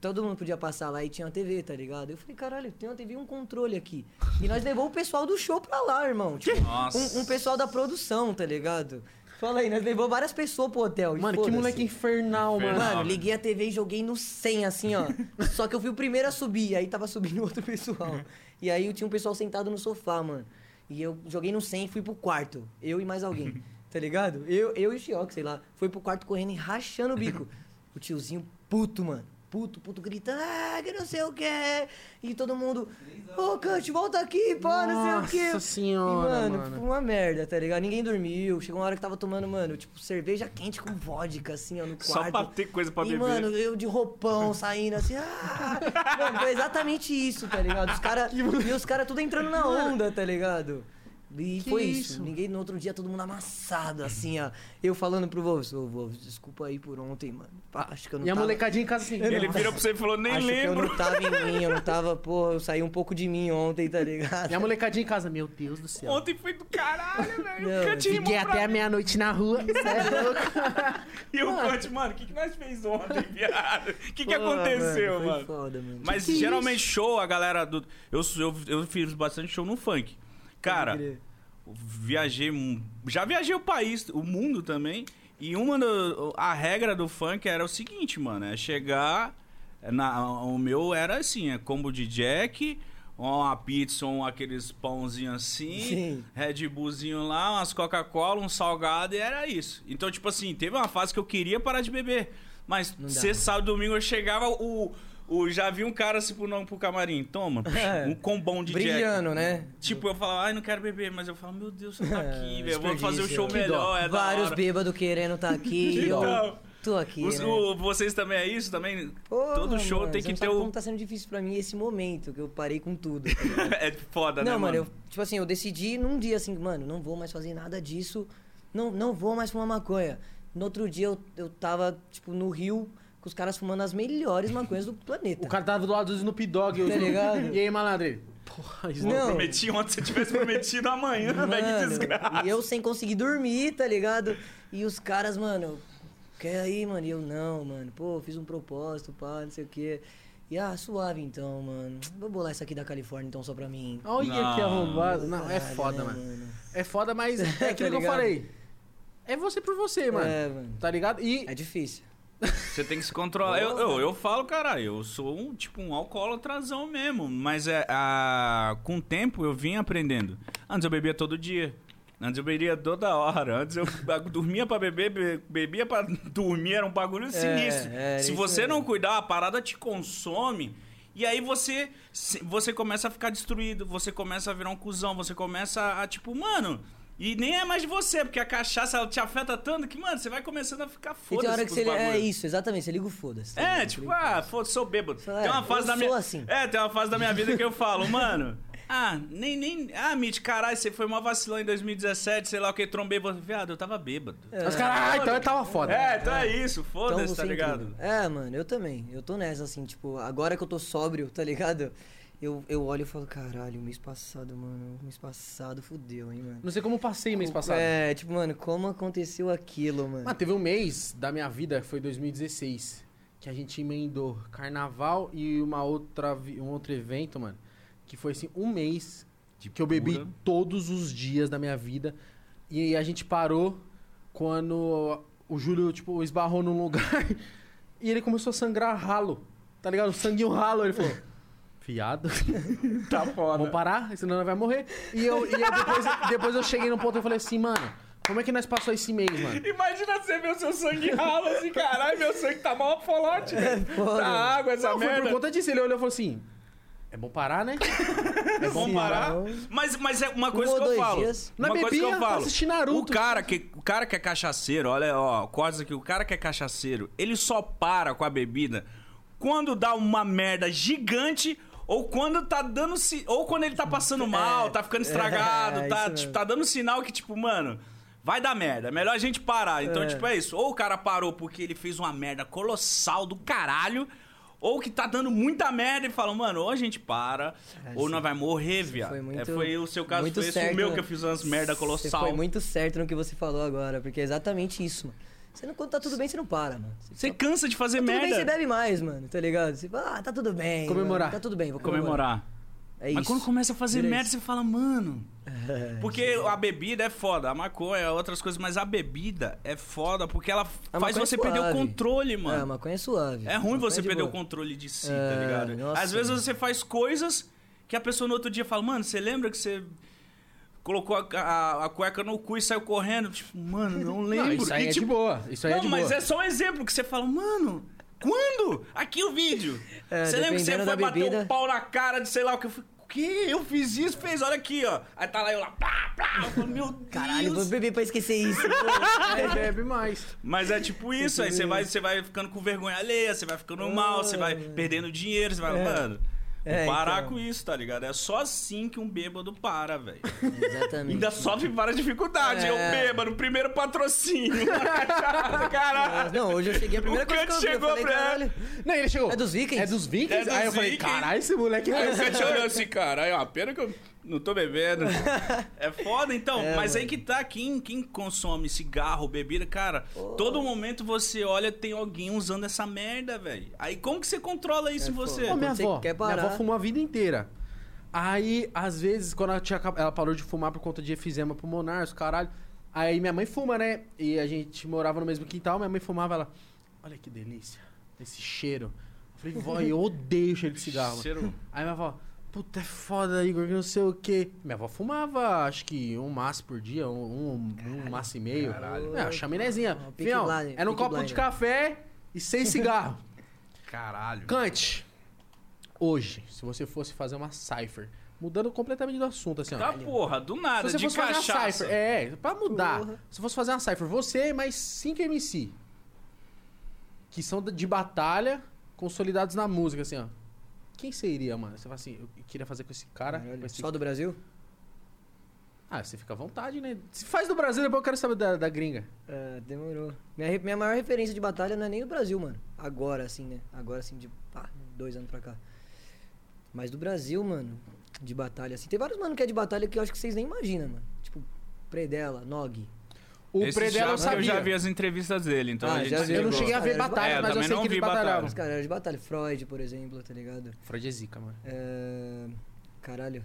Todo mundo podia passar lá e tinha uma TV, tá ligado? Eu falei, caralho, tem uma TV e um controle aqui. E nós levou o pessoal do show pra lá, irmão. Tipo, Nossa. um, um pessoal da produção, tá ligado? Fala aí, nós levou várias pessoas pro hotel. e Mano, que moleque infernal, mano. Infernal. Mano, liguei a TV e joguei no 100, assim, ó. (laughs) Só que eu fui o primeiro a subir, aí tava subindo (laughs) outro pessoal. E aí eu tinha um pessoal sentado no sofá, mano. E eu joguei no 100 e fui pro quarto. Eu e mais alguém, (laughs) tá ligado? Eu, eu e o Chioque, sei lá. Foi pro quarto correndo e rachando o bico. O tiozinho puto, mano. Puto, puto, gritando, ah, que não sei o que. E todo mundo, ô, Cante, volta aqui, pô, não sei o que. Nossa senhora, E, mano, mano. foi uma merda, tá ligado? Ninguém dormiu. Chegou uma hora que tava tomando, mano, tipo, cerveja quente com vodka, assim, ó, no quarto. Só pra ter coisa pra e, beber. mano, eu de roupão saindo assim. Ah! Mano, foi exatamente isso, tá ligado? Os cara, (laughs) e os caras tudo entrando na onda, tá ligado? E Que foi isso? isso. Ninguém no outro dia, todo mundo amassado, assim, ó. Eu falando pro Wolves, ô Wolves, desculpa aí por ontem, mano. Pá, acho que eu não E a tava... molecadinha em casa assim. Ele Nossa. virou pra você e falou, nem acho que eu lembro. não tava em mim, eu não (laughs) tava, pô, eu saí um pouco de mim ontem, tá ligado? E a molecadinha em casa, meu Deus do céu. Ontem foi do caralho, velho. Rimou Fiquei até a meia-noite na rua. É (laughs) louco. E o Cut, mano, o que, que nós fez ontem, (laughs) viado? O que, que aconteceu, foi mano? foda, mano. Mas que geralmente show, a galera do. Eu, eu, eu fiz bastante show no funk. Cara, viajei. Já viajei o país, o mundo também. E uma do, a regra do funk era o seguinte, mano: é chegar. Na, o meu era assim: é combo de Jack, uma pizza, um, aqueles pãozinhos assim, Sim. Red Bullzinho lá, umas Coca-Cola, um salgado e era isso. Então, tipo assim, teve uma fase que eu queria parar de beber. Mas sexta, sábado, domingo eu chegava, o. o já vi um cara assim pro, não, pro camarim, toma, É. um combão de Jack. Brilhando, né? Tipo, eu falava, ai, não quero beber, mas eu falo, meu Deus, você tá aqui, É, velho. Eu vou fazer o desperdício. show Que melhor, é Vários bêbados querendo tá aqui. eu Então, tô aqui. os- né? o- vocês também é isso? Também? Todo show mano, tem que não ter o. como tá sendo difícil pra mim esse momento que eu parei com tudo. (laughs) é foda, né, não, mano, mano? eu, tipo assim, eu decidi num dia assim, mano, não vou mais fazer nada disso. Não, não vou mais fumar maconha. No outro dia eu, eu tava, tipo, no Rio com os caras fumando as melhores maconhas do planeta. O cara tava do lado do Snoop Dogg. Tá ligado? E aí, malandro? ele, Porra, Snoop. Não. Prometi ontem, se eu tivesse prometido amanhã, velho, que Mano, desgraça. E eu sem conseguir dormir, tá ligado? E os caras, mano, quer aí, mano? E eu, não, mano. Pô, fiz um propósito, pá, não sei o quê. E, ah, suave então, mano. Vou bolar isso aqui da Califórnia então só pra mim. Olha Não. que arrombado. Não, é Caralho, foda, né, mano. É foda, mas (laughs) é aquilo que eu falei. É você por você, mano. É, mano. Tá ligado? E É difícil. Você tem que se controlar. Eu, eu, eu falo, cara, eu sou um tipo um alcoólatrazão mesmo. Mas é, a, com o tempo eu vim aprendendo. Antes eu bebia todo dia. Antes eu bebia toda hora. Antes eu (laughs) dormia pra beber, be- bebia pra (laughs) dormir. Era um bagulho sinistro. é, Se isso você não cuidar, a parada te consome. E aí você, se- você começa a ficar destruído. Você começa a virar um cuzão. Você começa a, tipo, mano... E nem é mais de você, porque a cachaça ela te afeta tanto que, mano, você vai começando a ficar E tem foda-se hora que com você. É isso, exatamente. Você liga o foda-se. tá É, ligado? tipo, ah, foda sou bêbado. Fala, tem uma é, fase eu da minha. sou assim. É, tem uma fase da minha vida que eu falo, mano. Ah, nem, nem. Ah, Mitch, caralho, você foi uma vacilão em 2017, sei lá o que, trombei você. Viado, eu tava bêbado. os caras, ah, então eu tava foda. É, então é isso, Então foda-se, você tá ligado? entende. É, mano, eu também. Eu tô nessa, assim, tipo, agora que eu tô sóbrio, tá ligado? Eu, eu olho e falo, caralho, mês passado, mano, mês passado fudeu, hein, mano. Não sei como eu passei mês passado. É, tipo, mano, como aconteceu aquilo, mano? Mas teve um mês da minha vida, que foi 2016, que a gente emendou carnaval e uma outra, um outro evento, mano, que foi assim, um mês De que eu bebi pura. todos os dias da minha vida. E a gente parou quando o Júlio, tipo, esbarrou num lugar (laughs) e ele começou a sangrar ralo. Tá ligado? Sanguinho ralo. Ele falou, fiado, (laughs) Tá foda. vamos parar, senão nós vai morrer. E eu, e eu depois, depois eu cheguei no ponto e falei assim, mano, como é que nós passou esse mês, mano? Imagina você ver o seu sangue ralo assim, caralho, meu sangue tá mal folote, velho. foda. Tá água essa Não, foi merda. por conta disso. Ele olhou e falou assim, é bom parar, né? (laughs) É bom Sim, parar. não. Mas, mas é uma Um coisa ou que eu dois falo. dias. Na Uma coisa que bebia, eu pra falo. assistir Naruto. O cara, que, o cara que é cachaceiro, olha, ó, corta aqui. O cara que é cachaceiro, ele só para com a bebida quando dá uma merda gigante. Ou quando tá dando. si- Ou quando ele tá passando mal, tá ficando estragado, é, tá, tipo, tá dando sinal que, tipo, mano, vai dar merda. É melhor a gente parar. Então, É. tipo, é isso. Ou o cara parou porque ele fez uma merda colossal do caralho. Ou que tá dando muita merda e fala, mano, ou a gente para, É, ou nós vai morrer, Você viado. foi muito- é, foi o seu caso, foi esse o meu que eu fiz umas merda Você colossal. foi muito certo no que você falou agora, porque é exatamente isso, mano. Você não, quando tá tudo bem, você não para, mano. Você cansa de fazer tá tudo bem, você merda. bebe mais, mano, tá ligado? Você fala, ah, tá tudo bem. Comemorar. mano, tá tudo bem, vou comemorar. Comemorar. É Mas isso. quando começa a fazer Vira merda, isso. você fala, mano. (laughs) É, Porque a bebida é foda, a maconha, outras coisas, mas a bebida é foda porque ela A faz é você perder o controle, É, a mano. maconha é suave. É, ruim Maconha você de perder o boa. controle de si, tá É, ligado? nossa. Às vezes você faz coisas que a pessoa no outro dia fala, mano, você lembra que você colocou a, a- a cueca no cu e saiu correndo? Tipo, mano, não lembro. Não, isso aí E, é tipo, de boa. Isso aí é não, de mas boa. é só um exemplo que você fala, mano, quando? Aqui o vídeo. É, você lembra que você foi bater bebida- um pau na cara de sei lá o que? Eu falei, o quê? Eu fiz isso, fez, olha aqui, ó. Aí tá lá eu lá, plá, plá. Eu falo, meu (laughs) Deus. Caralho, vou beber pra esquecer isso. (laughs) Aí bebe mais. Mas é tipo isso, aí você vai, você vai ficando com vergonha alheia, você vai ficando mal, você vai É. perdendo dinheiro, você vai, É. mano. É, Parar então. com isso, tá ligado? É só assim que um bêbado para, velho. Exatamente. Ainda sofre várias dificuldades. É. Eu bêbado, primeiro patrocínio. (laughs) Caralho. Não, hoje eu cheguei, a primeira O coisa que eu vi, eu chegou falei, pra-. Não, ele chegou. É dos Vikings? É dos Vikings? É dos Aí eu falei, Vikings. caralho, esse moleque Aí é o Kant olhou assim, caralho, é uma pena que eu não tô bebendo. (laughs) É foda, então. É, mas aí mano. que tá, quem, quem consome cigarro, bebida, cara, todo momento você olha, tem alguém usando essa merda, velho. Aí como que você controla isso É em você? foda. Ô, minha você avó, quer minha avó parar. fumou a vida inteira. Aí, às vezes, quando ela, tinha, ela parou de fumar por conta de efizema pulmonar, os caralho. Aí minha mãe fuma, né? E a gente morava no mesmo quintal, minha mãe fumava, ela... Olha que delícia, esse cheiro. Eu falei, vó, eu odeio cheiro de cigarro. mano." Cheiro- Aí minha avó, puta, é foda, Igor, que não sei o quê. Minha avó fumava, acho que um maço por dia, um, um, um maço e meio. Caralho. É, uma chaminézinha. Fião, era um copo de Blinder. café e seis (laughs) cigarros. Caralho. Kant, hoje, se você fosse fazer uma cipher, mudando completamente do assunto, assim, ó. Tá porra, do nada, se você de fosse fazer uma cachaça. cipher, é, pra mudar. Porra. Se fosse fazer uma cipher, você mais 5 MC, que são de batalha, consolidados na música, assim, ó. Quem seria, mano? Você fala assim, eu queria fazer com esse cara. Caralho, com esse- Só do Brasil? Ah, você fica à vontade, né? Se faz do Brasil, depois eu quero saber da, da gringa. É, demorou. Minha, minha maior referência de batalha não é nem do Brasil, mano. Agora, assim, né? Agora, assim, de pá, dois anos pra cá. Mas do Brasil, mano, de batalha, assim. Tem vários mano que é de batalha que eu acho que vocês nem imaginam, mano. Tipo, Predela, Nog. O Esse Predela eu sabia. eu já vi as entrevistas dele, então Ah, a gente já vi. Eu não cheguei a ver Cara, batalha, é, mas eu sei não que vi ele batalha. batalhava. Os caras eram de batalha. Freud, por exemplo, tá ligado? Freud é zica, mano. É... Caralho.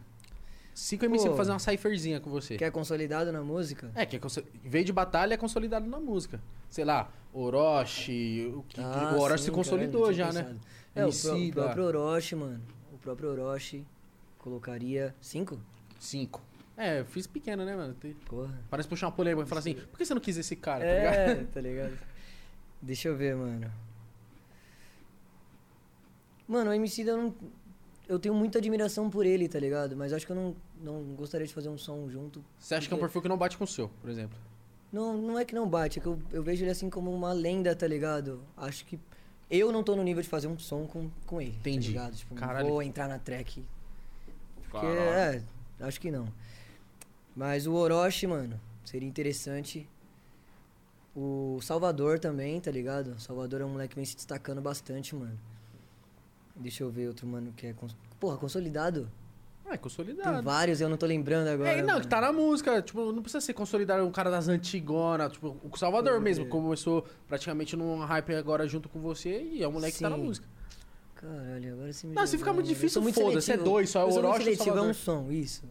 5 MC pra fazer uma cipherzinha com você. Que é consolidado na música? É, que é conso- veio de batalha é consolidado na música. Sei lá, Orochi. O, que, Ah, o Orochi sim, se consolidou já, né? É, o, pró- o próprio Orochi, mano. O próprio Orochi colocaria cinco? Cinco. É, eu fiz pequeno, né, mano? Tem- Porra. Parece puxar uma polêmica e falar assim, por que você não quis esse cara, tá ligado? É, (laughs) tá ligado? Deixa eu ver, mano. Mano, o MC eu não. Eu tenho muita admiração por ele, tá ligado? Mas acho que eu não, não gostaria de fazer um som junto. Você acha que é um perfil que não bate com o seu, por exemplo? Não, não é que não bate, é que eu, eu vejo ele assim como uma lenda, tá ligado? Acho que eu não tô no nível de fazer um som com, com ele. Entendi. Tá ligado? Tipo, Caralho. não vou entrar na track. Porque, Caralho. é, acho que não. Mas o Orochi, mano, seria interessante. O Salvador também, tá ligado? O Salvador é um moleque que vem se destacando bastante, mano. Deixa eu ver outro mano que é. Cons... Porra, consolidado? É Tem consolidado. vários, eu não tô lembrando agora. É, não, mano. que tá na música. Tipo, não precisa ser consolidado um cara das antigonas. Tipo, o Salvador Pode mesmo crer. começou praticamente num hype agora junto com você e é um moleque que tá na Sim. música. Caralho, agora você me Não, se ficar muito difícil, foda-se, é dois, só é o Orochi é um som, isso.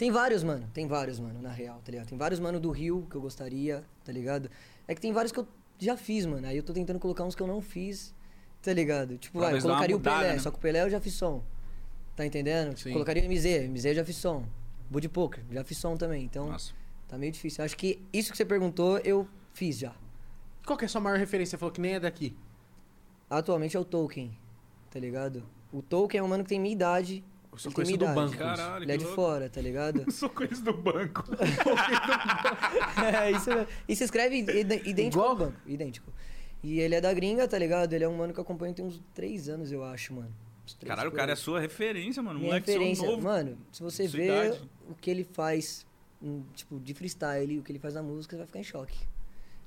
Tem vários, mano. Tem vários, mano, na real, tá ligado? Tem vários, mano, do Rio que eu gostaria, tá ligado? É que tem vários que eu já fiz, mano. Aí eu tô tentando colocar uns que eu não fiz, tá ligado? Tipo, vai, eu dar uma colocaria mudada, o Pelé, né? só que o Pelé eu já fiz som. Tá entendendo? Sim. Colocaria o MZ, MZ eu já fiz som. Bud Poker, já fiz som também. Então, Nossa. tá meio difícil. Acho que isso que você perguntou, eu fiz já. Qual que é a sua maior referência? Você falou que nem é daqui. Atualmente é o Tolkien, tá ligado? O Tolkien é um mano que tem minha idade. Eu só conheço minha do banco. Caralho, Ele é de louco. fora, tá ligado? (laughs) Sou coisa do banco. (laughs) é, isso mesmo. E se escreve idêntico Igual? ao banco. Idêntico. E ele é da gringa, tá ligado? Ele é um mano que eu acompanho tem uns três anos, eu acho, mano. Uns três Caralho, o cara é sua referência, mano. Minha Moleque seu referência. novo. Mano, se você sua idade. o que ele faz, hum, tipo, de freestyle, o que ele faz na música, você vai ficar em choque.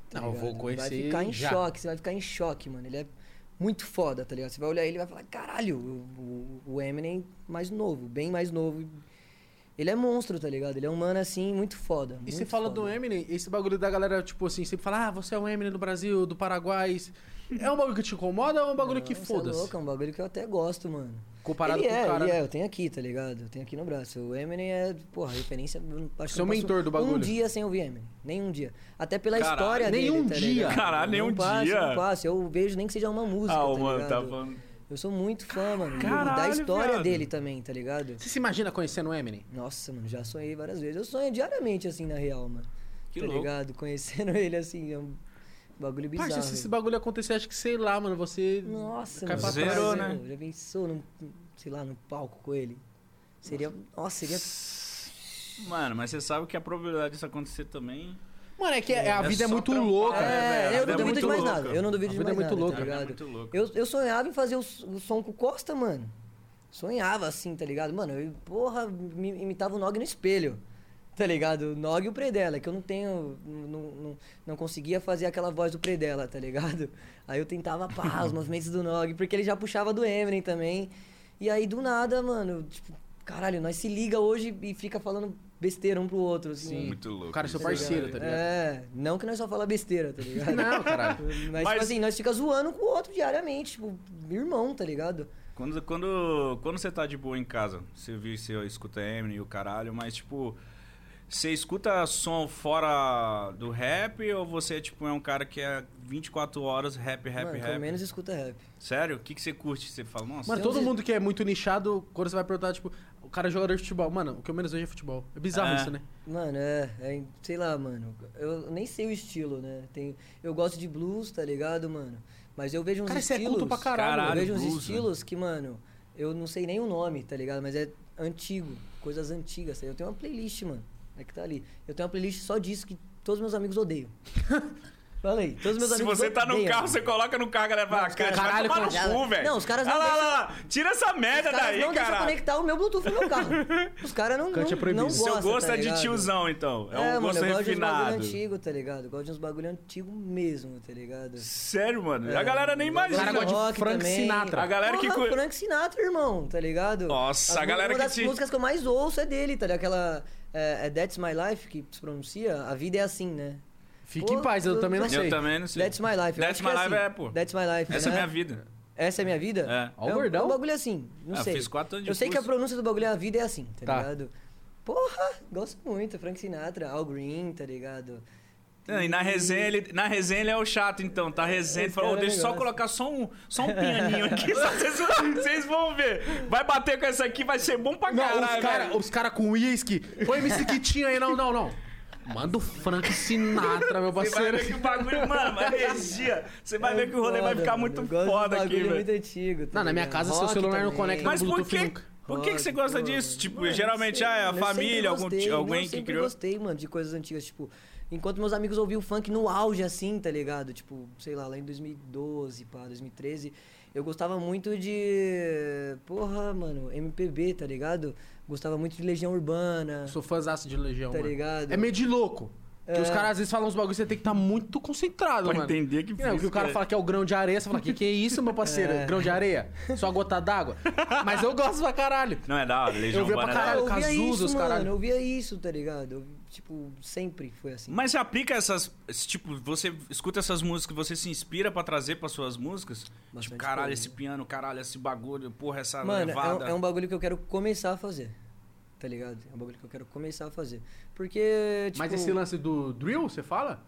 tá Não, eu vou ligado? conhecer Vai ficar em já. choque, você vai ficar em choque, mano. Ele é muito foda, tá ligado? Você vai olhar ele e vai falar, caralho, o, o- o Eminem mais novo, bem mais novo. Ele é monstro, tá ligado? Ele é um mano, assim, muito foda. E você muito fala foda. do Eminem, esse bagulho da galera, tipo assim, sempre fala, ah, você é o Eminem do Brasil, do Paraguai. É um bagulho que te incomoda ou é um bagulho que Não, cê é foda-se? louco, é um bagulho que eu até gosto, mano. Comparado ele com é, o cara. ele é, eu tenho aqui, tá ligado? Eu tenho aqui no braço. O Eminem é, porra, referência. Acho que Seu passo mentor do bagulho. Um dia sem ouvir Eminem. Nem um dia. Até pela Caralho, história dele. nenhum tá dia. ligado? Caralho, nenhum passo, dia. Não passo. Eu vejo nem que seja uma música. Ah, o tá mano tá ligado? falando. Eu sou muito fã, mano. da Caralho, história viado. dele também, tá ligado? Você se imagina conhecendo o Eminem? Nossa, mano, já sonhei várias vezes. Eu sonho diariamente, assim, na real, mano. Que tá louco. ligado? Conhecendo (laughs) ele, assim, é um bagulho bizarro. Parça, se esse bagulho acontecer, acho que sei lá, mano, você. Nossa, Cai mano. pra Zerou, já- né? Já pensou, num, sei lá, no palco com ele? Seria. Nossa, seria. Mano, mas você sabe que a probabilidade disso acontecer também. Mano, é que a É vida é só muito trampar, louca. é, É, eu não é duvido muito de mais louca. nada. Eu não duvido A de é mais muito nada, louca. tá A vida é ligado? muito louca. Eu, eu sonhava em fazer o, o som com o Costa, mano. Sonhava assim, tá ligado? Mano, eu, porra, me, imitava o Nog no espelho. Tá ligado? O Nog e o Predella, que eu não tenho. Não, não, não conseguia fazer aquela voz do Predella, tá ligado? Aí eu tentava, pá, os (laughs) movimentos do Nog, porque ele já puxava do Eminem também. E aí, do nada, mano, tipo, caralho, nós se liga hoje e fica falando besteira um pro outro, assim. Sim. Muito louco. O cara é seu parceiro, tá ligado? É, não que nós só fala besteira, tá ligado? (laughs) Não, caralho. Mas, (laughs) Mas- tipo assim, nós fica zoando com o outro diariamente, tipo, irmão, tá ligado? Quando, quando, quando você tá de boa em casa, você viu, você escuta Eminem e o caralho, mas tipo, você escuta som fora do rap ou você tipo, é um cara que é 24 horas rap, rap, Mano, rap? pelo menos escuta rap. Sério? O que, que você curte? Você fala, nossa, Mano, todo mundo que é muito nichado, quando você vai perguntar, tipo, o cara é jogador de futebol. Mano, o que eu menos vejo é futebol. É bizarro É. isso, né? Mano, é, é, sei lá, mano. Eu nem sei o estilo, né? Tem, eu gosto de blues, tá ligado, mano? Mas eu vejo uns Cara, você é estilos. culto pra caralho. Caralho. eu vejo uns blues, estilos que, mano, eu não sei nem o nome, tá ligado? Mas é antigo, coisas antigas. tá? Eu tenho uma playlist, mano. É que tá ali. Eu tenho uma playlist só disso que todos meus amigos odeiam. (laughs) Falei, todos meus Se amigos você tá no odeiam. carro, você coloca no carro, galera fala, os cara, caras- vai tomar no Caralho, cu, velho. não, os caras não Olha lá, deixam- olha lá, tira essa merda Os caras daí, não deixam cara. conectar o meu Bluetooth no meu carro. Os caras não, Cante é não, proibido. não Seu gostam, gosto tá é de ligado? tiozão, então. É, um mano, gosto eu gosto de uns bagulho refinado. antigo, tá ligado? Eu gosto de uns bagulho antigo mesmo, tá ligado? Sério, mano. É, a galera nem gosto imagina. O cara gosta de rock Frank também. Sinatra. A galera que Porra, cu- Frank Sinatra, irmão, tá ligado? Nossa, a galera Uma que das te- músicas que eu mais ouço é dele, tá ligado? Aquela é, é That's My Life, que se pronuncia, a vida é assim, né? Fique Pô, em paz, eu eu- também não eu sei. Eu também não sei. That's My Life. eu That's My é Life assim. é, pô. That's My Life, Essa é né? minha vida. Essa é minha vida? É. Ó o um- bordão. um bagulho assim, não eu sei. fiz quatro anos de Eu sei que a pronúncia do bagulho é a vida é assim, tá, Tá. ligado? Porra, gosto muito. Frank Sinatra, Al Green, tá ligado? Não, E na resenha, ele, na resenha ele é o chato, então. Tá resenha, ele "Ô, cara é deixa eu só negócio." colocar só um, só um pianinho aqui, (laughs) vocês, vocês vão ver. Vai bater com essa aqui, vai ser bom pra Não, caralho, os caras cara com uísque. Põe MC Kitinho aí, não, não, não. Manda o Frank Sinatra, meu Você vai parceiro. ver que o bagulho, mano, uma energia. Você vai ver que o rolê vai É Foda, ficar mano. muito foda aqui, velho. muito antigo. tá Não, na minha casa, seu Rock celular não também. conecta Mas no por Bluetooth que, nunca. por que, que você gosta disso? Tipo, Mano, geralmente sei, ah, é a família, algum, gostei, ti- não, alguém eu que sempre criou. gostei, mano, de coisas antigas, tipo... Enquanto meus amigos ouviam funk no auge, assim, tá ligado? Tipo, sei lá, lá em 2012, pá, 2013... Eu gostava muito de... Porra, mano, MPB, tá ligado? Gostava muito de Legião Urbana, Sou fãzaço de Legião, tá mano. ligado? É meio de louco. Que É. os caras às vezes falam uns bagulhos você tem que estar muito concentrado, Pra mano. entender que Não, que o cara que é. fala que é o grão de areia, você fala, que que é isso, meu parceiro? (laughs) É. Grão de areia? Só gota d'água? Mas eu gosto pra caralho. Não, é da hora, Legião Eu via pra Urbana é da hora. caralho. eu via Cazuza, isso, os mano, caralho. eu via isso, tá ligado? Eu, tipo, sempre foi assim. Mas você aplica essas. esse Tipo, você escuta essas músicas, você se inspira pra trazer pra suas músicas? Bastante tipo, caralho, coisa. esse piano, caralho, esse bagulho, porra, essa Mano, é um, levada. é um bagulho que eu quero começar a fazer. Tá ligado? É um bagulho que eu quero começar a fazer. Porque, tipo... Mas esse lance do drill, você fala?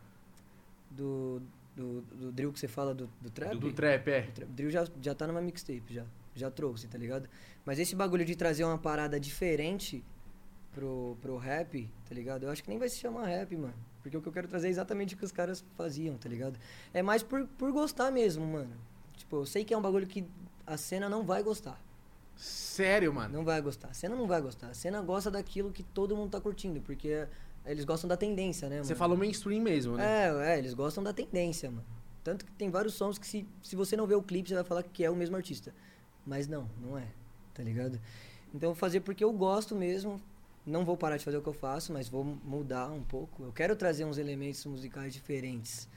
do, do, do drill que você fala do, do trap? Do trap, é. Tra- Drill já, já tá numa mixtape, já. Já trouxe, tá ligado? Mas esse bagulho de trazer uma parada diferente pro, pro rap, tá ligado? Eu acho que nem vai se chamar rap, mano. Porque o que eu quero trazer é exatamente o que os caras faziam, tá ligado? É mais por, por gostar mesmo, mano. Tipo, eu sei que é um bagulho que a cena não vai gostar. Sério, mano. Não vai gostar. A cena não vai gostar. A cena gosta daquilo que todo mundo tá curtindo, porque eles gostam da tendência, né, mano? Você falou mainstream mesmo, né? É, é, eles gostam da tendência, mano. Tanto que tem vários sons que se, se você não vê o clipe, você vai falar que é o mesmo artista. Mas não, não é, tá ligado? Então eu vou fazer porque eu gosto mesmo. Não vou parar de fazer o que eu faço, mas vou mudar um pouco. Eu quero trazer uns elementos musicais diferentes,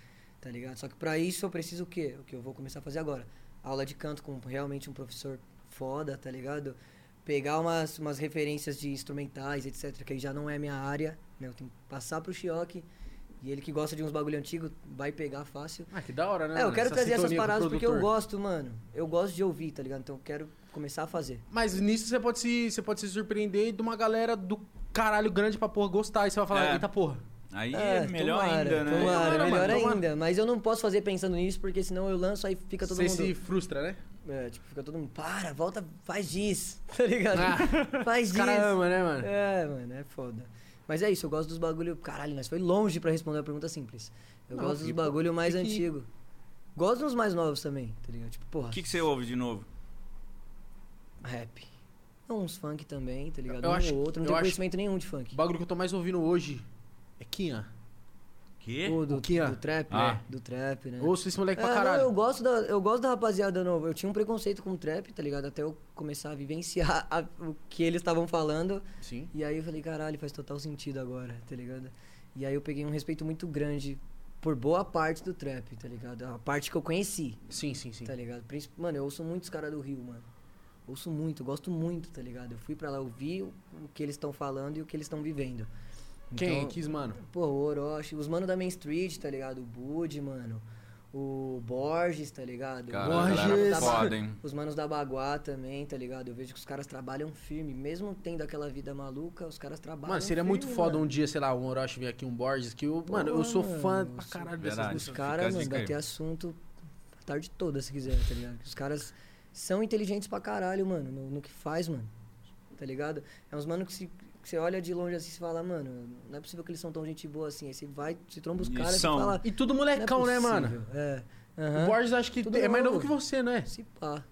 tá ligado? Só que pra isso eu preciso o quê? O que eu vou começar a fazer agora? Aula de canto com realmente um professor foda, tá ligado? Pegar umas, umas referências de instrumentais, etc, que aí já não é minha área, né? Eu tenho que passar pro Chioque. E ele que gosta de uns bagulho antigo, vai pegar fácil. Ah, que da hora, né? É, eu quero Essa trazer essas paradas porque eu gosto, mano. Eu gosto de ouvir, tá ligado? Então eu quero começar a fazer. Mas nisso você pode se, você pode se surpreender de uma galera do caralho grande pra porra gostar. E você vai falar, É. eita porra. Aí é, melhor tomara, ainda, né? Tomara, Tomara, melhor mano, tomara. ainda. Mas eu não posso fazer pensando nisso, porque senão eu lanço, aí fica todo você mundo... se frustra, né? É, tipo, fica todo mundo, para, volta, faz disso, (laughs) tá ligado? Ah, faz caras amam, né, mano? É, mano, é foda. Mas é isso, eu gosto dos bagulho. Caralho, nós foi longe pra responder a pergunta simples. Eu Não, gosto dos bagulho mais fique- antigo. Gosto dos mais novos também, tá ligado? Tipo, porra, O que, que você ouve de novo? Rap. Não, uns funk também, tá ligado? Eu um acho- ou outro, não tenho conhecimento nenhum de funk. O bagulho que eu tô mais ouvindo hoje é Kian. quê? O do, O que é? do trap, Ah. né? Do trap, né? Ouço esse moleque É, pra não, caralho. eu gosto da, eu gosto da rapaziada nova. Eu tinha um preconceito com o trap, tá ligado? Até eu começar a vivenciar (laughs) a- o que eles estavam falando. Sim. E aí eu falei, caralho, faz total sentido agora, tá ligado? E aí eu peguei um respeito muito grande por boa parte do trap, tá ligado? A parte que eu conheci, Sim, sim, sim. tá ligado? Mano, eu ouço muitos caras do Rio, mano. Ouço muito, gosto muito, tá ligado? Eu fui pra lá ouvir o, o que eles estão falando e o que eles estão vivendo. Quem? Então, Quis, mano? Pô, o Orochi, os manos da Main Street, tá ligado? O Bud, mano. O Borges, tá ligado? Cara, Borges. galera Os manos da foda, hein? Os manos da Baguá também, tá ligado? Eu vejo que os caras trabalham firme. Mesmo tendo aquela vida maluca, os caras trabalham Mano, seria firme, muito foda mano. um dia, sei lá, um Orochi vir aqui, um Borges, que eu, mano, eu sou fã mano, pra caralho dessas verdade. músicas. Os caras, mano, vai ter assunto a tarde toda, se quiser, tá ligado? Os caras são inteligentes pra caralho, mano, no, no que faz, mano. Tá ligado? É uns mano que, se, você olha de longe assim e fala, mano, não é possível que eles são tão gente boa assim. Aí você vai, se tromba os caras e fala. E tudo "Não é molecão, né, mano? possível." É. O aham. Borges acho que Tudo é mais novo novo. que você, não é? Se pá,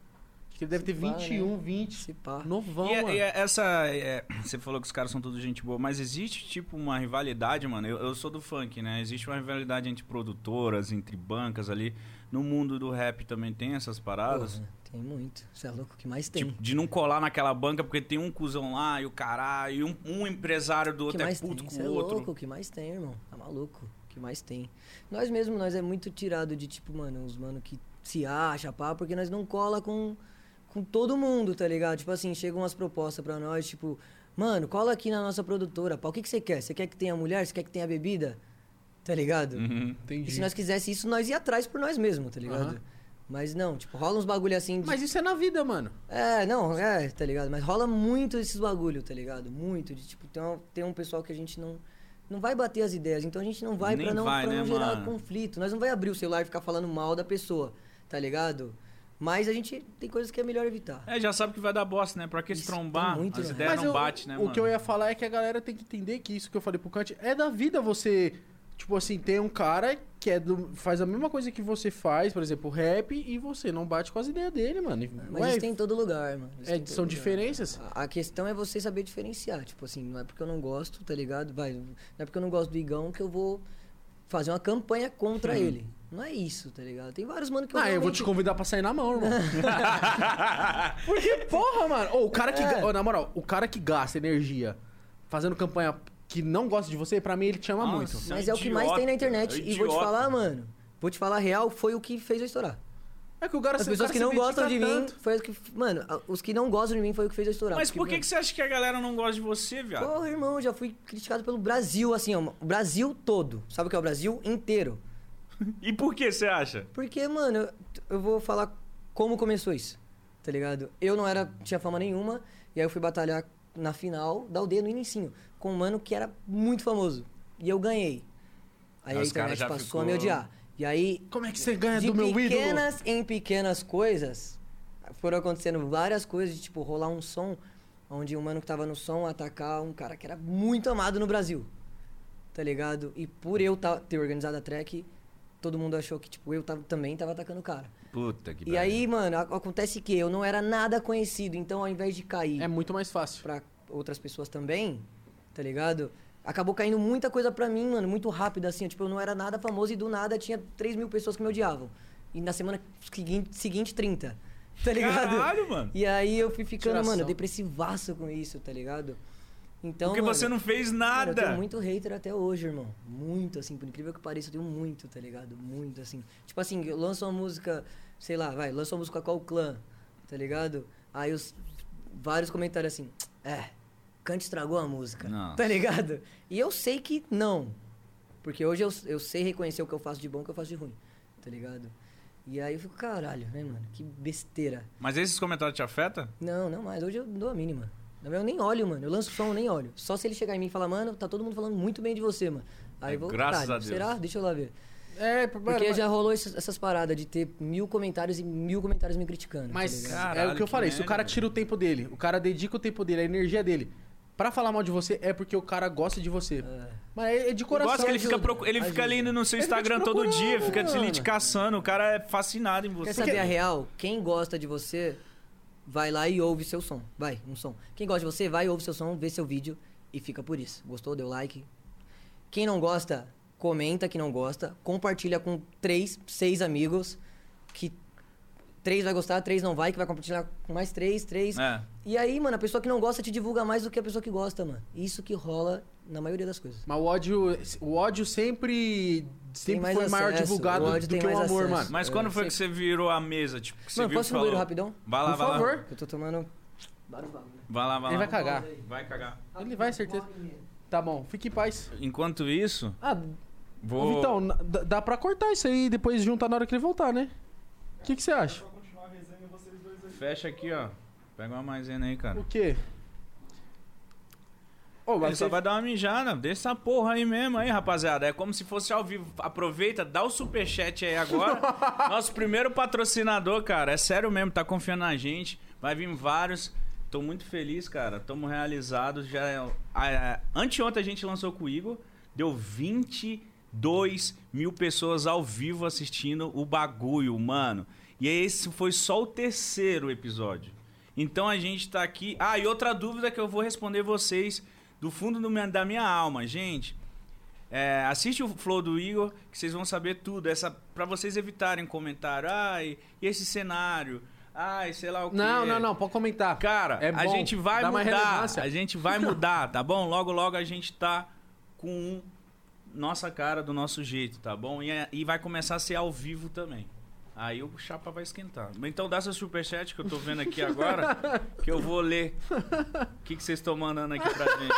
Acho que ele deve ter Se pá, 21, né? 20. se pá. Novão, E, é- mano. e é- essa. é, você falou que os caras são tudo gente boa, mas existe, tipo, uma rivalidade, mano. Eu, eu sou do funk, né? Existe uma rivalidade entre produtoras, entre bancas ali. No mundo do rap também tem essas paradas. Porra, tem muito. Você é louco, o que mais tem? Tipo, de não colar naquela banca porque tem um cuzão lá e o caralho, e um, um empresário do outro é puto tem? com Cê o é outro. louco, o que mais tem, irmão? Tá maluco? O que mais tem? Nós mesmo, nós é muito tirado de, tipo, mano, uns mano que se acha, pá, porque nós não cola com, com todo mundo, tá ligado? Tipo assim, chegam umas propostas pra nós, tipo, mano, cola aqui na nossa produtora, pá, o que que você quer? Você quer que tenha mulher? Você quer que tenha bebida? Tá ligado? Uhum. E Entendi. se nós quisesse isso, nós ia atrás por nós mesmos, tá ligado? Aham. Mas não, tipo, rola uns bagulho assim de Mas isso é na vida, mano. é, não, é, tá ligado? Mas rola muito esses bagulho, tá ligado? Muito. De, tipo, tem um, tem um pessoal que a gente não. Não vai bater as ideias, então a gente não vai Nem pra não, vai, pra né, não gerar mano? conflito. Nós não vai abrir o celular e ficar falando mal da pessoa, tá ligado? Mas a gente tem coisas que é melhor evitar. É, já sabe que vai dar bosta, né? Pra que se trombar? muito, As né? ideias Mas não eu- batem, né, o mano? que eu ia falar é que a galera tem que entender que isso que eu falei pro Kant é da vida você. Tipo assim, tem um cara que é do, faz a mesma coisa que você faz, por exemplo, rap, e você não bate com as ideias dele, mano. E, Mas ué, isso tem em todo lugar, mano. Isso é, são lugar. diferenças? A a questão é você saber diferenciar. Tipo assim, não é porque eu não gosto, tá ligado? Vai, não é porque eu não gosto do Igão que eu vou fazer uma campanha contra ele. Não é isso, tá ligado? Tem vários mano que eu Ah, eu vou realmente- te convidar pra sair na mão, irmão. (laughs) Porque, porra, mano. Ô, o cara que. É. ô, na moral, o cara que gasta energia fazendo campanha que não gosta de você, pra mim ele te ama Nossa. muito. Mas é o que mais tem na internet. é e vou te falar, mano. Vou te falar a real, foi o que fez eu estourar. É que o cara As pessoas cara que não gostam de critica mim, tanto. foi o que. Mano, os que não gostam de mim foi o que fez eu estourar. Mas porque, por que, mano, que você acha que a galera não gosta de você, viado? Porra, irmão, eu já fui criticado pelo Brasil, assim, ó. O Brasil todo. Sabe o que é o Brasil inteiro? E por que você acha? Porque, mano, eu, eu vou falar como começou isso. Tá ligado? Eu não era. tinha fama nenhuma. E aí eu fui batalhar na final da aldeia no inicinho. Com um mano que era muito famoso. E eu ganhei. Aí Ah, a internet já passou ficou- a me odiar. E aí, Como é que você ganha de do meu ídolo? pequenas em pequenas coisas, foram acontecendo várias coisas, de, tipo, rolar um som, onde um mano que tava no som atacar um cara que era muito amado no Brasil. Tá ligado? E por eu ter organizado a track, todo mundo achou que, tipo, eu tava, também tava atacando o cara. Puta que E aí, mano, acontece que eu não era nada conhecido, então ao invés de cair É muito mais fácil. pra outras pessoas também, tá ligado? Acabou caindo muita coisa pra mim, mano, muito rápido, assim. Tipo, eu não era nada famoso e do nada tinha 3 mil pessoas que me odiavam. E na semana seguinte, seguinte 30. (laughs) Tá ligado? Caralho, mano. E aí eu fui ficando, Tiração. mano, depressivaço com isso, tá ligado? Então, Porque mano, você não fez nada. eu tenho muito hater até hoje, irmão. Muito, assim, por incrível que pareça, eu tenho muito, tá ligado? Muito, assim. Tipo assim, eu lanço uma música, sei lá, vai, lanço uma música com qual clã, tá ligado? Aí os vários comentários assim, é, Cante estragou a música, Nossa. tá ligado? E eu sei que não. Porque hoje eu, eu sei reconhecer o que eu faço de bom e o que eu faço de ruim, tá ligado? E aí eu fico, caralho, né, mano? Que besteira. Mas esses comentários te afetam? Não, não mais. Hoje eu dou a mínima. Na verdade, Eu nem olho, mano. Eu lanço som, eu nem olho. Só se ele chegar em mim e falar, mano, tá todo mundo falando muito bem de você, mano. Aí É, eu vou. graças a Deus. Será? Deixa eu lá ver. É, Porque já rolou essas, essas paradas de ter mil comentários e mil comentários me criticando. tá Mas ligado? é o Caralho, que eu que falei, se o cara tira o tempo dele, o cara dedica o tempo dele, a energia dele, pra falar mal de você, é porque o cara gosta de você. É. Mas é é de coração. gosto que ele fica, procu- ele fica ali no seu Ele Instagram todo dia, fica mano. te caçando. O cara é fascinado em você. Quer saber a real? Quem gosta de você, vai lá e ouve seu som. Vai, um som. Quem gosta de você, vai, ouve seu som, vê seu vídeo e fica por isso. Gostou? Deu like. Quem não gosta, comenta que não gosta, compartilha com três, seis amigos, que três vai gostar, três não vai, que vai compartilhar com mais três, três. É. E aí, mano, a pessoa que não gosta te divulga mais do que a pessoa que gosta, mano. Isso que rola na maioria das coisas. Mas o ódio, o ódio sempre, sempre mais foi maior acesso, divulgado o ódio do tem que o mais amor, acesso. mano. Mas É, quando foi sei. que você virou a mesa? Tipo, que você Mano, viu posso falou... rapidão? Vai lá, Por vai lá. favor. Eu tô tomando. Vai lá, vai Ele lá. vai cagar. Vai cagar. Ele vai, certeza. Tá bom, fique em paz. Enquanto isso, Ah, vou... ô, Vitão, na- dá dá pra cortar isso aí e depois juntar na hora que ele voltar, né? O que que você acha? Fecha aqui, ó. Pega uma maisena aí, cara. O quê? Ô, Ele mas só você... vai dar uma mijada. Deixa essa porra aí mesmo aí, rapaziada. É como se fosse ao vivo. Aproveita, dá o superchat aí agora. (laughs) Nosso primeiro patrocinador, cara. É sério mesmo, tá confiando na gente. Vai vir vários. Tô muito feliz, cara. Tamo realizados. Já é- a- a- Anteontem a gente lançou com o Igor. Deu 22 mil pessoas ao vivo assistindo o bagulho, mano. E esse foi só o terceiro episódio. Então a gente tá aqui. Ah, e outra dúvida que eu vou responder vocês do fundo do minha- da minha alma, gente. É, assiste o Flow do Igor, que vocês vão saber tudo. Essa para vocês evitarem comentário. Ai, e esse cenário? Ai, sei lá o quê. Não, não, não, pode comentar. Cara, É a gente vai mudar. A gente vai mudar, tá bom? Logo, logo a gente tá com um- nossa cara do nosso jeito, tá bom? E, é- e vai começar a ser ao vivo também. Aí o chapa vai esquentar. Então dá seu superchat que eu tô vendo aqui agora, (laughs) que eu vou ler. O que que vocês estão mandando aqui pra gente?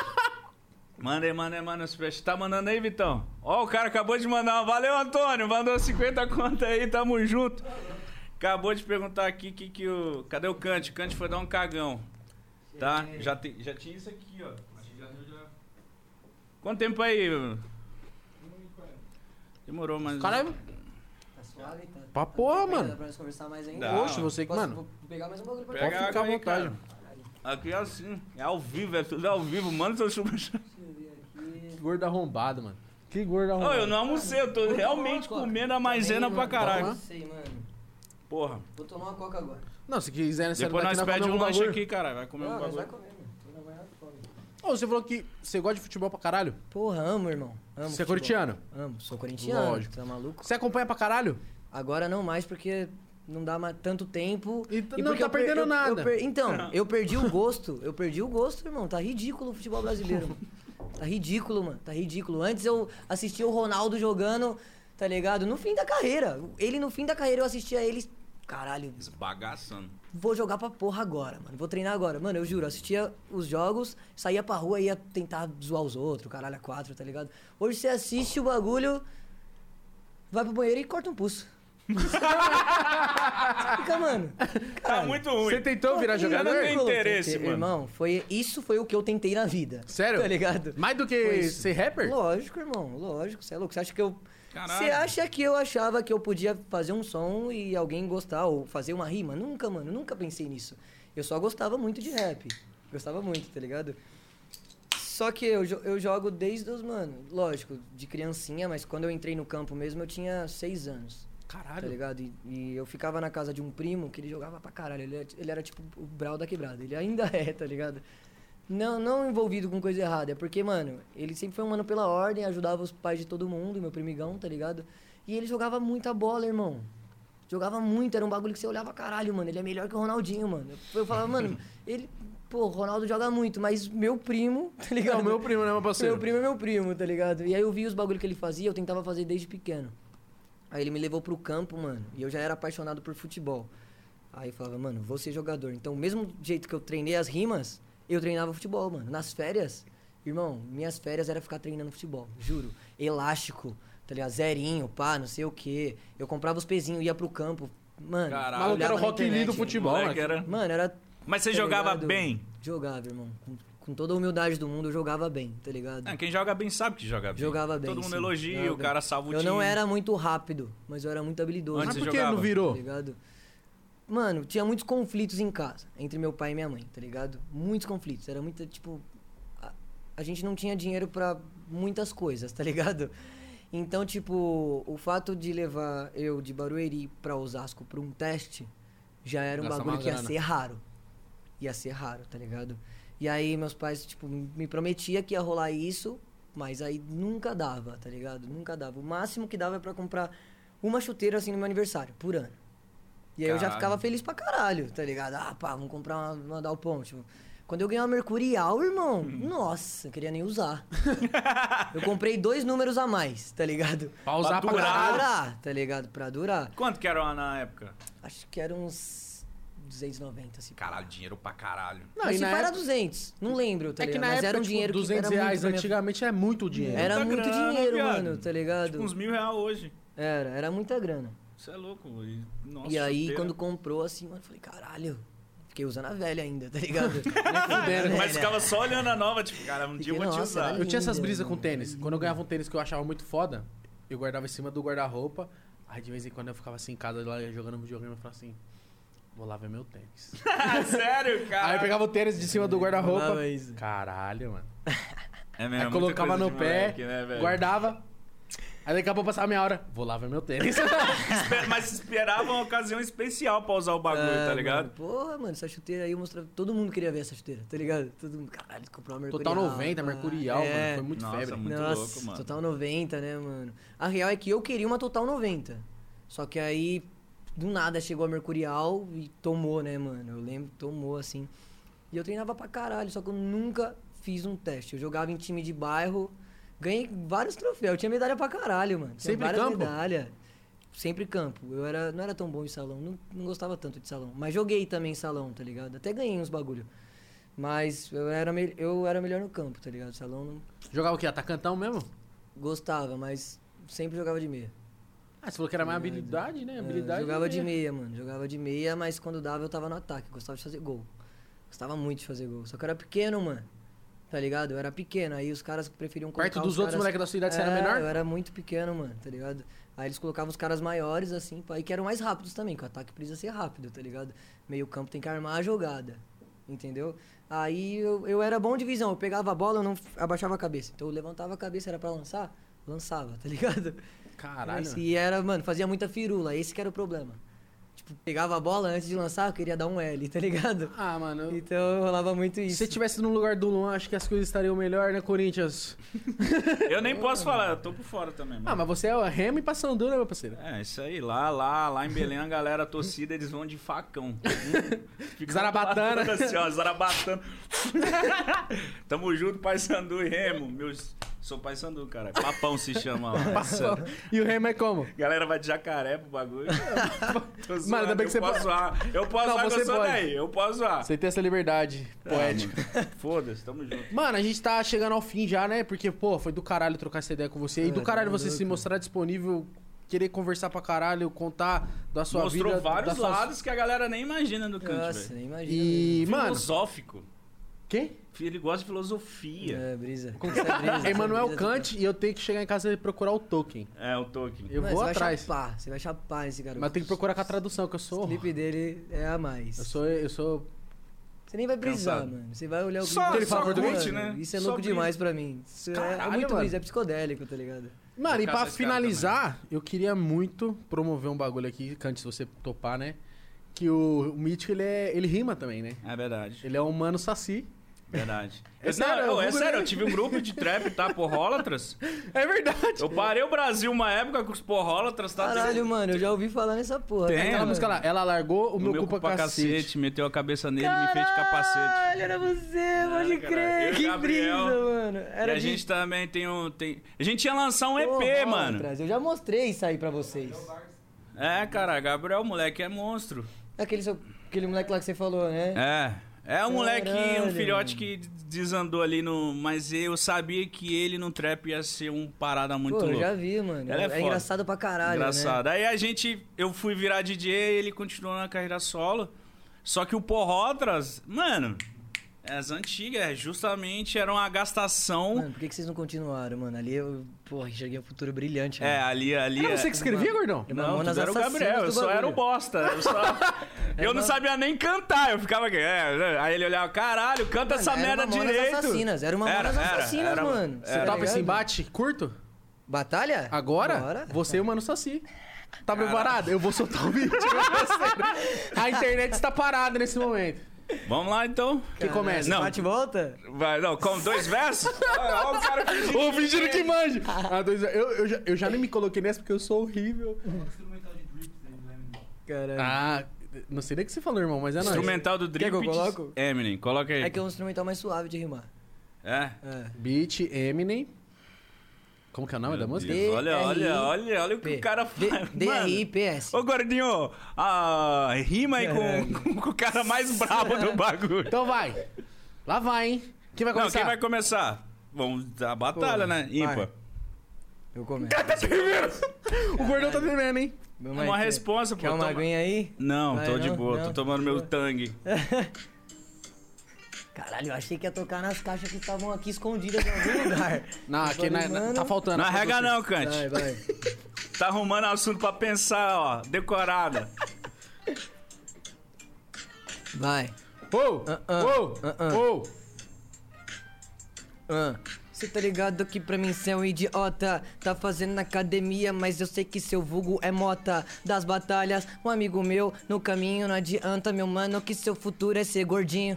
Manda aí, manda aí, manda o superchat. Tá mandando aí, Vitão? Ó, o cara acabou de mandar. Valeu, Antônio. Mandou 50 conta aí, tamo junto. Acabou de perguntar aqui que, que o. Cadê o Kant? O Kant foi dar um cagão. Tá? Já, tem, já tinha isso aqui, ó. Acho que já deu já. Quanto tempo aí? Demorou, mas. Caralho, Tá suave, tá? Pra porra, mano. Pra nós conversar mais ainda? Dá. Você que, mano. Vou pegar mais um bagulho pra Pode ficar água à vontade. cara. Aqui é assim. É ao vivo, é tudo ao vivo. Manda seu superchat. Deixa eu ver aqui. gordo arrombado, mano. Que gordo Ô, arrombado. eu não almocei, eu tô realmente Coca. comendo a maisena Também, pra caralho. Toma. Sei, mano. Porra. Vou tomar uma coca agora. Não, se quiser nessa Depois nós daqui, pede um lanche aqui, cara. Vai comer um Não, nós vai bagulho. comer, mano. Tô na maior fome. Ô, você falou que você gosta de futebol pra caralho? Porra, amo, irmão. Amo Você é futebol. corintiano? Amo, sou corintiano. Lógico. Tá maluco? Você acompanha pra caralho? Agora não mais porque não dá mais tanto tempo. E t- E não porque tá eu per- perdendo eu- eu nada. per- Então, eu perdi o gosto. Eu perdi o gosto, irmão. Tá ridículo o futebol brasileiro, mano. Tá ridículo, mano. Tá ridículo. Antes eu assistia o Ronaldo jogando, tá ligado? No fim da carreira. Ele no fim da carreira eu assistia ele. Caralho, Esbagaçando. Vou jogar pra porra agora, mano. Vou treinar agora. Mano, eu juro, assistia os jogos, saía pra rua e ia tentar zoar os outros, caralho, a quatro, tá ligado? Hoje você assiste o bagulho, vai pro banheiro e corta um pulso. Fica, mano. Tá muito ruim. Você tentou virar Pô, jogador? não tem interesse, tentei- mano. Irmão, foi, isso foi o que eu tentei na vida. Sério? Tá ligado? Mais do que ser rapper? Lógico, irmão, lógico. Você é louco. Você acha que eu. Caralho. Você acha que eu achava que eu podia fazer um som e alguém gostar, ou fazer uma rima? Nunca, mano, nunca pensei nisso. Eu só gostava muito de rap. Gostava muito, tá ligado? Só que eu, eu jogo desde os, mano, lógico, de criancinha, mas quando eu entrei no campo mesmo eu tinha seis anos. Tá Caralho. ligado? E, e eu ficava na casa de um primo que ele jogava pra caralho. Ele, era- ele era tipo o Brau da quebrada. Ele ainda (laughs) é, tá ligado? Não, não envolvido com coisa errada. É porque, mano, ele sempre foi um mano pela ordem, ajudava os pais de todo mundo, meu primigão, tá ligado? E ele jogava muita bola, irmão. Jogava muito, era um bagulho que você olhava, caralho, mano, ele é melhor que o Ronaldinho, mano. Eu, falava, mano, (laughs) ele. Pô, o Ronaldo joga muito, mas meu primo, tá ligado? Não, meu primo, né, meu parceiro? Meu primo é meu primo, tá ligado? E aí eu vi os bagulho que ele fazia, eu tentava fazer desde pequeno. Aí ele me levou pro campo, mano, e eu já era apaixonado por futebol. Aí eu falava, mano, vou ser jogador. Então, mesmo jeito que eu treinei as rimas, eu treinava futebol, mano. Nas férias, irmão, minhas férias era ficar treinando futebol, juro. Elástico, tá ligado? Zerinho, pá, não sei o quê. Eu comprava os pezinhos, ia pro campo. Mano, Caralho. O maluco era o Rock do futebol, mano. era... Mano, era Mas você Tá jogava ligado? bem? Jogava, irmão. Com, com toda a humildade do mundo, eu jogava bem, tá ligado? Ah, quem joga bem sabe que joga bem. Jogava bem. Todo mundo sim. elogia, Jogava o bem. cara salva o Eu time. não era muito rápido, mas eu era muito habilidoso. Antes Mas por que não virou? Tá ligado? Mano, tinha muitos conflitos em casa, entre meu pai e minha mãe, tá ligado? Muitos conflitos. Era muita, tipo. A, a gente não tinha dinheiro pra muitas coisas, tá (laughs) ligado? Então, tipo, o fato de levar eu de Barueri pra Osasco pra um teste já era um Gasta bagulho que ia ser raro. Ia ser raro, tá ligado? E aí meus pais, tipo, me prometia que ia rolar isso, Mas aí nunca dava, tá ligado? Nunca dava. O máximo que dava é pra comprar uma chuteira assim no meu aniversário, por ano. E aí eu já Caralho. ficava feliz pra caralho, tá ligado? Ah, pá, vamos comprar uma, uma Dalpon. Tipo, quando eu ganhei uma Mercurial, irmão, nossa, eu queria nem usar. (laughs) eu comprei dois números a mais, tá ligado? Pra usar pra durar. Pra caralho. durar, tá ligado? Pra durar. Quanto que era uma na época? Acho que era uns 290, assim. Caralho, dinheiro pra caralho. Não, se era época- 200, não lembro, tá É que ligado? na Mas época, era um tipo, dinheiro 200 que era muito reais pra minha- antigamente é muito dinheiro. Era Muita muito grana, dinheiro, viado. mano, tá ligado? Tipo uns mil reais hoje. Era, era muita grana. Isso é louco. E, nossa, e aí, chuteira. quando comprou, assim, mano, eu falei, caralho. Fiquei usando a velha ainda, tá ligado? (laughs) Mas ficava só olhando a nova, tipo, cara, um dia eu Fiquei, vou te usar. era Eu tinha essas brisas com mano. tênis. Quando eu ganhava um tênis que eu achava muito foda, eu guardava em cima do guarda-roupa. Aí de vez em quando eu ficava assim em casa lá jogando videogame e falava assim: vou lá ver meu tênis. (laughs) Sério, cara? Aí eu pegava o tênis de cima do guarda-roupa. Caralho, mano. É mesmo, Aí colocava no pé, moleque, né, guardava. Aí daqui a pouco passava meia hora, vou lá ver meu tênis. (laughs) Mas esperava uma ocasião especial pra usar o bagulho, Ah, tá ligado? Mano, porra, mano, essa chuteira aí eu mostrava. Todo mundo queria ver essa chuteira, tá ligado? Todo mundo, caralho, comprou uma Mercurial. Total 90, pá. Mercurial, É. mano. Foi muito Nossa, febre. muito Nossa, louco, mano. Total 90, né, mano? A real é que eu queria uma Total 90. Só que aí, do nada, chegou a Mercurial e tomou, né, mano? Eu lembro, tomou, assim. E eu treinava pra caralho, só que eu nunca fiz um teste. Eu jogava em time de bairro, ganhei vários troféus. Eu tinha medalha pra caralho, mano. Tinha Sempre várias campo? medalhas. Sempre campo. Eu era, não era tão bom em salão, não, não gostava tanto de salão. Mas joguei também em salão, tá ligado? Até ganhei uns bagulho. Mas eu era, eu era melhor no campo, tá ligado? Salão não Jogava o quê? Atacantão mesmo? gostava, mas sempre jogava de meia. Ah, você falou que era mais habilidade, né? É, Habilidade. jogava de né? meia, mano. Jogava de meia, mas quando dava eu tava no ataque. Gostava de fazer gol. Gostava muito de fazer gol. Só que eu era pequeno, mano. Tá ligado? Eu era pequeno. Aí os caras preferiam colocar Perto dos os outros caras... moleques da sua idade, você era É, menor? Eu era muito pequeno, mano, tá ligado? Aí eles colocavam os caras maiores, assim, e que eram mais rápidos também, que o ataque precisa ser rápido, tá ligado? Meio campo tem que armar a jogada, entendeu? Aí eu, eu era bom de visão, eu pegava a bola, eu não abaixava a cabeça. Então eu levantava a cabeça, era pra lançar, lançava, tá ligado? Caralho. E era, mano, fazia muita firula, esse que era o problema. Tipo, pegava a bola antes de lançar, eu queria dar um L, tá ligado? Ah, mano. eu- Então rolava muito Se isso. você tivesse no lugar do Luan, acho que as coisas estariam melhor, né, Corinthians? (laughs) Eu nem posso falar, eu tô por fora também, mano. Ah, mas você é o Remo e Passandu, né, meu parceiro? É, isso aí. Lá, lá, lá em Belém, a galera, a torcida, eles vão de facão. (laughs) Fica Zarabatana. Assim, ó, zarabatana. (laughs) Tamo junto, Pai Sandu e Remo. Meus... Sou Pai Sandu, cara. Papão se chama lá. (laughs) Passou. E o Remo é como? Galera vai de jacaré pro bagulho. (laughs) Mano, ainda bem que eu você posso pode- zoar. Eu posso Não, zoar você eu sou pode. daí. Eu posso zoar. Você tem essa liberdade poética. Ah, mano. Foda-se, tamo junto. Mano, a gente tá chegando ao fim já, né? Porque, pô, foi do caralho trocar essa ideia com você. E do É, caralho tá você se mostrar disponível, querer conversar pra caralho, contar da sua Mostrou vida. vários da sua... lados que a galera nem imagina do Kant, Nossa, nem imagina. E, mano, Filosófico. Quem? Ele gosta de filosofia. É, brisa. Como Essa brisa, essa Emanuel brisa Kant e eu tenho que chegar em casa e procurar o Tolkien. É, o Tolkien. Eu Mano, vou você atrás. Vai chapar, você vai chapar esse garoto. Mas tem que procurar com a tradução, que eu O sou. clipe dele é a mais. Eu sou. Eu sou. Você nem vai precisar, Cansado. mano. Você vai olhar o clipe Só- dele e só falar, curte, né? Isso é Só louco brisa. demais pra mim. Isso é- é, Caralho, muito mano. brisa, é psicodélico, tá ligado? Mano, e pra finalizar, eu queria muito promover um bagulho aqui, Kant, se você topar, né? Que o, o Mítico, ele, é, ele rima também, né? É verdade. Ele é um mano saci. Verdade. (laughs) É Eu, sério, não, eu é sério, eu tive um grupo de trap, tá? Porrólatras. É verdade. Eu parei o Brasil uma época com os porrólatras, tá? Caralho, mano, eu já ouvi falar nessa porra. Tem, Aquela música lá, ela largou o, O meu, meu culpa, culpa cacete. cacete, meteu a cabeça nele e me fez de capacete. Caralho, era você, pode cara. crer. Eu e Que Gabriel. brisa, mano. E Era a de- gente também tem um. Tem... A gente ia lançar um EP, Porra, mano. Eu já mostrei isso aí pra vocês. É, cara, Gabriel, moleque, é monstro. Aquele, seu, aquele moleque lá que você falou, né? É. É um moleque, um filhote que desandou ali no. Mas eu sabia que ele no trap ia ser um parada muito Pô, eu já vi, mano. Ela é é foda. engraçado pra caralho, né? Engraçado. Aí a gente. Eu fui virar DJ ele continuou na carreira solo. Só que o Porrotras, mano, as antigas, é justamente era uma gastação. Mano, por que, que vocês não continuaram, mano? Ali eu, porra, enxerguei um futuro brilhante. É, mano. ali, ali. Era é- você que escrevia, gordão? É Não, tudo era o Gabriel, eu só era o bosta. Eu, só... (laughs) eu não sabia nem cantar, eu ficava aqui. é, aí ele olhava, caralho, canta Mano, essa era merda direito. Assassinas, era o Mamonas Assassinas, era- mano. era- Você tá Topa esse embate curto? Batalha? Agora, Bora. você e o Mano Saci. Tá preparado? Eu vou soltar o vídeo. (laughs) A internet está parada nesse momento. Vamos lá, então. Quem começa? Não. Bate e volta? Vai, não, com dois versos? (laughs) Olha o cara fingindo Ô, fingindo que manja. Ah, dois- eu, eu, já, eu já nem me coloquei nessa porque eu sou horrível. Instrumental de Drips aí do Eminem. Caralho. Ah, não sei nem o que você falou, irmão, mas é nóis. Instrumental do Quer que eu Drip coloco? Eminem, coloca aí. É que é um instrumental mais suave de rimar. É? É. Beat, Eminem. Como que é o nome da Meu música? Deus, Olha, olha, olha, olha o que o cara faz. D-R-I-P-S. Ô, gordinho, ah, rima aí com, com o cara mais (laughs) brabo do bagulho. Então vai. Lá vai, hein? Quem vai Não, começar? quem vai começar? Vamos dar a batalha, Pô, né? Ímpar. vai. Eu começo. O gordão tá tremendo, hein? É uma responsa, pô. Quer uma toma- aguinha aí? Não, Vai, tô de não? boa, tô Não? tomando meu tangue. (laughs) Caralho, eu achei que ia tocar nas caixas que estavam aqui escondidas em algum lugar. (laughs) Não, Eu aqui falei, na- na- mano, tá faltando. Não arrega você. não, Cante. Vai, vai. Tá arrumando assunto pra pensar, ó. Decorada. Vai. Ô, Ah, ah, ô, ah, ah. ô. Ah. Cê tá ligado que pra mim cê é um idiota Tá fazendo academia, mas eu sei que seu vulgo é mota Das batalhas, um amigo meu No caminho não adianta, meu mano Que seu futuro é ser gordinho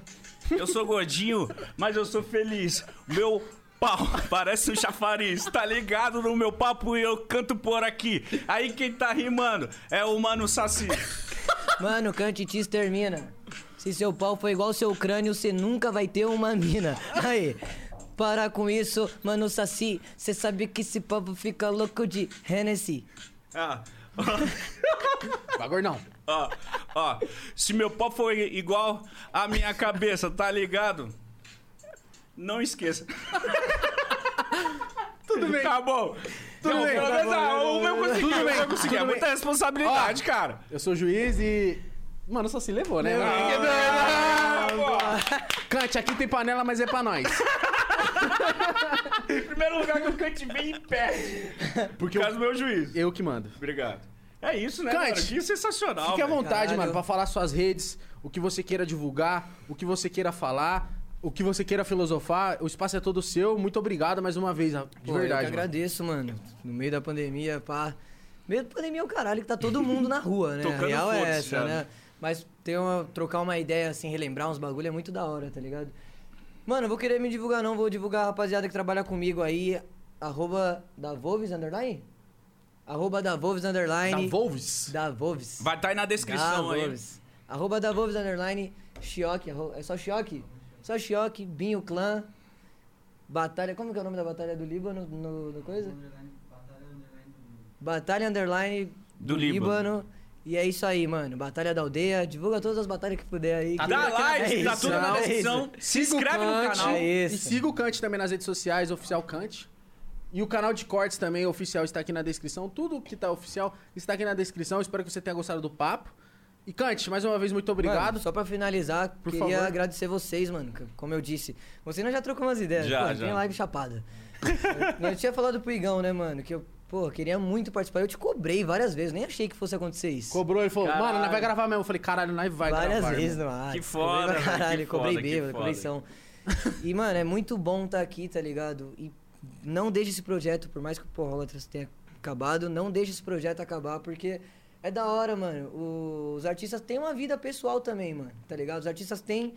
Eu sou gordinho, mas eu sou feliz. Meu pau parece um chafariz. Tá ligado no meu papo e eu canto por aqui. Aí quem tá rimando é o Mano Saci. Mano, cante te extermina Se seu pau for igual seu crânio Cê nunca vai ter uma mina Aí para com isso, mano Saci Cê sabe que esse povo fica louco de Hennessy Ah, Vai, gordão. Ó, ó. Se meu pau for igual a minha cabeça, tá ligado? Não esqueça. (laughs) Tudo bem. Acabou. Tudo Não, bem. pelo menos, ah, o meu consegui, Tudo o bem, meu consegui. tudo É bem. muita responsabilidade, cara. Eu sou juiz e... Mano, só se levou, né? Ah, pô. Cante, aqui tem panela, mas é pra nós. (laughs) Em primeiro lugar que o Cante vem e perde. Porque Por eu, causa do meu juiz. eu que mando. Obrigado. É isso, né, Cante. cara? Que sensacional, Fique à vontade, Caralho. mano, pra falar suas redes, o que você queira divulgar, o que você queira falar, o que você queira filosofar. O espaço é todo seu. Muito obrigado mais uma vez, de Pô, Eu que verdade. mano. agradeço, mano. No meio da pandemia, pá. Meio da pandemia é o caralho que tá todo mundo na rua, né? Tocando a real é essa, já, né? né? Mas ter uma, trocar uma ideia, assim, relembrar uns bagulho é muito da hora, tá ligado? Mano, eu vou querer me divulgar não, vou divulgar a rapaziada que trabalha comigo aí. Arroba da Volves Underline? Arroba da Volves Da Underline. Volves? Da Volves. Vai estar aí na descrição Da aí. Volves. Arroba da Volves Underline. Chioque. É só Chioque? Só Chioque, Binho Clã. Batalha. Como que é o nome da batalha do Líbano? No, no coisa? Underline, batalha underline do Batalha Underline Do do, Líbano. Líbano. E é isso aí, mano. Batalha da aldeia. Divulga todas as batalhas que puder aí. Tá que- Dá like, tá isso, tudo na é descrição. isso. Se inscreve no canal. É E siga o Cante também nas redes sociais, oficial Cante. E o canal de cortes também, oficial, está aqui na descrição. Tudo que tá oficial está aqui na descrição. Espero que você tenha gostado do papo. E Cante, mais uma vez, muito obrigado. Mano, só pra finalizar, Por queria favor. agradecer vocês, mano. Como eu disse. Você nós já trocou umas ideias. Já, pô, já. Tem live chapada. eu, eu tinha falado pro Igão, né, mano? Que eu, pô, queria muito participar. Eu te cobrei várias vezes. Nem achei que fosse acontecer isso. Cobrou, ele falou, Caralho. mano, nós vai gravar mesmo. Eu falei, caralho, nós vai Várias gravar. vezes irmão. no ar. Que Cobrei foda, pra velho, Caralho, que cobrei foda, bêbado, cobrei. E, mano, é muito bom estar aqui, tá ligado? E não deixe esse projeto, por mais que o Porrolatras tenha acabado, não deixe esse projeto acabar, porque é da hora, mano. Os artistas têm uma vida pessoal também, mano, tá ligado? Os artistas têm,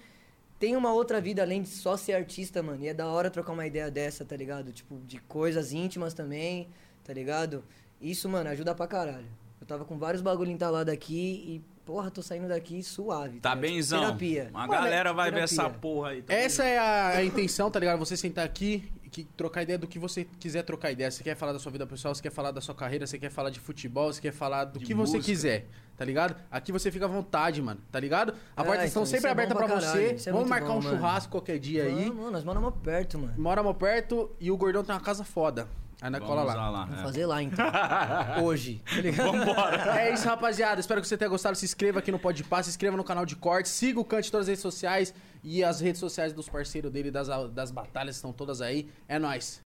têm uma outra vida além de só ser artista, mano. E é da hora trocar uma ideia dessa, tá ligado? Tipo, de coisas íntimas também, tá ligado? Isso, mano, ajuda pra caralho. Eu tava com vários bagulho entalado aqui e, porra, tô saindo daqui suave. Tá ligado? benzão. Terapia. A galera vai ver terapia. essa porra aí. tá Essa é a, a intenção, tá ligado? Você sentar aqui que- trocar ideia do que você quiser trocar ideia. Você quer falar da sua vida pessoal, você quer falar da sua carreira, você quer falar de futebol, você quer falar do De que você música. quiser, tá ligado? Aqui você fica à vontade, mano, tá ligado? A É, porta estão sempre é aberta pra você. é Vamos marcar bom, um mano. churrasco qualquer dia aí. Vamos, nós moramos perto, mano. Moramos perto e o Gordão tem uma casa foda. Aí nós cola Vamos lá. lá. Vamos é. fazer lá, então. (laughs) Hoje. Tá ligado? Vambora. É isso, rapaziada. Espero que você tenha gostado. Se inscreva aqui no Podpah, se inscreva no canal de cortes, siga o Cante em todas as redes sociais e as redes sociais dos parceiros dele, das, das batalhas estão todas aí. É nóis.